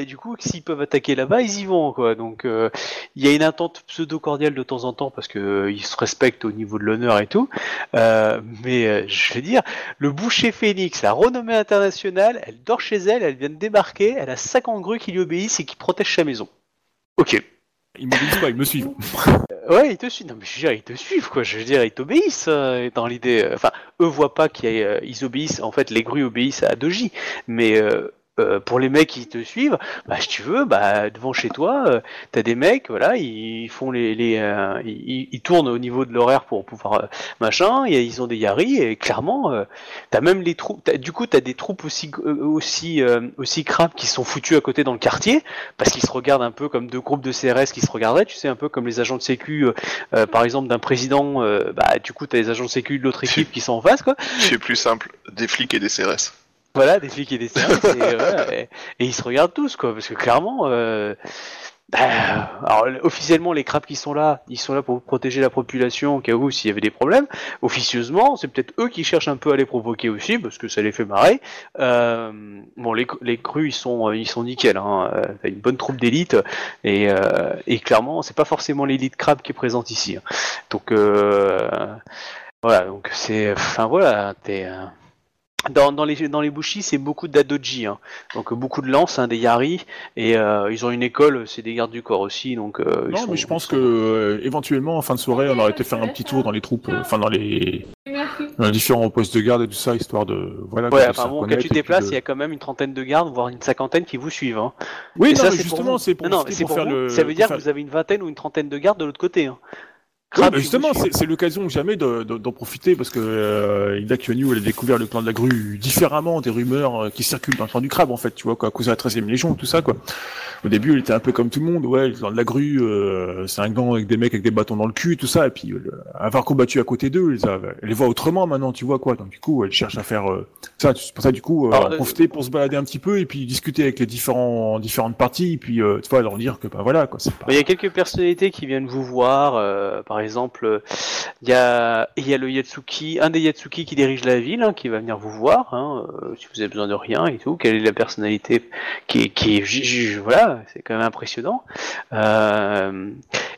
Du coup, s'ils peuvent attaquer là-bas, ils y vont, quoi. Donc, il y a une attente pseudo-cordiale de temps en temps parce que ils se respectent au niveau de l'honneur et tout. Mais je veux dire, le boucher Phoenix, la renommée internationale, elle dort chez elle, elle vient de débarquer, elle a 50 grues qui lui obéissent et qui protègent sa maison. Ok.
Ils m'obéissent pas, ils me suivent.
Euh, Ouais, ils te suivent. Non, mais je veux dire, ils te suivent, quoi. Je veux dire, ils t'obéissent euh, dans l'idée. euh, Enfin, eux voient pas qu'ils obéissent. En fait, les grues obéissent à Doji. Mais euh, euh, pour les mecs qui te suivent, bah, si tu veux, bah, devant chez toi, euh, t'as des mecs, voilà, ils font les, les euh, ils, ils tournent au niveau de l'horaire pour pouvoir euh, machin. Et ils ont des yaris et clairement, euh, t'as même les troupes. Du coup, t'as des troupes aussi aussi euh, aussi crapes qui sont foutus à côté dans le quartier parce qu'ils se regardent un peu comme deux groupes de CRS qui se regarderaient. Tu sais, un peu comme les agents de sécu, par exemple, d'un président. euh, bah, du coup, t'as les agents de sécu de l'autre équipe qui sont en face, quoi.
C'est plus simple, des flics et des CRS.
Voilà, des flics et des services, et, voilà, et, et ils se regardent tous, quoi, parce que clairement, euh, bah, alors officiellement les crabes qui sont là, ils sont là pour protéger la population au cas où s'il y avait des problèmes. Officieusement, c'est peut-être eux qui cherchent un peu à les provoquer aussi, parce que ça les fait marrer. Euh, bon, les, les crus, ils sont, ils sont nickel, hein, euh, t'as une bonne troupe d'élite, et, euh, et clairement, c'est pas forcément l'élite crabe qui est présente ici. hein. Donc euh, voilà, donc c'est, enfin voilà, t'es dans, dans les dans les bushis, c'est beaucoup d'adoji, hein. donc euh, beaucoup de lances, hein, des yari, et euh, ils ont une école, c'est des gardes du corps aussi, donc. euh, ils
Non,
sont-
mais je pense que euh, éventuellement, en fin de soirée, on aurait été faire un petit tour dans les troupes, euh, enfin dans les,
Merci.
dans les différents postes de garde et tout ça, histoire de voilà.
Ouais, enfin bon, quand tu te déplaces,
de-
il y a quand même une trentaine de gardes, voire une cinquantaine qui vous suivent. Hein.
Oui,
Et
non,
ça,
mais
c'est pour
justement,
vous.
c'est pour,
Non, non,
c'était
c'est
pour
pour
faire
vous.
le.
Ça veut dire que
faire-
vous avez une vingtaine ou une trentaine de gardes de l'autre côté. Hein.
Oui, bah justement, c'est l'occasion jamais de- de- d'en profiter parce que euh, Ida Kyonu, elle a découvert le clan de la grue différemment des rumeurs euh, qui circulent dans le clan du crabe, en fait, tu vois, quoi, à cause de la 13e Légion, tout ça, quoi. Au début, elle était un peu comme tout le monde, ouais, le clan de la grue, euh, c'est un clan avec des mecs avec des bâtons dans le cul tout ça, et puis euh, avoir combattu à côté d'eux, elle, les a- elle les voit autrement maintenant, tu vois, quoi. Donc du coup, elle cherche à faire euh, ça, c'est pour ça, du coup, euh,
Alors, euh,
profiter pour se balader un petit peu et puis discuter avec les différents différentes parties, et puis, euh, tu vois, leur dire que, bah voilà, quoi, c'est pas...
Il y a quelques personnalités qui viennent vous voir. par exemple, euh, il y a, il y a le Yatsuki, un des Yatsuki qui dirige la ville, hein, qui va venir vous voir, hein, euh, si vous avez besoin de rien et tout. Quelle est la personnalité qui, qui voilà, c'est quand même impressionnant. Euh,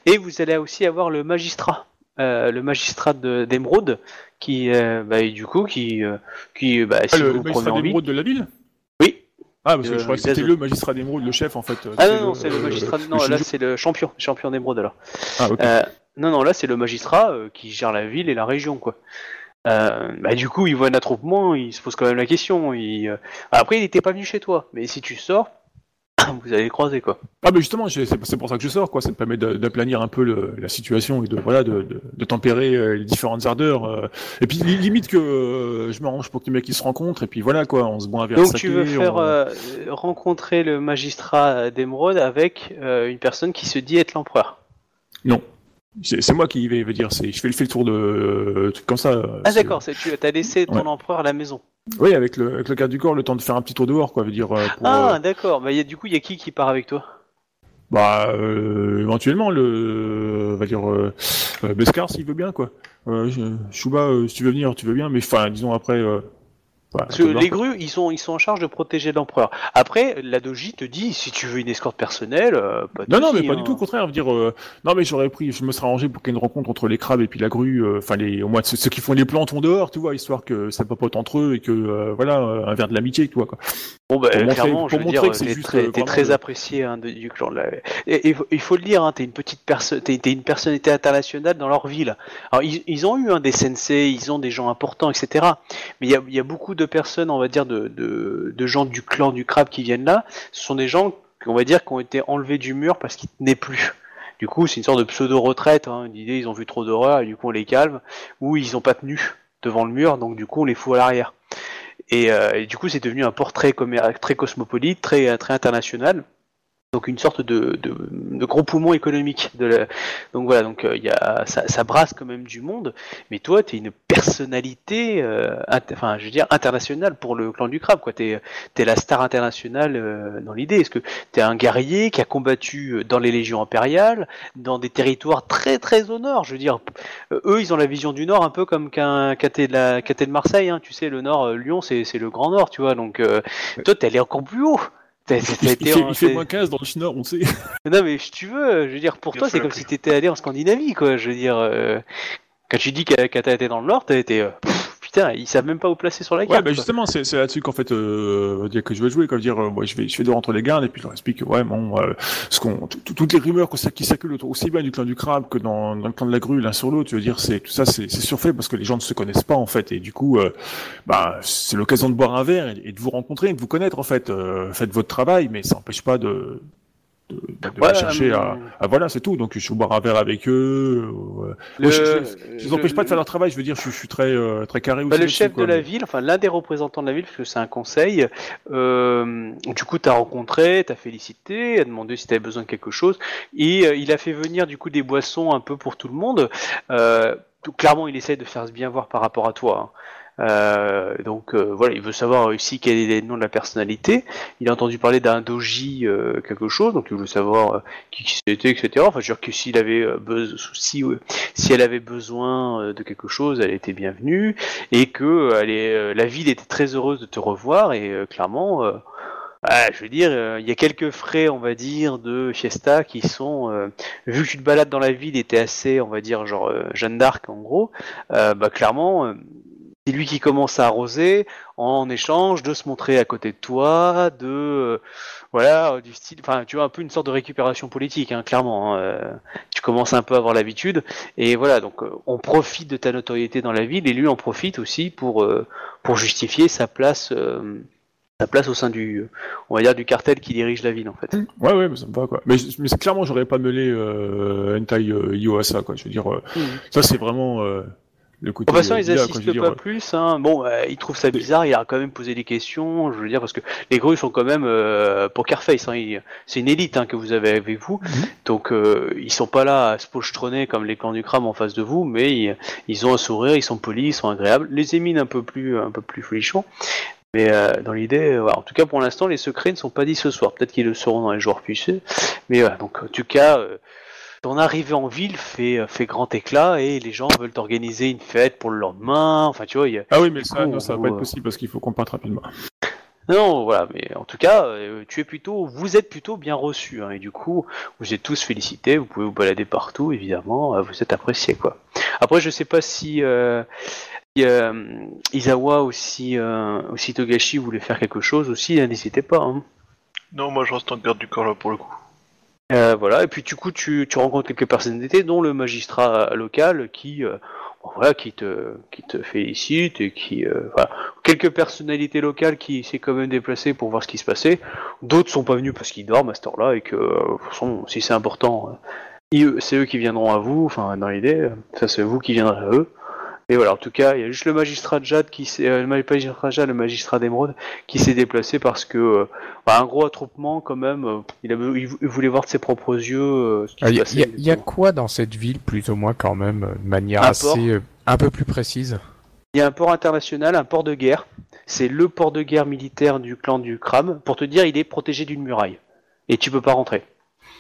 et vous allez aussi avoir le magistrat, euh, le magistrat de- d'Emeraude, qui, euh, bah, et du coup, qui, euh, qui, bah, si
Ah, le,
vous
le magistrat de la ville?
Oui.
Ah, parce que je crois que c'était le magistrat d'émeraude, le chef, en fait.
Ah non, non, c'est le magistrat. Non, là c'est le champion, champion d'émeraude alors.
Ah, ok.
Non, non, là c'est le magistrat euh, qui gère la ville et la région, quoi. Euh, bah, du coup, il voit un attroupement, il se pose quand même la question. Il, euh, Après, il n'était pas venu chez toi, mais si tu sors, [coughs] vous allez le croiser, quoi.
Ah mais justement, c'est pour ça que je sors, quoi. Ça me permet d'aplanir un peu le- la situation et de voilà, de, de, de tempérer les différentes ardeurs. Et puis li- limite que je m'arrange pour que les mecs ils se rencontrent et puis voilà quoi, on se boit un verre
Donc, tu veux faire
on-
euh, rencontrer le magistrat d'émeraude avec une personne qui se dit être l'empereur?
Non, c'est c'est moi qui y vais, veut dire. C'est je fais, le- fais le tour de euh, trucs comme ça. euh,
Ah, d'accord, c'est- tu as laissé ton
Ouais.
empereur à la maison.
Oui, avec le, avec le garde du corps, le temps de faire un petit tour dehors, quoi. Veut dire. euh, pour,
Ah,
euh,
d'accord, bah, y a, du coup, il y a qui qui part avec toi?
Bah euh, éventuellement le, on va dire euh, Beskar s'il veut bien, quoi. Euh, Chouba, euh, si tu veux venir, tu veux bien, mais enfin disons après. Voilà,
Parce que les grues, ils sont, ils sont en charge de protéger l'empereur. Après, la doji te dit, si tu veux une escorte personnelle, euh, pas de
Non, non, mais pas
hein.
du tout, au contraire. je veux Dire, euh, non, mais j'aurais pris, je me serais arrangé pour qu'il y ait une rencontre entre les crabes et puis la grue, euh, enfin, les, au moins ceux, ceux qui font les plantons dehors, tu vois, histoire que ça papote entre eux et que, euh, voilà, euh, un verre de l'amitié, tu vois, quoi.
Bon, bah,
pour montrer-
clairement,
pour
je veux
montrer
dire,
que c'est
t'es
juste,
très,
euh,
très apprécié hein, de- du clan. de la- Et, il faut le dire, hein, t'es une petite personne, t'es, une personnalité internationale dans leur ville. Alors, ils, ils ont eu hein, des sensei, ils ont des gens importants, etc. Mais il y a, y a beaucoup de personnes, on va dire, de, de, de gens du clan du crabe qui viennent là. Ce sont des gens, on va dire, qui ont été enlevés du mur parce qu'ils tenaient plus. Du coup, c'est une sorte de pseudo-retraite. Hein, L'idée, ils ont vu trop d'horreur et du coup, on les calme. Ou ils n'ont pas tenu devant le mur, donc du coup, on les fout à l'arrière. Et, euh, et du coup, c'est devenu un commer- très cosmopolite, très international. Donc une sorte de, de, de gros poumon économique. De la- Donc voilà, donc euh, il y a, ça, ça brasse quand même du monde, mais toi, tu es une personnalité, euh, enfin, je veux dire, internationale pour le clan du crabe, quoi. T'es es la star internationale euh, dans l'idée. Est-ce que t'es un guerrier qui a combattu euh, dans les légions impériales, dans des territoires très très au nord? Je veux dire, euh, eux, ils ont la vision du nord un peu comme qu'un caté de la caté de Marseille, hein. Tu sais, le nord, Lyon, c'est c'est le grand nord, tu vois. Donc euh, toi, t'es allé encore plus haut. T'as- t'as
Il,
été
il fait,
en-
il fait moins 15 dans le Chinois, on sait. [laughs]
non mais si tu veux, je veux dire pour
Bien
toi c'est comme si t'étais allé en Scandinavie quoi. Je veux dire euh, quand tu dis que, que t'as été dans le Nord, t'as été euh, pff, putain ils savent même pas où placer sur la
Ouais,
carte.
bah
quoi.
justement, c'est c'est là-dessus qu'en fait, euh, dire que je vais jouer, comme dire, euh, moi, je vais, je fais de rentrer les gardes, et puis je leur explique que, ouais, bon, euh, ce qu'on, tout- tout- toutes les rumeurs qui circulent autour, aussi bien du clan du crabe que dans, dans le clan de la grue, l'un sur l'autre, tu veux dire, c'est tout ça, c'est c'est surfait parce que les gens ne se connaissent pas en fait, et du coup, euh, bah, c'est l'occasion de boire un verre et, et de vous rencontrer, et de vous connaître en fait. Euh, faites votre travail, mais ça n'empêche pas de, de- de
Ouais,
chercher
euh,
à, à- voilà c'est tout donc je suis boire un verre avec eux euh,
Le-
moi, je, je, je les empêche
le-
pas de faire leur travail je veux dire je, je suis très euh, très carré aussi
Bah, le chef
quoi,
de la
mais-
ville, enfin l'un des représentants de la ville, parce que c'est un conseil, euh, du coup t'as rencontré, t'as félicité, a demandé si t'avais besoin de quelque chose, et euh, il a fait venir du coup des boissons un peu pour tout le monde. Tout- clairement, il essaye de faire se bien voir par rapport à toi. hein. Euh, donc euh, voilà, il veut savoir aussi quel est le nom de la personnalité. Il a entendu parler d'un doji euh, quelque chose, donc il veut savoir euh, qui, c'était, etc. Enfin, je veux dire que s'il avait euh, si, si elle avait besoin euh, de quelque chose, elle était bienvenue et que la ville était très heureuse de te revoir et clairement, ah, je veux dire, il y a quelques frais, on va dire, de fiesta qui sont, euh, vu que tu te balades dans la ville, et t'es assez, on va dire, genre Jeanne d'Arc en gros, bah clairement. C'est lui qui commence à arroser en échange de se montrer à côté de toi, de euh, voilà euh, du style, enfin tu vois un peu une sorte de récupération politique, hein, clairement. hein, euh, tu commences un peu à avoir l'habitude et voilà donc euh, on profite de ta notoriété dans la ville et lui en profite aussi pour pour justifier sa place sa place au sein du on va dire du cartel qui dirige la ville en fait.
Ouais, ouais, mais ça me va, quoi. Mais, mais clairement, j'aurais pas mêlé euh, Hentai Io à ça, quoi. Je veux dire, euh, ça, c'est vraiment.
De toute façon, ils
dire,
pas
euh,
plus. Hein. Bon, euh, ils trouvent ça bizarre. Il a quand même posé des questions. Je veux dire parce que les grues sont quand même euh, poker face. Hein. C'est une élite hein, que vous avez avec vous.
Mhm.
Donc euh, ils sont pas là à se pochetronner comme les clans du crâne en face de vous, mais ils, ils ont un sourire, ils sont polis, ils sont agréables. Les émines un peu plus un peu plus folichons. Mais euh, dans l'idée, euh, voilà. en tout cas pour l'instant, les secrets ne sont pas dits ce soir. Peut-être qu'ils le seront dans les jours puissés. Mais voilà, donc en tout cas, euh, ton arrivée en ville fait, fait grand éclat et les gens veulent organiser une fête pour le lendemain. Enfin, tu vois, il y a...
Ah oui, mais ça,
coup,
non, ça va pas être possible parce qu'il faut qu'on parte rapidement.
Non, voilà, mais en tout cas, euh, tu es plutôt, vous êtes plutôt bien reçu, hein, et du coup, vous êtes tous félicités, vous pouvez vous balader partout, évidemment, euh, vous êtes appréciés, quoi. Après, je sais pas si, euh, si, euh, Izawa aussi, euh, aussi Togashi voulait faire quelque chose aussi, hein, n'hésitez pas. Hein.
Non, moi je reste en garde du corps là pour le coup.
Euh, voilà, et puis du coup, tu, tu rencontres quelques personnalités, dont le magistrat local qui, euh, voilà, qui te, qui te félicite et qui, euh, voilà, quelques personnalités locales qui s'est quand même déplacées pour voir ce qui se passait. D'autres sont pas venus parce qu'ils dorment à cette heure-là et que, euh, de toute façon, si c'est important, euh, c'est eux qui viendront à vous. Enfin, dans l'idée, euh, ça c'est vous qui viendrez à eux. Et voilà, en tout cas, il y a juste le magistrat de Jade qui s'est, euh, le magistrat de Jade, le magistrat d'Emeraude qui s'est déplacé parce que euh, bah, un gros attroupement quand même. euh, il, avait- il vou- il voulait voir de ses propres yeux euh, ce qui
Il
se
y, a-
passait.
y a- y a quoi dans cette ville, plus ou moins, quand même, euh, de manière
Un
assez.
port.
euh, un peu plus précise?
Il y a un port international, un port de guerre. C'est le port de guerre militaire du clan du Kram. Pour te dire, il est protégé d'une muraille. Et tu peux pas rentrer.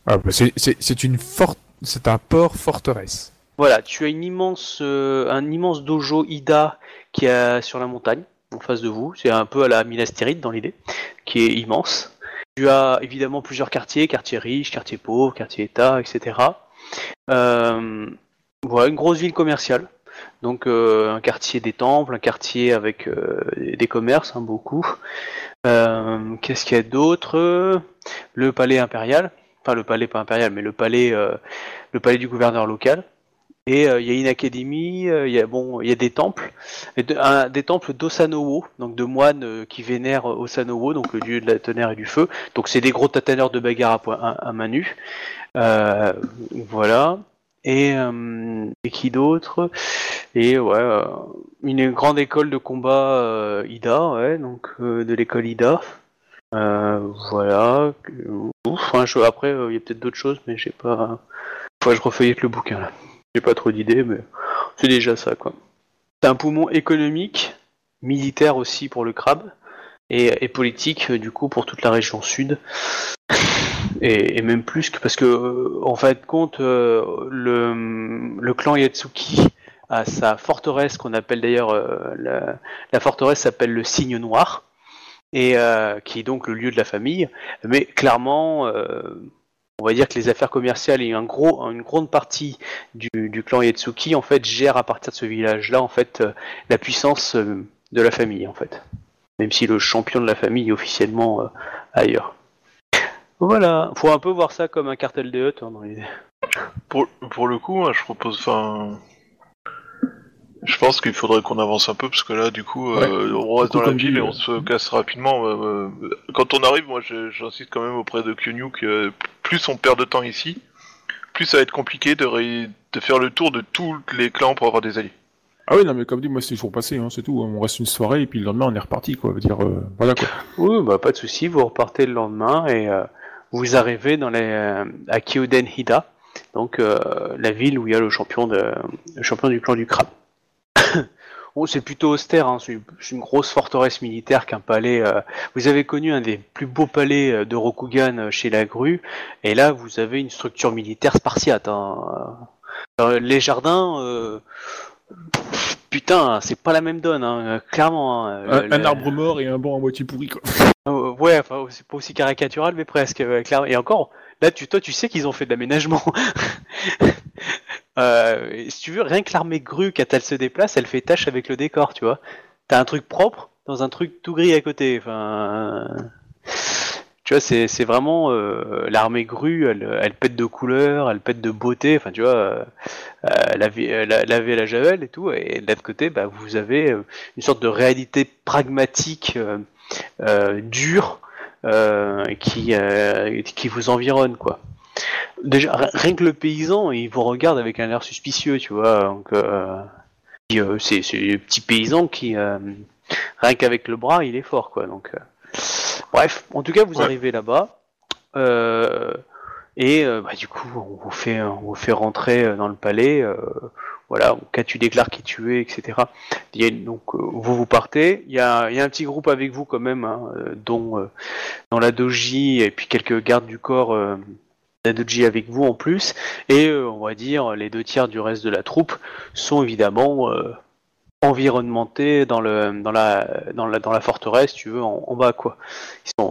Ah, bah, c'est- C'est c'est une forte. C'est un port forteresse.
Voilà, tu as une immense, euh, un immense dojo Ida qui est sur la montagne, en face de vous. C'est un peu à la Minas Tirith dans l'idée, qui est immense. Tu as évidemment plusieurs quartiers, quartier riche, quartier pauvre, quartier État, etc. Euh, voilà, une grosse ville commerciale. Donc euh, un quartier des temples, un quartier avec euh, des commerces, hein, beaucoup. Qu'est-ce qu'il y a d'autre? Le palais impérial, enfin le palais pas impérial, mais le palais, le palais du gouverneur local. Et euh, il y a une académie, euh, il y a bon, y a des temples, des temples d'Osanowo, donc de moines euh, qui vénèrent Osanowo, donc le dieu de la tonnerre et du feu. Donc c'est des gros tataneurs de bagarre à, point- à, main nue. Voilà. Et, et qui d'autre? Et ouais, une grande école de combat Ida, ouais, donc de l'école Ida. Voilà. Ouf, je- après, il y a peut-être d'autres choses, mais j'ai pas. Faut que je refeuillette le bouquin là. J'ai pas trop d'idées, mais c'est déjà ça quoi. C'est un poumon économique, militaire aussi pour le crabe, et, politique euh, du coup pour toute la région sud. Et, même plus que parce que euh, en fait compte euh, le, clan Yatsuki a sa forteresse qu'on appelle d'ailleurs la, forteresse s'appelle le Signe Noir et qui est donc le lieu de la famille. Mais clairement, on va dire que les affaires commerciales et une grande partie du, clan Yatsuki en fait gèrent à partir de ce village-là en fait euh, la puissance euh, de la famille en fait. Même si le champion de la famille est officiellement euh, ailleurs. Voilà, faut un peu voir ça comme un cartel des Hutt hein, les...
Pour, pour le coup, je propose. Enfin. Je pense qu'il faudrait qu'on avance un peu parce que là, du coup, euh, on reste
coup,
dans la ville
dit,
et
euh,
on se casse rapidement. euh, quand on arrive, moi, j'insiste quand même auprès de Kyunyu que plus on perd de temps ici, plus ça va être compliqué de, ré- de faire le tour de tous les clans pour avoir des alliés.
Ah oui, non, mais comme dit, moi, c'est toujours passé, hein, c'est tout. On reste une soirée et puis le lendemain, on est reparti, quoi. Veut dire, euh, voilà, quoi.
Oui, bah pas de souci, vous repartez le lendemain et euh, vous arrivez dans les, euh, à Kyoden Hida, donc euh, la ville où il y a le champion, de, le champion du clan du crabe. Bon, [coughs] c'est plutôt austère, hein, c'est une grosse forteresse militaire qu'un palais. euh, vous avez connu un des plus beaux palais euh, de Rokugan euh, chez la grue, et là vous avez une structure militaire spartiate. hein. Les jardins. euh, Putain, c'est pas la même donne, hein, clairement.
Un, arbre mort et un banc à moitié pourri, quoi. [laughs]
ouais, enfin, c'est pas aussi caricatural, mais presque, clairement. Et encore, là, tu, toi, tu sais qu'ils ont fait de l'aménagement. [laughs] euh, si tu veux, rien que l'armée grue, quand elle se déplace, elle fait tâche avec le décor, tu vois. T'as un truc propre dans un truc tout gris à côté. Enfin, tu vois, c'est vraiment euh, l'armée grue, elle, pète de couleurs, elle pète de beauté. Enfin, tu vois, euh, laver, la, laver la javel et tout. Et de l'autre côté, bah, vous avez une sorte de réalité pragmatique. dur euh, qui, qui vous environne quoi. Déjà, ri- rien que le paysan, il vous regarde avec un air suspicieux, tu vois. Donc, euh, euh, c'est c'est le petit paysan qui, euh, rien qu'avec le bras, il est fort, quoi. Donc, euh, bref, en tout cas, vous
Ouais.
arrivez là-bas. Et bah, du coup, on vous fait, on vous fait rentrer dans le palais. voilà, cas tu déclares qui tu es, etc. Donc vous vous partez. Il y a, il y a un petit groupe avec vous quand même, hein, dont, dont la doji et puis quelques gardes du corps. Avec vous en plus. Et euh, on va dire les deux tiers du reste de la troupe sont évidemment euh, environnementés dans le dans la dans la dans la forteresse, tu veux, en, bas quoi.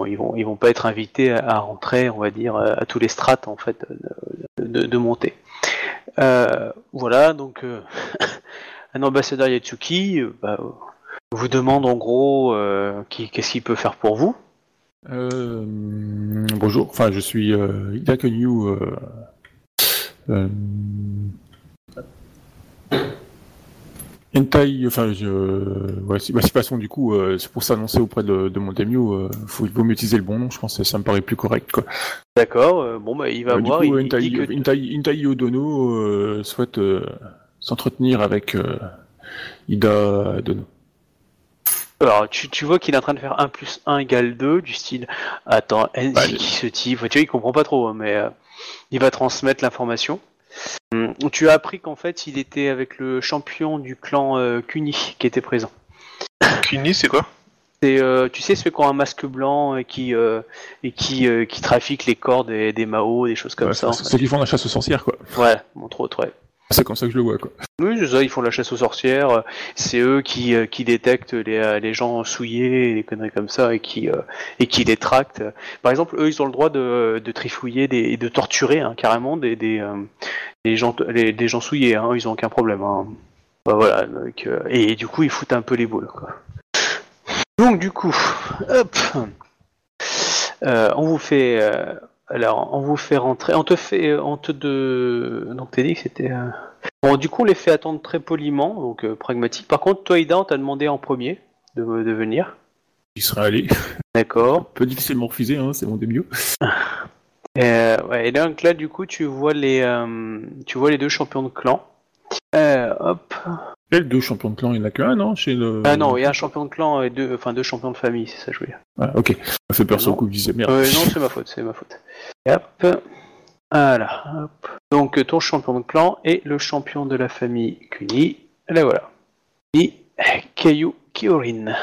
Ils vont ils vont pas être invités à, rentrer, on va dire, à tous les strates en fait de, montée. Euh, voilà donc [laughs] un ambassadeur Yatsuki bah, vous demande en gros qu'est-ce qu'il peut faire pour vous.
Euh, bonjour, enfin, je suis euh, Ida Kenyu, euh, euh, Hentai, enfin, je, ouais, c'est, bah, façon, du coup, euh, c'est pour s'annoncer auprès de, de Montemio, faut, il vaut mieux utiliser le bon nom, je pense, que ça me paraît plus correct, quoi.
D'accord. bon bah il va
Euh, du
voir.
coup,
il, il que
Odono souhaite s'entretenir avec Ida Dono.
Alors, tu, tu vois qu'il est en train de faire 1 plus 1 égale 2, du style, attends,
Bah,
qui se dit, tu vois, il comprend pas trop, hein, mais euh, il va transmettre l'information. Hum, Tu as appris qu'en fait, il était avec le champion du clan euh, Kuni qui était présent.
Kini, c'est quoi?
C'est, euh, tu sais, ceux qui ont un masque blanc et qui, euh, et qui, euh, qui trafiquent les corps des, des Mao, des choses comme
Ouais,
ça. en
c'est-
fait.
Ceux qui font la chasse aux sorcières, quoi.
Ouais, entre autres, ouais.
C'est comme ça que je le vois, quoi.
Oui, c'est ça, ils font la chasse aux sorcières. euh, C'est eux qui, euh, détectent les, euh, les gens souillés, les conneries comme ça, et qui, les tractent. Par exemple, eux, ils ont le droit de, de trifouiller et de torturer hein, carrément des, gens, souillés. Hein, ils ont aucun problème. Hein. Bah, et, du coup, ils foutent un peu les boules. Donc, du coup, hop, on vous fait. Alors, on vous fait rentrer. On te fait. On te de. Donc, t'as dit que c'était. euh, Bon, du coup, on les fait attendre très poliment, donc euh, pragmatique. Par contre, toi, Ida, on t'a demandé en premier de, de venir.
Il serait allé.
D'accord. [laughs]
Peu difficilement refusé, hein, c'est mon début. [laughs]
Euh, ouais, et donc là, du coup, tu vois les, euh, tu vois les deux champions de clan. Euh, hop.
Et le deux champions de clan, il n'y en a qu'un, non chez le...
Ah non, il y a un champion de clan et deux, enfin deux champions de famille, c'est ça que je veux dire.
Ah, ok. Ça fait peur sur coup, je disais merde.
Euh, non, c'est ma faute, c'est ma faute. Et hop. Voilà. Hop. Donc ton champion de clan et le champion de la famille Kuni. Là voilà. Et Kayu Kyorin.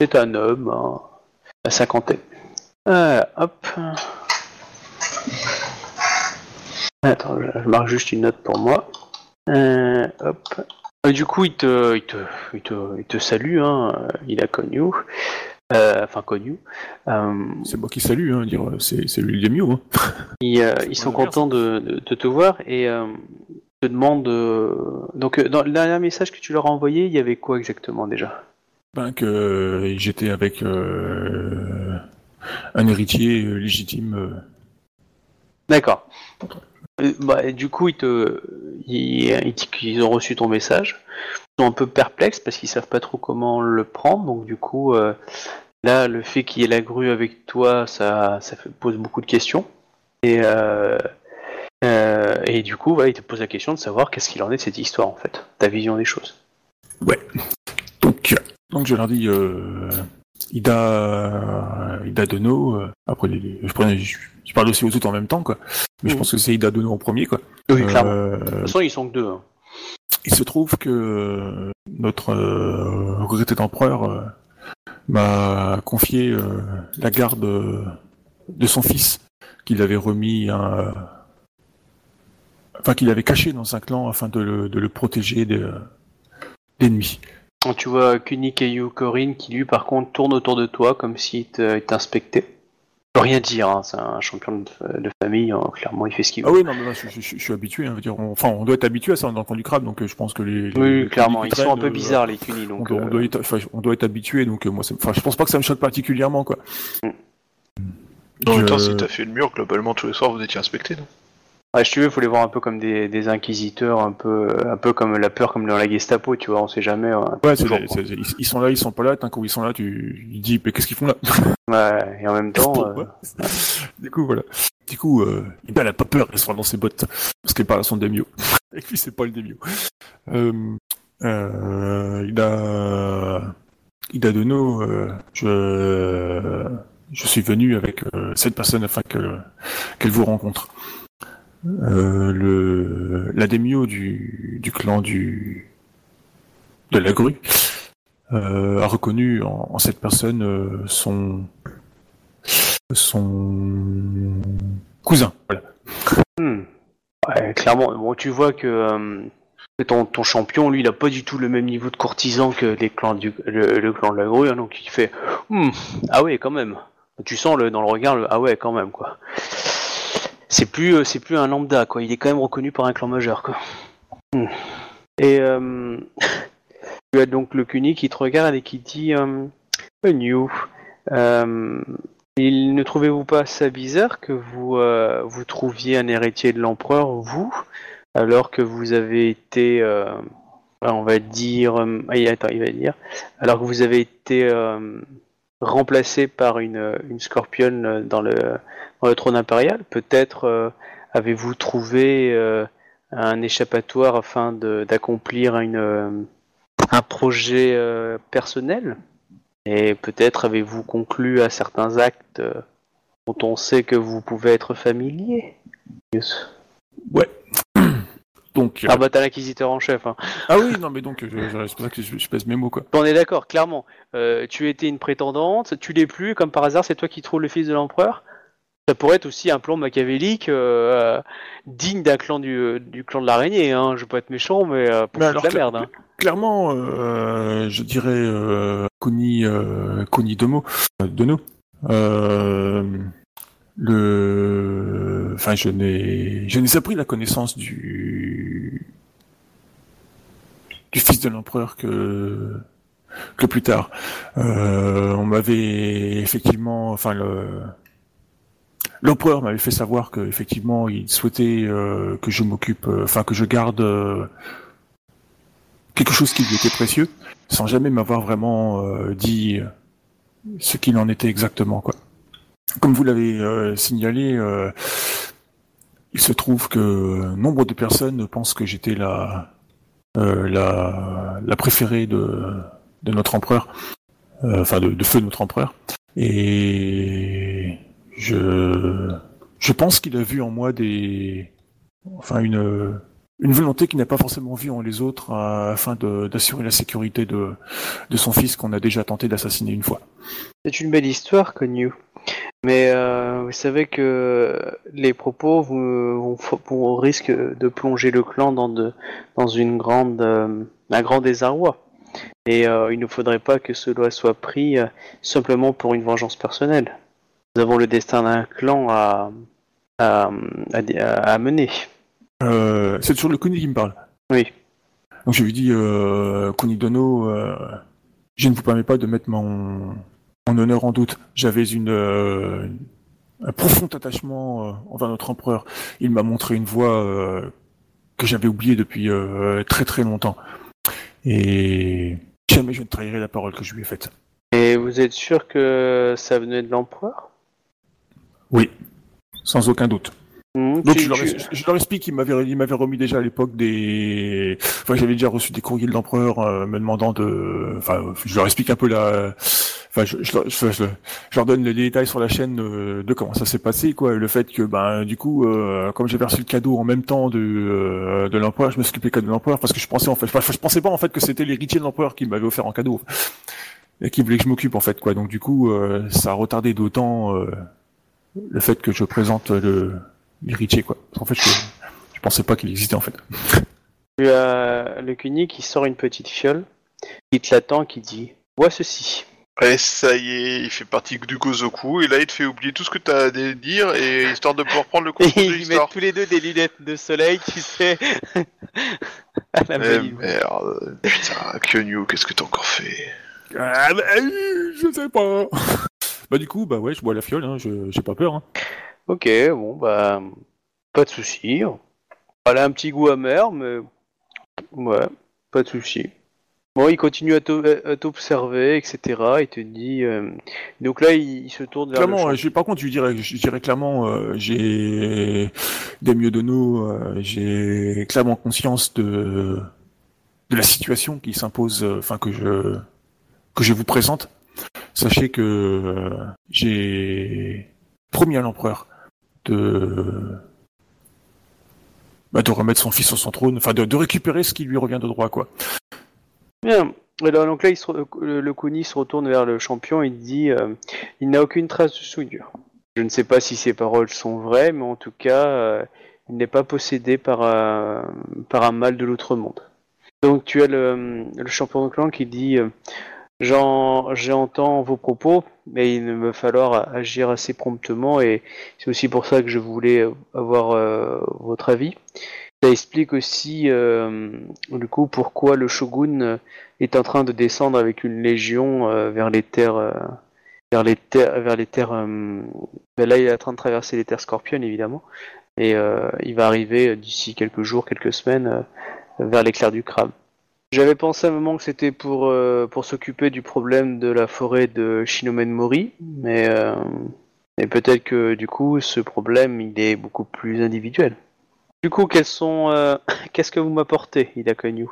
C'est un homme hein, à cinquantaine. Voilà, hop. Attends, je marque juste une note pour moi. Euh, hop. Du coup, il te, il te, il te, il te salue. Hein. Il a connu. Euh, enfin connu. Euh,
C'est moi qui salue, hein, dire, c'est c'est lui le mieux. Hein.
ils, euh, ils sont contents de, de- de te voir et euh, te demandent. euh, Donc, dans le dernier message que tu leur as envoyé, il y avait quoi exactement déjà?
Ben, que euh, j'étais avec euh, un héritier légitime. euh.
D'accord. Euh, bah, du coup, ils te, ont reçu ton message. Ils sont un peu perplexes parce qu'ils savent pas trop comment le prendre. Donc, du coup, euh, là, le fait qu'il y ait la grue avec toi, ça, pose beaucoup de questions. Et, euh, et du coup, ils te posent la question de savoir qu'est-ce qu'il en est de cette histoire, en fait, ta vision des choses.
Donc, euh, donc je leur dis, Ida, Ida Dono, euh, après les, je, prenais- je, je parle aussi aux autres en même temps, quoi. Mais je
Mhm.
pense que c'est Ida Dono en premier, quoi.
Oui, clairement.
Euh,
De toute façon, ils sont que deux. hein.
il se trouve que notre euh, regretté empereur m'a confié euh, la garde euh, de son fils qu'il avait remis un, enfin qu'il avait caché dans un clan afin de le, de le protéger des d'ennemis.
Donc, Tu vois Kuni Keyu Korin qui lui par contre tourne autour de toi comme s'il t'inspectait. Je peux rien dire, hein, c'est un champion de, de famille, hein, clairement il fait ce qu'il veut.
Ah oui, non, mais là, je, je- je suis habitué. Hein, je veux dire, on- enfin, on doit être habitué à ça dans le camp du crabe, donc euh, je pense que les. les-
oui,
les
clairement, ils sont un peu
euh,
bizarres les Kuni,
On
donc
on
euh,
doit être, enfin, on doit être habitué, donc moi, enfin, je pense pas que ça me choque particulièrement, quoi.
En même temps,
Je-
si t'as fait le mur, globalement, tous les soirs, vous étiez inspecté, non?
Ouais, je te veux, faut les voir un peu comme des, des inquisiteurs, un peu, un peu comme la peur comme dans la Gestapo, tu vois, on sait jamais.
Ouais, c'est-
toujours,
c'est- c'est- ils, ils sont là, ils sont pas là. D'un coup, ils sont là, tu, tu dis, mais qu'est-ce qu'ils font là? [laughs]
Ouais, et en même temps, euh, [laughs]
Du coup, voilà. Du coup, euh, Ida n'a pas peur, elle sera dans ses bottes, parce qu'elle parle à son Demio. [laughs] Et puis, c'est pas le Demio. Euh, euh, Ida, Ida Dono, euh, je, je suis venu avec euh, cette personne afin que- qu'elle vous rencontre. Euh, le, la du, du clan du, de la grue, euh, a reconnu en, en cette personne euh, son son cousin. Voilà.
hmm. Ouais, clairement, bon, tu vois que euh, que ton, ton champion, lui, il a pas du tout le même niveau de courtisan que les clans du, le, le clan de la grue, hein, donc il fait, Hmm, ah ouais, quand même. Tu sens le, dans le regard le, ah ouais, quand même, quoi. C'est plus, euh, c'est plus un lambda, quoi. Il est quand même reconnu par un clan majeur, quoi. Hmm. Et euh, [laughs] tu as donc le Kuni qui te regarde et qui dit, euh, New, il ne trouvez-vous pas ça bizarre que vous vous trouviez un héritier de l'empereur, vous, alors que vous avez été, on va dire, ah, attends, il va dire, alors que vous avez été remplacé par une, une scorpionne dans le, trône impérial, peut-être euh, avez-vous trouvé euh, un échappatoire afin d'accomplir un projet euh, personnel? Et peut-être avez-vous conclu à certains actes dont on sait que vous pouvez être familier? Yes.
Donc, euh,
Ah bah t'as l'inquisiteur en chef. Hein.
ah oui, non, mais donc, je, je, c'est pour ça que je, je pèse mes mots, quoi.
On est d'accord, clairement. Euh, tu étais une prétendante, tu l'es plus, comme par hasard c'est toi qui trouves le fils de l'empereur. Ça pourrait être aussi un plan machiavélique euh, digne d'un clan du, du clan de l'araignée. Hein. Je veux pas être méchant, mais euh, pour
Mais
foutre
alors,
la merde. Hein.
Clairement, euh, je dirais euh, Kuni, euh, Kuni Domo, euh, Dono. Euh, le, enfin, je n'ai, je n'ai appris la connaissance du du fils de l'empereur que que plus tard. Euh, on m'avait effectivement, enfin le l'empereur m'avait fait savoir que effectivement il souhaitait euh, que je m'occupe, euh, enfin que je garde euh, quelque chose qui lui était précieux, sans jamais m'avoir vraiment dit ce qu'il en était exactement, quoi. Comme vous l'avez signalé, il se trouve que nombre de personnes pensent que j'étais la, la, la préférée de, de notre empereur, euh, enfin de, de feu notre empereur. Et je, je pense qu'il a vu en moi des, enfin une, une volonté qu'il n'a pas forcément vue en les autres euh, afin de- d'assurer la sécurité de, de son fils qu'on a déjà tenté d'assassiner une fois.
C'est une belle histoire, Connu. Mais euh, vous savez que les propos vous, vous, risquent de plonger le clan dans, de, dans une grande, euh, un grand désarroi. Et euh, il ne faudrait pas que cela soit pris euh, simplement pour une vengeance personnelle. Nous avons le destin d'un clan à, à, à, à mener.
Euh, c'est toujours le Kuni qui me parle.
Oui.
Donc je lui dis, euh, Kunidono, euh, je ne vous permets pas de mettre mon, mon honneur en doute. J'avais une, euh, un profond attachement euh, envers notre empereur. Il m'a montré une voie euh, que j'avais oubliée depuis très très longtemps. Et jamais je ne trahirai la parole que je lui ai faite.
Et vous êtes sûr que ça venait de l'empereur?
Oui, sans aucun doute.
Hmm,
Donc
tu-
je leur,
tu-
je leur explique qu'il m'avait il m'avait remis déjà à l'époque des enfin j'avais déjà reçu des courriers de l'empereur me demandant de enfin je leur explique un peu la je, leur- donne les détails sur la chaîne de comment ça s'est passé quoi le fait que ben du coup euh, comme j'avais reçu le cadeau en même temps de euh, l'empereur je me suis occupé cadeau de l'empereur parce que je pensais en fait je pensais pas en fait que c'était l'héritier de l'empereur qui m'avait offert en cadeau et qui voulait que je m'occupe en fait quoi donc du coup euh, ça a retardé d'autant le fait que je présente le l'héritier quoi. En fait, je, pensais pas qu'il existait en fait.
As le Kuni qui sort une petite fiole, qui te l'attend, qui dit Vois ceci.
Ouais, ça y est, il fait partie du Gozoku, et là il te fait oublier tout ce que t'as à dire, et histoire de pouvoir prendre le
Et [laughs]
contrôle de
ils mettent tous les deux des lunettes de soleil, tu sais. [laughs] à la
Eh merde, putain, Kyonyu, qu'est-ce que t'as encore fait?
Ah, bah, euh, je sais pas. [laughs] bah du coup, bah ouais, je bois la fiole, hein, je j'ai pas peur. Hein.
Ok, bon, bah. Pas de souci. Elle a un petit goût amer, mais. Ouais, pas de souci. Bon, il continue à t'o- à t'observer, etc. Il te dit. euh, Donc là, il, il se tourne vers
Clairement, euh, j'ai- par contre, je dirais, je dirais clairement, euh, j'ai des mieux de nous, euh, j'ai clairement conscience de de la situation qui s'impose, euh, enfin que je que je vous présente. Sachez que euh, j'ai promis à l'empereur de bah, de remettre son fils sur son trône, enfin de, de récupérer ce qui lui revient de droit, quoi.
Bien. Alors, donc là, il se re- le, Kuni se retourne vers le champion et dit euh, Il n'a aucune trace de souillure. Je ne sais pas si ces paroles sont vraies, mais en tout cas, euh, il n'est pas possédé par, par un mal de l'autre monde. Donc, tu as le, le champion de clan qui dit euh, J'en- J'entends vos propos, mais il va falloir agir assez promptement, et c'est aussi pour ça que je voulais avoir votre avis. Ça explique aussi, euh, du coup, pourquoi le shogun euh, est en train de descendre avec une légion euh, vers les terres, vers les terres, vers les terres. là, il est en train de traverser les terres scorpionnes, évidemment, et il va arriver d'ici quelques jours, quelques semaines, vers l'éclair du crabe. J'avais pensé à un moment que c'était pour s'occuper du problème de la forêt de Shinomen Mori, mais mais peut-être que du coup, ce problème, il est beaucoup plus individuel. Du coup, quels sont, euh, [laughs] qu'est-ce que vous m'apportez, Ida Konyu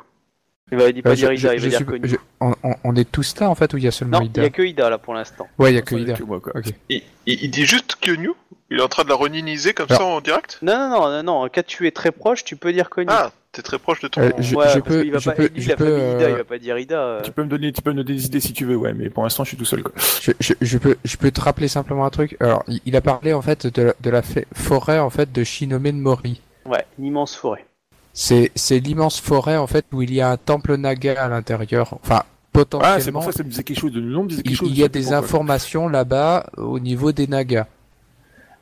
Il va il dit pas
Euh,
dire Ida, il va dire
suis-
Konyu.
je- on, on- on est tous là en fait ou il y a seulement
Non, il
Ida
y a que Ida là pour l'instant.
Ouais, il y a que Ida.
que moi, quoi.
Ok.
il, il- il dit juste Kyonyu Il est en train de la reniniser comme
Alors-
ça en direct?
Non, non, non, non, non. Quand tu es très proche, tu peux dire Konyu.
Ah, t'es très proche de ton...
Euh, je-
ouais, parce
peux-
qu'il va
je
pas,
peux-
il dit
je
la
peux,
famille Ida,
euh,
il va pas dire Ida. euh.
Tu peux me donner, tu peux me donner des idées si tu veux, ouais, mais pour l'instant, je suis tout seul, quoi.
Je, je, je peux, je peux te rappeler simplement un truc. Alors, il, il a parlé en fait de la, de la fa- forêt en fait de Shinomen Mori.
Ouais, une immense forêt.
C'est, c'est l'immense forêt en fait où il y a un temple naga à l'intérieur. Enfin,
Ah, c'est
potentiellement,
pour ça que ça me disait quelque chose de le nom me disait quelque
il,
chose.
il y a des informations là-bas au niveau des nagas.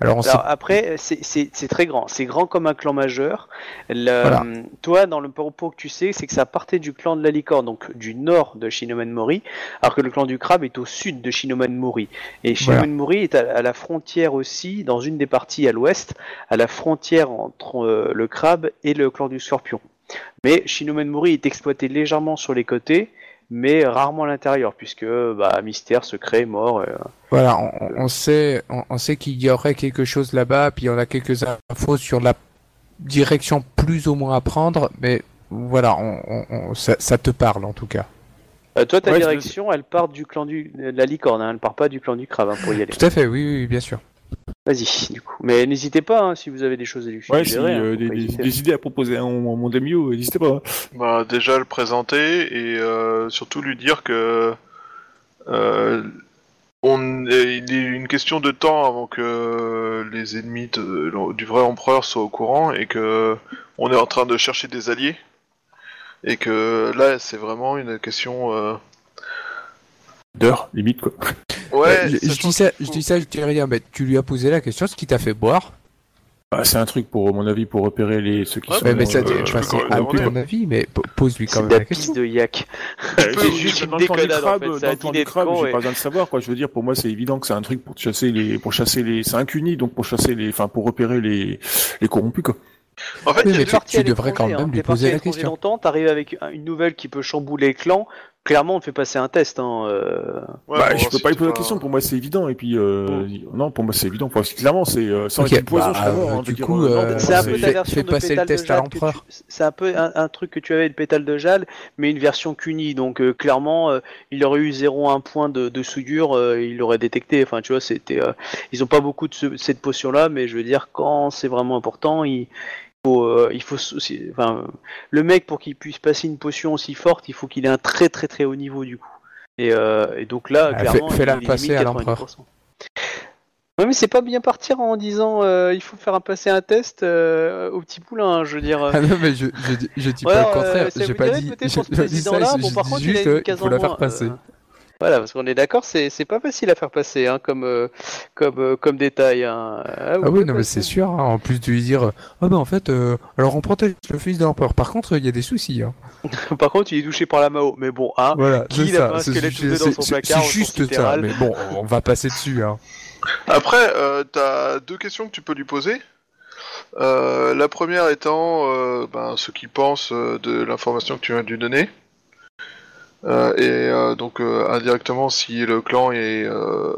Alors, on sait
Alors après, c'est- très grand. C'est grand comme un clan majeur. Le-
Voilà.
Toi, dans le propos que tu sais, c'est que ça partait du clan de la licorne, donc du nord de Shinomen Mori, alors que le clan du crabe est au sud de Shinomen Mori. Et Shinomen Mori est à, à la frontière aussi, dans une des parties à l'ouest, à la frontière entre euh, le crabe et le clan du scorpion. Mais Shinomen Mori est exploité légèrement sur les côtés, mais rarement à l'intérieur, puisque bah, mystère, secret, mort. euh,
Voilà, on, on sait, on, on sait qu'il y aurait quelque chose là-bas, puis on a quelques infos sur la direction plus ou moins à prendre, mais voilà, on, on- on- ça, ça te parle en tout cas.
Euh, toi, ta
Ouais,
direction, elle part du clan du, de la licorne, hein, elle part pas du clan du crabe hein, pour y aller.
Tout à fait, oui, oui, bien sûr.
Vas-y, du coup. Mais n'hésitez pas hein, si vous avez des choses à lui
Ouais, si
suggérer. hein,
euh,
faut
des, idées à proposer à mon, mon Demio, n'hésitez pas.
Bah, déjà le présenter et euh, surtout lui dire que euh, on, il est une question de temps avant que les ennemis de- du vrai empereur soient au courant et que on est en train de chercher des alliés et que là c'est vraiment une question. Euh,
D'heure, limite, quoi.
Ouais,
Euh, je, dis ça, je dis ça, je dis rien, mais tu lui as posé la question, ce qui t'a fait boire.
Bah, c'est un truc, pour à mon avis, pour repérer les, ceux qui
Ouais,
sont...
Ouais, mais ça,
euh,
je
c'est à ton avis, mais po- pose-lui quand même la
la
question.
de yak.
Euh,
C'est
tu
juste une déconnade, en fait, con,
j'ai pas besoin de savoir, quoi. Je veux dire, pour moi, c'est évident que c'est un truc pour chasser les, pour chasser les, c'est un donc pour chasser les, enfin, pour repérer les, les corrompus, quoi.
En fait,
Oui, mais tu-
à
devrais quand même
hein.
lui poser la question.
longtemps, t'arrives avec un- une nouvelle qui peut chambouler le clan. Clairement, on te fait passer un test. Hein, euh.
Ouais,
bah, je peux
si
pas lui poser la question, pour moi, c'est évident, et puis, euh, non, pour moi, c'est évident, pour clairement, c'est, euh, sans être du poison,
bah,
je mort,
euh,
hein, je
du coup,
euh, non,
euh,
pour
C'est un peu ta version de
passer le
pétale de
test à
jade. tu- C'est un peu un, un truc que tu avais de pétale de jade, mais une version CUNY. Donc euh, clairement, euh, il aurait eu 0,1 point de, de souillure, euh, il l'aurait détecté. Enfin, tu vois, c'était. euh, ils ont pas beaucoup de ce- cette potion-là, mais je veux dire, quand c'est vraiment important, il faut, euh, il faut enfin, le mec pour qu'il puisse passer une potion aussi forte, il faut qu'il ait un très très très haut niveau du coup. Et, euh, et donc là,
Ah,
clairement,
fais- fais-la
il
passer
élimine
à l'empereur.
90%. Ouais, mais c'est pas bien partir en disant euh, il faut faire un passer un test euh, au petit poulain, hein, je veux dire.
Ah non, mais je, je, dis- je dis
Ouais,
pas le contraire. j'ai pas dit,
ce
pas dit ça, je
bon,
dis
par contre,
juste il faut la faire passer.
Voilà, parce qu'on est d'accord, c'est c'est pas facile à faire passer hein, comme, euh, comme, euh, comme détail. Hein. Ah,
Ah oui, non, mais c'est sûr. hein, En plus de lui dire, ah ben en fait, euh, alors on protège le fils de l'empereur. Par contre, il y a des soucis. Hein. [laughs]
Par contre, il est touché par la Mao, mais bon, hein.
Voilà,
Qui
c'est
n'a pas un squelette dans son placard,
C'est juste ça. Mais bon, on va passer dessus. Hein.
Après, euh, t'as deux questions que tu peux lui poser. Euh, la première étant euh, ben, ce qu'il pense euh, de l'information que tu viens de lui donner. Euh, et euh, donc euh, indirectement si le clan est euh,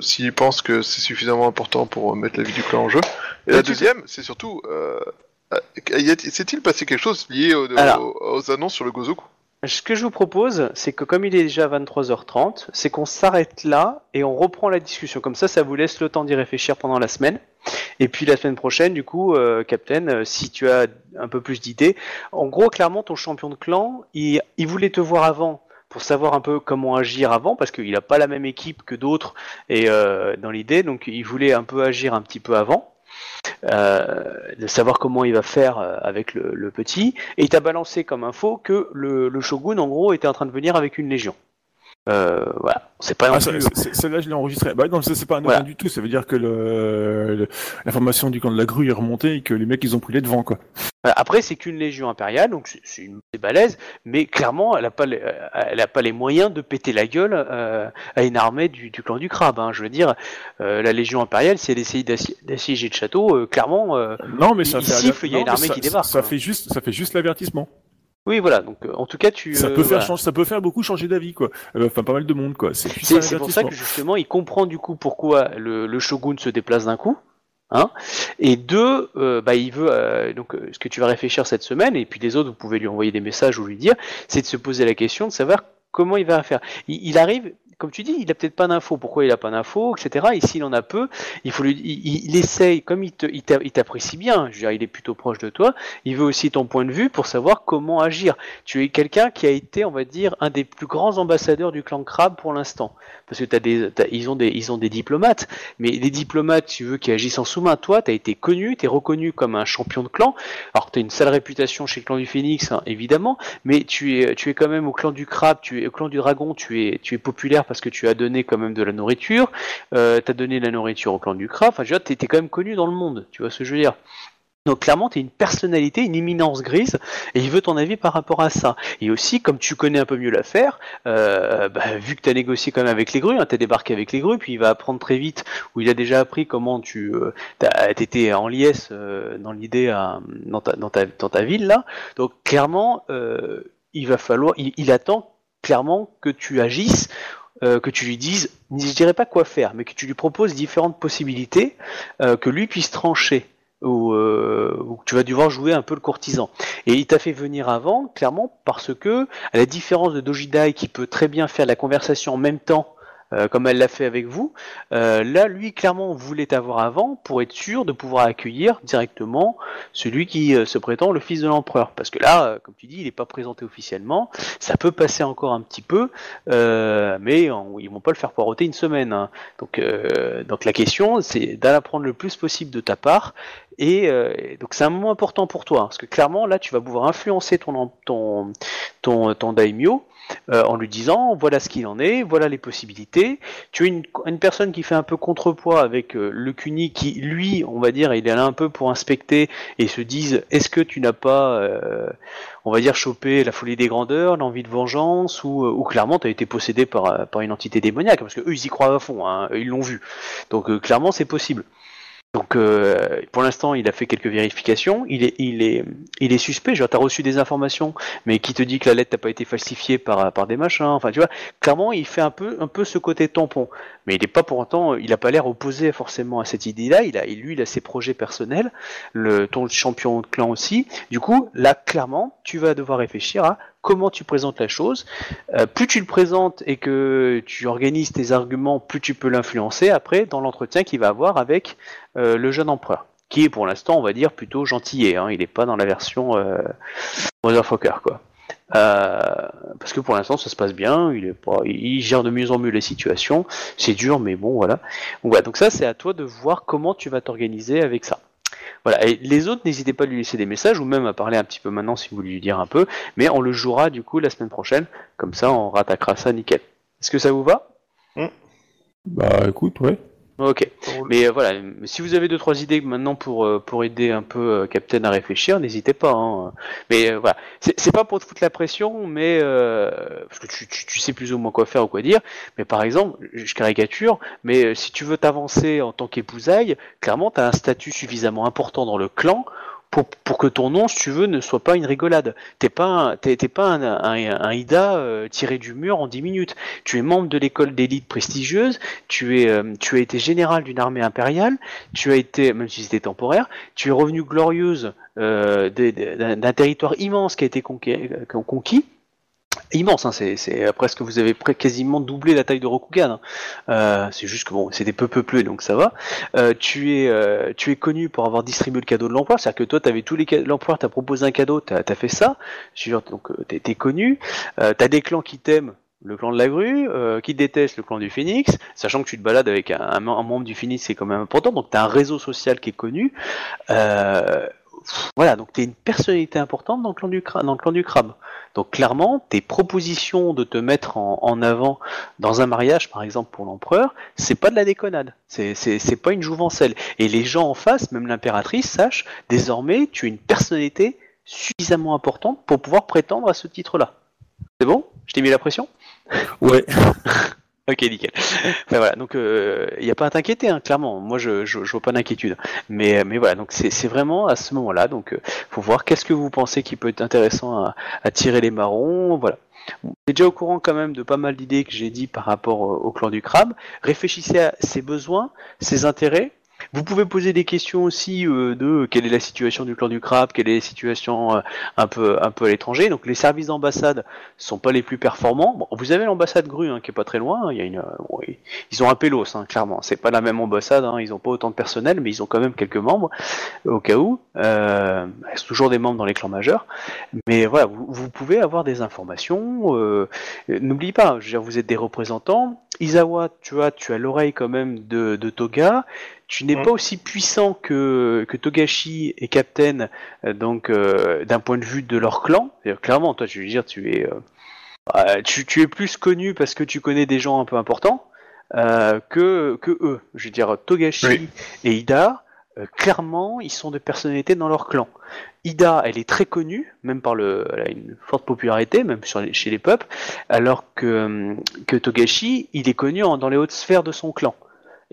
s'il pense que c'est suffisamment important pour mettre la vie du clan en jeu. Et
Mais
la deuxième, c'est surtout s'est-il passé quelque chose lié au-
Alors.
aux, aux annonces sur le Gozoku?
Ce que je vous propose, c'est que comme il est déjà 23h30, c'est qu'on s'arrête là et on reprend la discussion. Comme ça, ça vous laisse le temps d'y réfléchir pendant la semaine. Et puis la semaine prochaine, du coup, euh, Captain, euh, si tu as un peu plus d'idées, en gros, clairement, ton champion de clan, il, voulait te voir avant pour savoir un peu comment agir avant, parce qu'il n'a pas la même équipe que d'autres et euh, dans l'idée, donc il voulait un peu agir un petit peu avant. Euh, de savoir comment il va faire euh, avec le, petit, et il t'a balancé comme info que le, le shogun, en gros, était en train de venir avec une légion. Euh, voilà, c'est pas
Ah, c'est- celle-là, je l'ai enregistrée. Bah non, c'est pas un
Voilà.
du tout. Ça veut dire que le, le- l'information du camp de la grue est remontée et que les mecs, ils ont pris les devants, quoi.
Euh, Après, c'est qu'une légion impériale, donc c'est- une balèze, mais clairement, elle a pas les, euh, elle a pas les moyens de péter la gueule euh, à une armée du, du clan du crabe. hein. Je veux dire, euh, la légion impériale, si elle essaye d'assi- d'assiéger le château, euh, clairement, euh,
Non, mais ça
Il
fait
siffle, il y a une armée
ça-
qui débarque,
Ça
quoi.
fait juste, ça fait juste l'avertissement.
Oui, voilà. Donc, euh, en tout cas, tu.
Ça
euh,
peut faire
voilà.
changer, ça peut faire beaucoup changer d'avis, quoi. Euh, Enfin, pas mal de monde, quoi. C'est
C'est pour ça que justement, il comprend du coup pourquoi le, le shogun se déplace d'un coup. Hein et deux, euh, bah, il veut euh, donc euh, ce que tu vas réfléchir cette semaine, et puis les autres, vous pouvez lui envoyer des messages ou lui dire, c'est de se poser la question de savoir comment il va faire. Il, il arrive, comme tu dis, il a peut-être pas d'infos. Pourquoi il a pas d'infos, etc. Et s'il en a peu, il faut essaye, comme il te, t'apprécie bien. Je veux dire, il est plutôt proche de toi. Il veut aussi ton point de vue pour savoir comment agir. Tu es quelqu'un qui a été, on va dire, un des plus grands ambassadeurs du clan Crabe pour l'instant. Parce que t'as des, t'as- ils, ont des, des diplomates, mais les diplomates, tu veux, qui agissent en sous-main, toi, tu as été connu, tu es reconnu comme un champion de clan. Alors, tu as une sale réputation chez le clan du Phénix, hein, évidemment, mais tu es, tu es quand même au clan du Crabe, tu es au clan du Dragon, tu es, tu es populaire parce que tu as donné quand même de la nourriture, euh, tu as donné de la nourriture au clan du Crabe, enfin, tu étais quand même connu dans le monde, tu vois ce que je veux dire? Donc clairement, tu es une personnalité, une éminence grise, et il veut ton avis par rapport à ça. Et aussi, comme tu connais un peu mieux l'affaire, euh, bah, vu que tu as négocié quand même avec les grues, hein, tu as débarqué avec les grues, puis il va apprendre très vite, ou il a déjà appris comment tu euh, étais en liesse dans l'idée dans, ta, ville là. Donc clairement, il va falloir, il attend clairement que tu agisses, euh, que tu lui dises, je dirais pas quoi faire, mais que tu lui proposes différentes possibilités, euh, que lui puisse trancher où, euh, où tu vas devoir jouer un peu le courtisan. Et il t'a fait venir avant, clairement, parce que, à la différence de Dojidai qui peut très bien faire la conversation en même temps, euh, comme elle l'a fait avec vous, euh, là, lui, clairement, voulait t'avoir avant pour être sûr de pouvoir accueillir directement celui qui euh, se prétend le fils de l'empereur. Parce que là, comme tu dis, il n'est pas présenté officiellement, ça peut passer encore un petit peu, mais on- ils vont pas le faire poireauter une semaine. hein. Donc, la question, c'est d'en apprendre le plus possible de ta part. Et donc c'est un moment important pour toi, hein, parce que clairement là tu vas pouvoir influencer ton, ton daimyo euh, en lui disant voilà ce qu'il en est, voilà les possibilités. Tu es une, personne qui fait un peu contrepoids avec euh, le Kuni qui lui, on va dire, il est là un peu pour inspecter et se disent est-ce que tu n'as pas euh, on va dire choper la folie des grandeurs, l'envie de vengeance ou, ou clairement tu as été possédé par, une entité démoniaque? Parce que eux ils y croient à fond, hein, ils l'ont vu. Donc clairement c'est possible. Donc euh, pour l'instant, il a fait quelques vérifications. Il est, il est, il est suspect. Genre, t'as reçu des informations, mais qui te dit que la lettre n'a pas été falsifiée par, des machins. Enfin, tu vois, clairement, il fait un peu, un peu ce côté tampon. Mais il n'est pas pour autant, il n'a pas l'air opposé forcément à cette idée-là. Il a, lui, il a ses projets personnels. Le ton champion de clan aussi. Du coup, là, clairement, tu vas devoir réfléchir à comment tu présentes la chose. Euh, plus tu le présentes et que tu organises tes arguments, plus tu peux l'influencer après dans l'entretien qu'il va avoir avec euh, le jeune empereur, qui est pour l'instant, on va dire, plutôt gentillet. Hein, il n'est pas dans la version euh, motherfucker, quoi. Euh, parce que pour l'instant ça se passe bien, il est pas, il gère de mieux en mieux les situations. C'est dur, mais bon voilà. Voilà, donc ça c'est à toi de voir comment tu vas t'organiser avec ça. Voilà. Et les autres, n'hésitez pas à lui laisser des messages ou même à parler un petit peu maintenant si vous voulez lui dire un peu. Mais on le jouera du coup la semaine prochaine. Comme ça, on rattaquera ça nickel. Est-ce que ça vous va?
Bah écoute, ouais.
Ok. Mais euh, voilà, si vous avez deux trois idées maintenant pour euh, pour aider un peu euh, Captain à réfléchir, n'hésitez pas. Hein. Mais euh, voilà, c'est c'est pas pour te foutre la pression, mais euh, parce que tu, tu, tu sais plus ou moins quoi faire ou quoi dire. Mais par exemple, je caricature, mais euh, si tu veux t'avancer en tant qu'épousaille, clairement, tu as un statut suffisamment important dans le clan. Pour, que ton nom, si tu veux, ne soit pas une rigolade. T'es pas, t'es, pas un, un, Ida euh, tiré du mur en 10 minutes. Tu es membre de l'école d'élite prestigieuse, tu es, euh, tu as été général d'une armée impériale, tu as été, même si c'était temporaire, tu es revenu glorieuse euh, d'un territoire immense qui a été conquis. Immense, hein, c'est, presque vous avez quasiment doublé la taille de Rokugan. hein. Euh, c'est juste que bon, des peu peuplés, donc ça va. Euh, tu es, euh, tu es connu pour avoir distribué le cadeau de l'emploi, c'est-à-dire que toi, t'avais tous les l'emploi t'a proposé un cadeau, t'as, as fait ça. Sûr, donc euh, t'es, connu. Euh, t'as des clans qui t'aiment, le clan de la grue, euh, qui déteste le clan du phénix, sachant que tu te balades avec un, un mem- un membre du phénix, c'est quand même important, donc tu as un réseau social qui est connu. Euh, voilà, donc tu es une personnalité importante dans le, clan du cra- dans le clan du crabe. Donc clairement, tes propositions de te mettre en, en avant dans un mariage, par exemple pour l'empereur, c'est pas de la déconnade, c'est c'est- c'est pas une jouvencelle. Et les gens en face, même l'impératrice, sachent, désormais, tu es une personnalité suffisamment importante pour pouvoir prétendre à ce titre-là. C'est bon? Je t'ai mis la pression?
Ouais. [laughs]
Ok, nickel. Enfin, voilà, donc il n'y a pas à t'inquiéter, hein, clairement. Moi, je, je, vois pas d'inquiétude. Mais, mais voilà, donc c'est vraiment à ce moment-là. Donc, euh, faut voir qu'est-ce que vous pensez qui peut être intéressant à, tirer les marrons. Voilà. T'es déjà au courant quand même de pas mal d'idées que j'ai dit par rapport au clan du crabe. Réfléchissez à ses besoins, ses intérêts. Vous pouvez poser des questions aussi euh, de quelle est la situation du clan du crabe, quelle est la situation euh, un peu un peu à l'étranger. Donc les services d'ambassade sont pas les plus performants. Bon, vous avez l'ambassade Grue hein, qui est pas très loin. Il y a une, euh, bon, ils- ont un pélos, hein, clairement. C'est pas la même ambassade. Hein, ils ont pas autant de personnel, mais ils ont quand même quelques membres au cas où. Euh, a toujours des membres dans les clans majeurs. Mais voilà, vous, vous pouvez avoir des informations. euh, N'oublie pas, je veux dire, vous êtes des représentants. Isawa, tu as, tu as l'oreille quand même de, de Toga. Tu n'es pas aussi puissant que, que Togashi et Captain, euh, donc euh, d'un point de vue de leur clan. C'est-à-dire, Clairement, toi, je veux dire, tu es, euh, euh, tu, tu es plus connu parce que tu connais des gens un peu importants euh, que, que eux. Je veux dire, Togashi
Oui.
et Ida, euh, clairement, ils sont des personnalités dans leur clan. Ida, elle est très connue, même par le, elle a une forte popularité, même sur les- chez les peuples, alors que, que Togashi, il est connu en- dans les hautes sphères de son clan.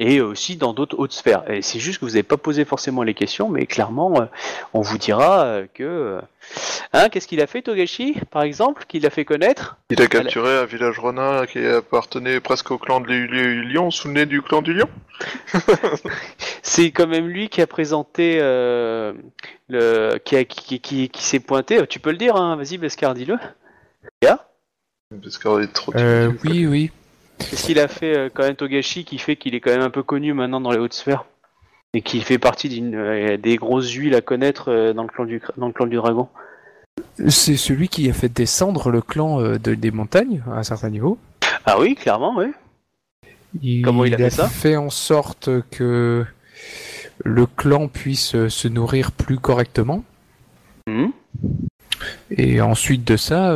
Et aussi dans d'autres hautes sphères. Et c'est juste que vous n'avez pas posé forcément les questions, mais clairement, euh, on vous dira euh, que... euh, Hein, qu'est-ce qu'il a fait Togashi, par exemple, qu'il a fait connaître?
Il a capturé un village ronin qui appartenait presque au clan de du Lion, sous le nez du clan du Lion? [laughs]
C'est quand même lui qui a présenté euh, le... qui, a- qui, qui, qui s'est pointé. Tu peux le dire, hein vas-y Beskar, dis-le.
Parce qu'il est trop
Euh, oui, oui.
Qu'est-ce qu'il a fait euh, quand même Togashi qui fait qu'il est quand même un peu connu maintenant dans les hautes sphères et qui fait partie d'une euh, des grosses huiles à connaître euh, dans le clan du dans le clan du dragon?
C'est celui qui a fait descendre le clan de- des montagnes à un certain niveau.
Ah oui, clairement, oui.
Il,
Comment il a fait ça?
fait en sorte que le clan puisse se nourrir plus correctement.
Mhm.
Et ensuite de ça,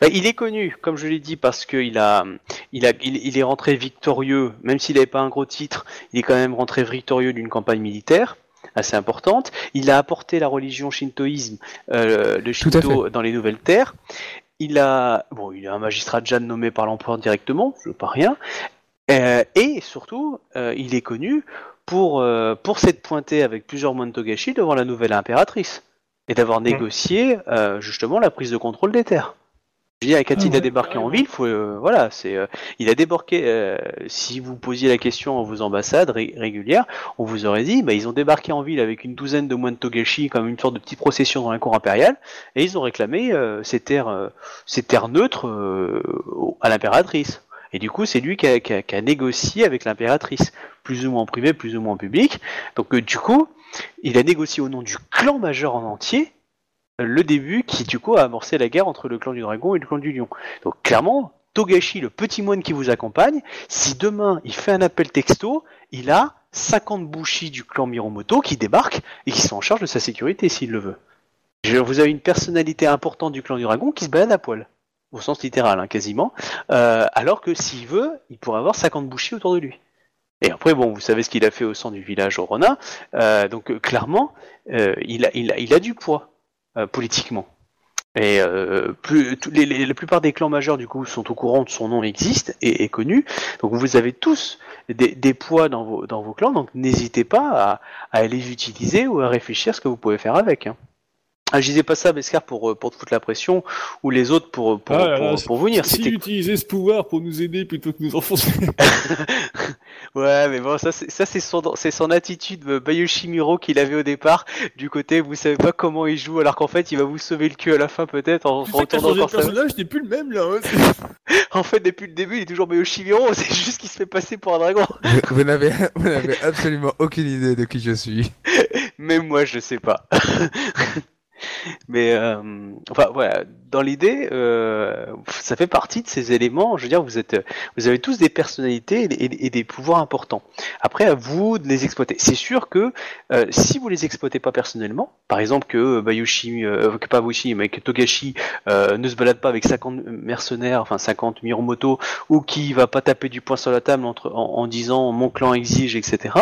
Bah, il est connu, comme je l'ai dit, parce qu'il a, il a, il, il est rentré victorieux, même s'il n'avait pas un gros titre, il est quand même rentré victorieux d'une campagne militaire assez importante. Il a apporté la religion shintoïsme, euh, le
à
shinto dans les nouvelles terres. Il a, bon, il a un magistrat de Jeanne nommé par l'empereur directement, je veux pas rien. Euh, et surtout, euh, il est connu pour, euh, pour s'être pointé avec plusieurs moines Togashi devant la nouvelle impératrice et d'avoir négocié euh, justement la prise de contrôle des terres. Je veux dire, quand
Ah
il a débarqué en
carrément.
ville, faut, euh, voilà, c'est, euh, il a débarqué. euh, si vous posiez la question à vos ambassades ré- régulières, on vous aurait dit, bah, ils ont débarqué en ville avec une douzaine de moines Togashi, comme une sorte de petite procession dans la cour impériale, et ils ont réclamé euh, ces terres, euh, ces terres neutres euh, à l'impératrice. Et du coup, c'est lui qui a, qui a- qui a négocié avec l'impératrice, plus ou moins en privé, plus ou moins en public. Donc, euh, du coup, il a négocié au nom du clan majeur en entier le début qui, du coup, a amorcé la guerre entre le clan du dragon et le clan du lion. Donc, clairement, Togashi, le petit moine qui vous accompagne, si demain il fait un appel texto, il a 50 bouchis du clan Miromoto qui débarquent et qui sont en charge de sa sécurité s'il le veut. Vous avez une personnalité importante du clan du dragon qui se balade à poil, au sens littéral, hein, quasiment, euh, alors que s'il veut, il pourrait avoir 50 bouchis autour de lui. Et après, bon, vous savez ce qu'il a fait au sein du village Orona, euh, donc clairement, euh, il, a, du poids politiquement. Et euh, plus, les, la plupart des clans majeurs du coup sont au courant de son nom existe et est connu. Donc vous avez tous des, des poids dans vos, dans vos clans, donc n'hésitez pas à, à les utiliser ou à réfléchir ce que vous pouvez faire avec. Hein. Ah, je disais pas ça, Beskar, pour, euh, pour te foutre la pression, ou les autres pour, pour,
Ah là
pour,
là,
pour vous venir.
Si utiliser ce pouvoir pour nous aider plutôt que nous enfoncer. [laughs]
Ouais, mais bon, ça c'est ça c'est son c'est son attitude euh, Bayushi Miro qu'il avait au départ. Du côté, vous savez pas comment il joue, alors qu'en fait, il va vous sauver le cul à la fin peut-être en
Tu sais que t'as
retournant encore sa-
personnage, t'es plus le même là. hein. [laughs]
En fait, depuis le début, il est toujours Bayushi Miro. [laughs] C'est juste qu'il se fait passer pour un dragon.
vous, n'avez vous n'avez absolument aucune idée de qui je suis.
Même moi, je sais pas. Mais euh, enfin voilà, dans l'idée, euh, ça fait partie de ces éléments. Je veux dire, vous êtes, vous avez tous des personnalités et, des pouvoirs importants. Après, à vous de les exploiter. C'est sûr que euh, si vous les exploitez pas personnellement, par exemple que Bayushi, euh, que pas Bayushi, mais que Togashi euh, ne se balade pas avec 50 mercenaires, enfin 50 Miromoto, ou qui va pas taper du poing sur la table en disant mon clan exige, etc.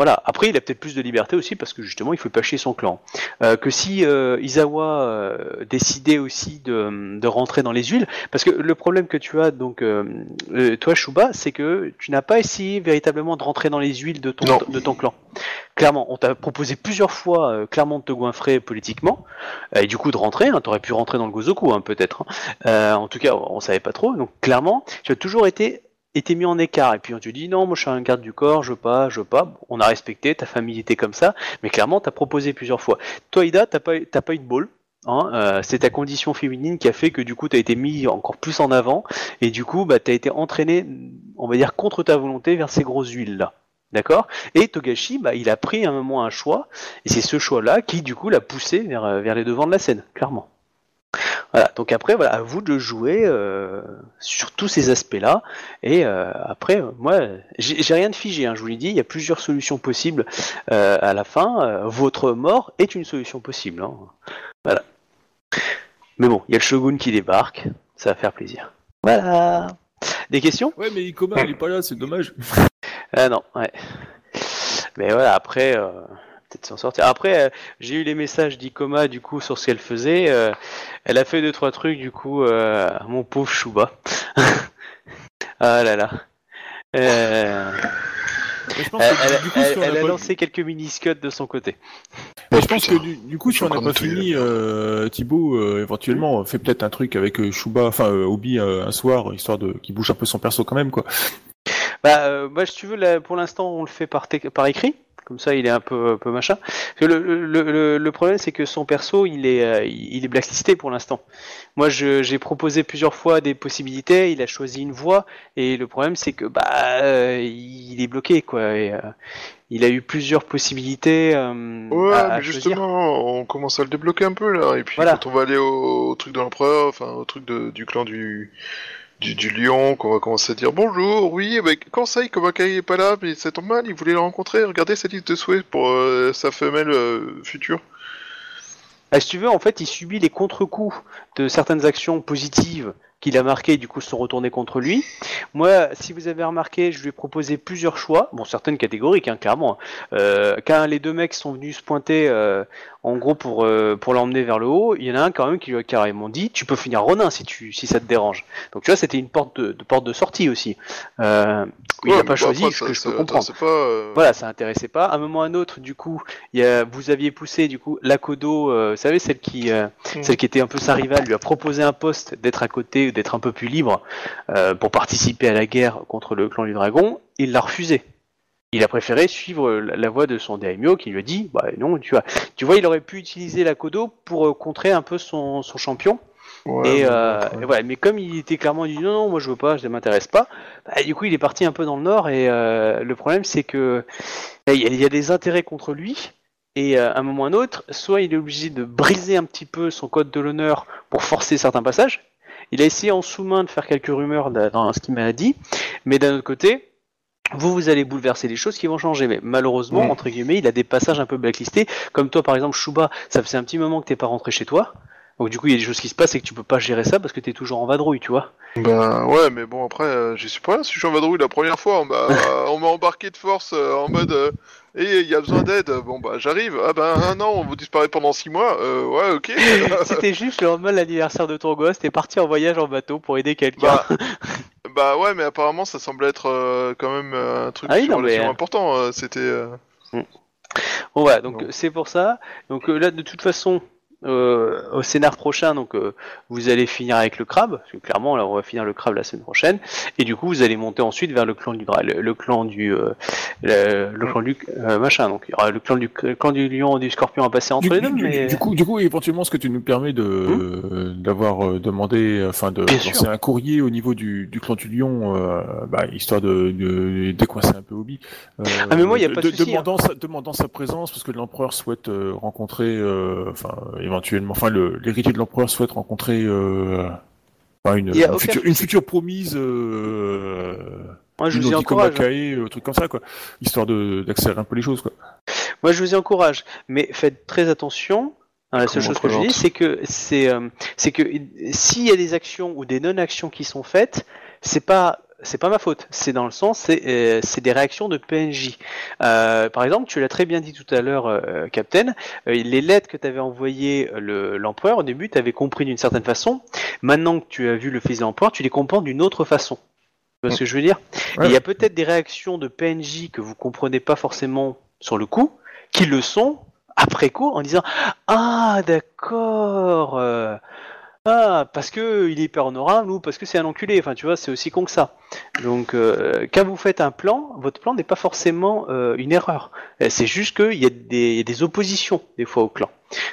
Voilà. Après, il a peut-être plus de liberté aussi parce que justement, il faut pas chier son clan. Euh, que si euh, Izawa euh, décidait aussi de, de rentrer dans les huiles, parce que le problème que tu as donc euh, euh, toi Shuba, c'est que tu n'as pas essayé véritablement de rentrer dans les huiles de ton
Non.
de ton clan. Clairement, on t'a proposé plusieurs fois euh, clairement de te goinfrer politiquement et du coup de rentrer. Hein, T'aurais pu rentrer dans le Gozoku hein, peut-être. hein. Euh, en tout cas, on savait pas trop. Donc clairement, tu as toujours été été mis en écart. Et puis on te dit non moi je suis un garde du corps je veux pas je veux pas. On a respecté ta famille était comme ça mais clairement t'as proposé plusieurs fois. Toi Ida t'as pas t'as pas eu de ball Hein, euh, c'est ta condition féminine qui a fait que du coup tu as été mis encore plus en avant. Et du coup bah, tu as été entraîné on va dire contre ta volonté vers ces grosses huiles là d'accord? Et Togashi bah, il a pris à un moment un choix. Et c'est ce choix là qui du coup l'a poussé vers, euh, vers les devants de la scène clairement voilà donc après voilà à vous de jouer euh, sur tous ces aspects là et euh, après moi j'ai rien de figé hein, je vous l'ai dit il y a plusieurs solutions possibles euh, à la fin votre mort est une solution possible hein. voilà mais bon, il y a le Shogun qui débarque, ça va faire plaisir. Voilà. Des questions?
Ouais, mais Ikoma, il est pas là, c'est dommage.
Ah non, ouais. Mais voilà, après, peut-être s'en sortir. Après, euh, j'ai eu les messages d'Ikoma, du coup, sur ce qu'elle faisait. euh, elle a fait deux, trois trucs, du coup, euh, mon pauvre Shuba. [laughs] ah là là. Euh,
Mais je pense
elle,
que
elle-
du coup,
elle-
si on
elle
n'a
a
pas-
lancé quelques mini-scuds de son côté.
Mais je pense que du, du coup, si on n'a pas fini, euh, Thibaut, euh, éventuellement, fait peut-être un truc avec euh, Shuba, enfin euh, Obi euh, un soir, histoire de qu'il bouge un peu son perso quand même, quoi.
Bah, euh, moi, si tu veux, là, pour l'instant, on le fait par écrit. Comme ça, il est un peu, un peu machin. Le, le, le, le problème, c'est que son perso, il est, euh, il est blacklisté pour l'instant. Moi, j'ai proposé plusieurs fois des possibilités. Il a choisi une voie, et le problème, c'est que bah, euh, il est bloqué, quoi. Et, euh, il a eu plusieurs possibilités euh,
Ouais,
à,
mais justement, on commence à le débloquer un peu là. Et puis
Voilà.
quand on va aller au, au truc de l'empereur, enfin au truc de- du clan du, du, lion, qu'on va commencer à dire bonjour, oui, mais quand ça, Kobakai est pas là, mais ça tombe mal, il voulait le rencontrer. Regardez sa liste de souhaits pour euh, sa femelle euh, future.
Ah, si tu veux, en fait, il subit les contre-coups de certaines actions positives qu'il a marquées, du coup, se sont retournées contre lui. Moi, si vous avez remarqué, je lui ai proposé plusieurs choix, bon, certaines catégoriques, hein, clairement. Euh, quand les deux mecs sont venus se pointer, euh, en gros, pour, euh, pour l'emmener vers le haut, il y en a un quand même qui lui a carrément dit, tu peux finir Ronin si, tu, si ça te dérange. Donc, tu vois, c'était une porte de, de porte de sortie aussi. Euh, il n'a pas choisi,
après,
ce
ça-
que je peux comprendre.
Pas,
Voilà, ça intéressait pas. À un moment ou à un autre, du coup, il y a, vous aviez poussé, du coup, Lakodo, euh, vous savez, celle qui,
Mhm.
celle qui était un peu sa rivale, lui a proposé un poste d'être à côté, d'être un peu plus libre euh, pour participer à la guerre contre le clan du dragon. Il l'a refusé. Il a préféré suivre la, la voie de son daimyo qui lui a dit, bah non, tu vois, tu vois, il aurait pu utiliser Lakodo pour euh, contrer un peu son, son champion.
ouais,
Et,
mais
euh,
ouais.
et voilà, mais comme il était clairement dit non, non, moi je veux pas, ça m'intéresse pas, bah, du coup il est parti un peu dans le nord et euh, le problème c'est que bah, il y, a- il y a des intérêts contre lui et euh, à un moment ou à un autre, soit il est obligé de briser un petit peu son code de l'honneur pour forcer certains passages. Il a essayé en sous-main de faire quelques rumeurs da- dans ce qu'il m'a dit, mais d'un autre côté, vous, vous allez bouleverser les choses qui vont changer. Mais malheureusement, entre guillemets, il a des passages un peu blacklistés. Comme toi, par exemple, Shuba, ça faisait un petit moment que t'es pas rentré chez toi. Donc du coup, il y a des choses qui se passent et que tu peux pas gérer ça parce que t'es toujours en vadrouille, tu vois.
Ben ouais, mais bon après, euh, j'y suis pas là. Si je suis en vadrouille la première fois, on m'a [laughs] on m'a embarqué de force euh, en mode euh, et il y a besoin d'aide. Bon bah j'arrive. Ah ben un an, on vous disparaît pendant six mois. Euh, ouais, ok. [laughs]
C'était juste le lendemain de l'anniversaire de ton gosse, t'es parti en voyage en bateau pour aider quelqu'un.
bah, [laughs] bah ouais, mais apparemment ça semblait être euh, quand même euh, un truc
Ah oui, non, mais-
important. euh, C'était. euh,
Bon voilà, donc euh, c'est pour ça. Donc euh, là, de toute façon, euh, au scénar prochain, donc euh, vous allez finir avec le crabe, parce que clairement là, on va finir le crabe la semaine prochaine, et du coup vous allez monter ensuite vers le clan du le, le clan du euh, le, le clan du machin. Donc il y aura le clan du le clan du lion et du scorpion à passer entre
Du,
les deux,
du-
mais
du coup, du coup, éventuellement, ce que tu nous permets de d'avoir euh, demandé, enfin de lancer un courrier au niveau du, du clan du lion, bah, histoire de, de décoincer un peu Obi.
Ah, mais moi, y a pas de souci,
demandant, sa, demandant sa présence parce que l'empereur souhaite rencontrer, enfin éventuellement, enfin le l'héritier de l'empereur souhaite rencontrer. Euh, enfin, une, future, une future promise euh,
moi je vous y.
Komakae, euh, truc comme ça quoi, histoire de d'accélérer un peu les choses quoi.
Moi, je vous y encourage, mais faites très attention. Hein, la seule chose que je dis, c'est que c'est euh, c'est que s'il y a des actions ou des non-actions qui sont faites, c'est pas c'est pas ma faute. C'est dans le sens, c'est euh, des réactions de PNJ. Euh, par exemple, tu l'as très bien dit tout à l'heure, euh, Captain. euh, les lettres que tu avais envoyées le- l'empereur au début, tu avais compris d'une certaine façon. Maintenant que tu as vu le fils de l'empereur, tu les comprends d'une autre façon. Tu vois ce que je veux dire?
Ouais.
Il y a peut-être des réactions de PNJ que vous comprenez pas forcément sur le coup, qui le sont après coup en disant ah d'accord ah parce que il est hyper honorable ou parce que c'est un enculé. Enfin tu vois c'est aussi con que ça. Donc euh, quand vous faites un plan votre plan n'est pas forcément euh, une erreur. Euh, c'est juste qu'il y, y a des oppositions des fois au clan.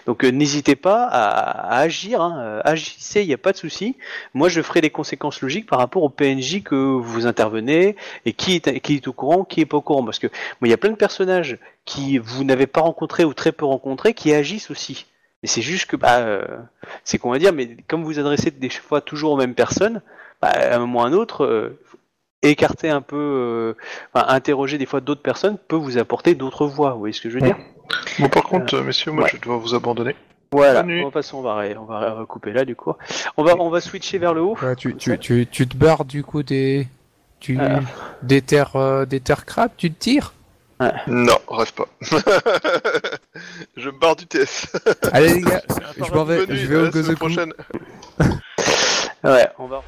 Donc n'hésitez pas à, agir hein, agissez il n'y a pas de souci. Moi je ferai les conséquences logiques par rapport au PNJ que vous intervenez et qui est, qui est au courant qui est pas au courant. Parce que il y a plein de personnages qui vous n'avez pas rencontrés ou très peu rencontrés qui agissent aussi. Mais c'est juste que bah euh, c'est qu'on va dire, mais comme vous adressez des fois toujours aux mêmes personnes, bah, à un moment ou à un autre, euh, écarter un peu, euh, enfin, interroger des fois d'autres personnes peut vous apporter d'autres voies. Vous voyez ce que je veux dire?
Bon par contre, euh, messieurs, moi
ouais.
je dois vous abandonner.
Voilà. De toute façon, on va, on va recouper là du coup. On va, on va switcher vers le haut.
Ouais, tu, tu, tu, tu te barres du coup des, tu,
Ah.
des terres, euh, des terres crabes, tu te tires?
Non, rêve pas. [laughs] je me barre du TS.
Allez les gars, [laughs] je m'en vais, je vais au Gozoku.
prochaine.
Ouais, on va.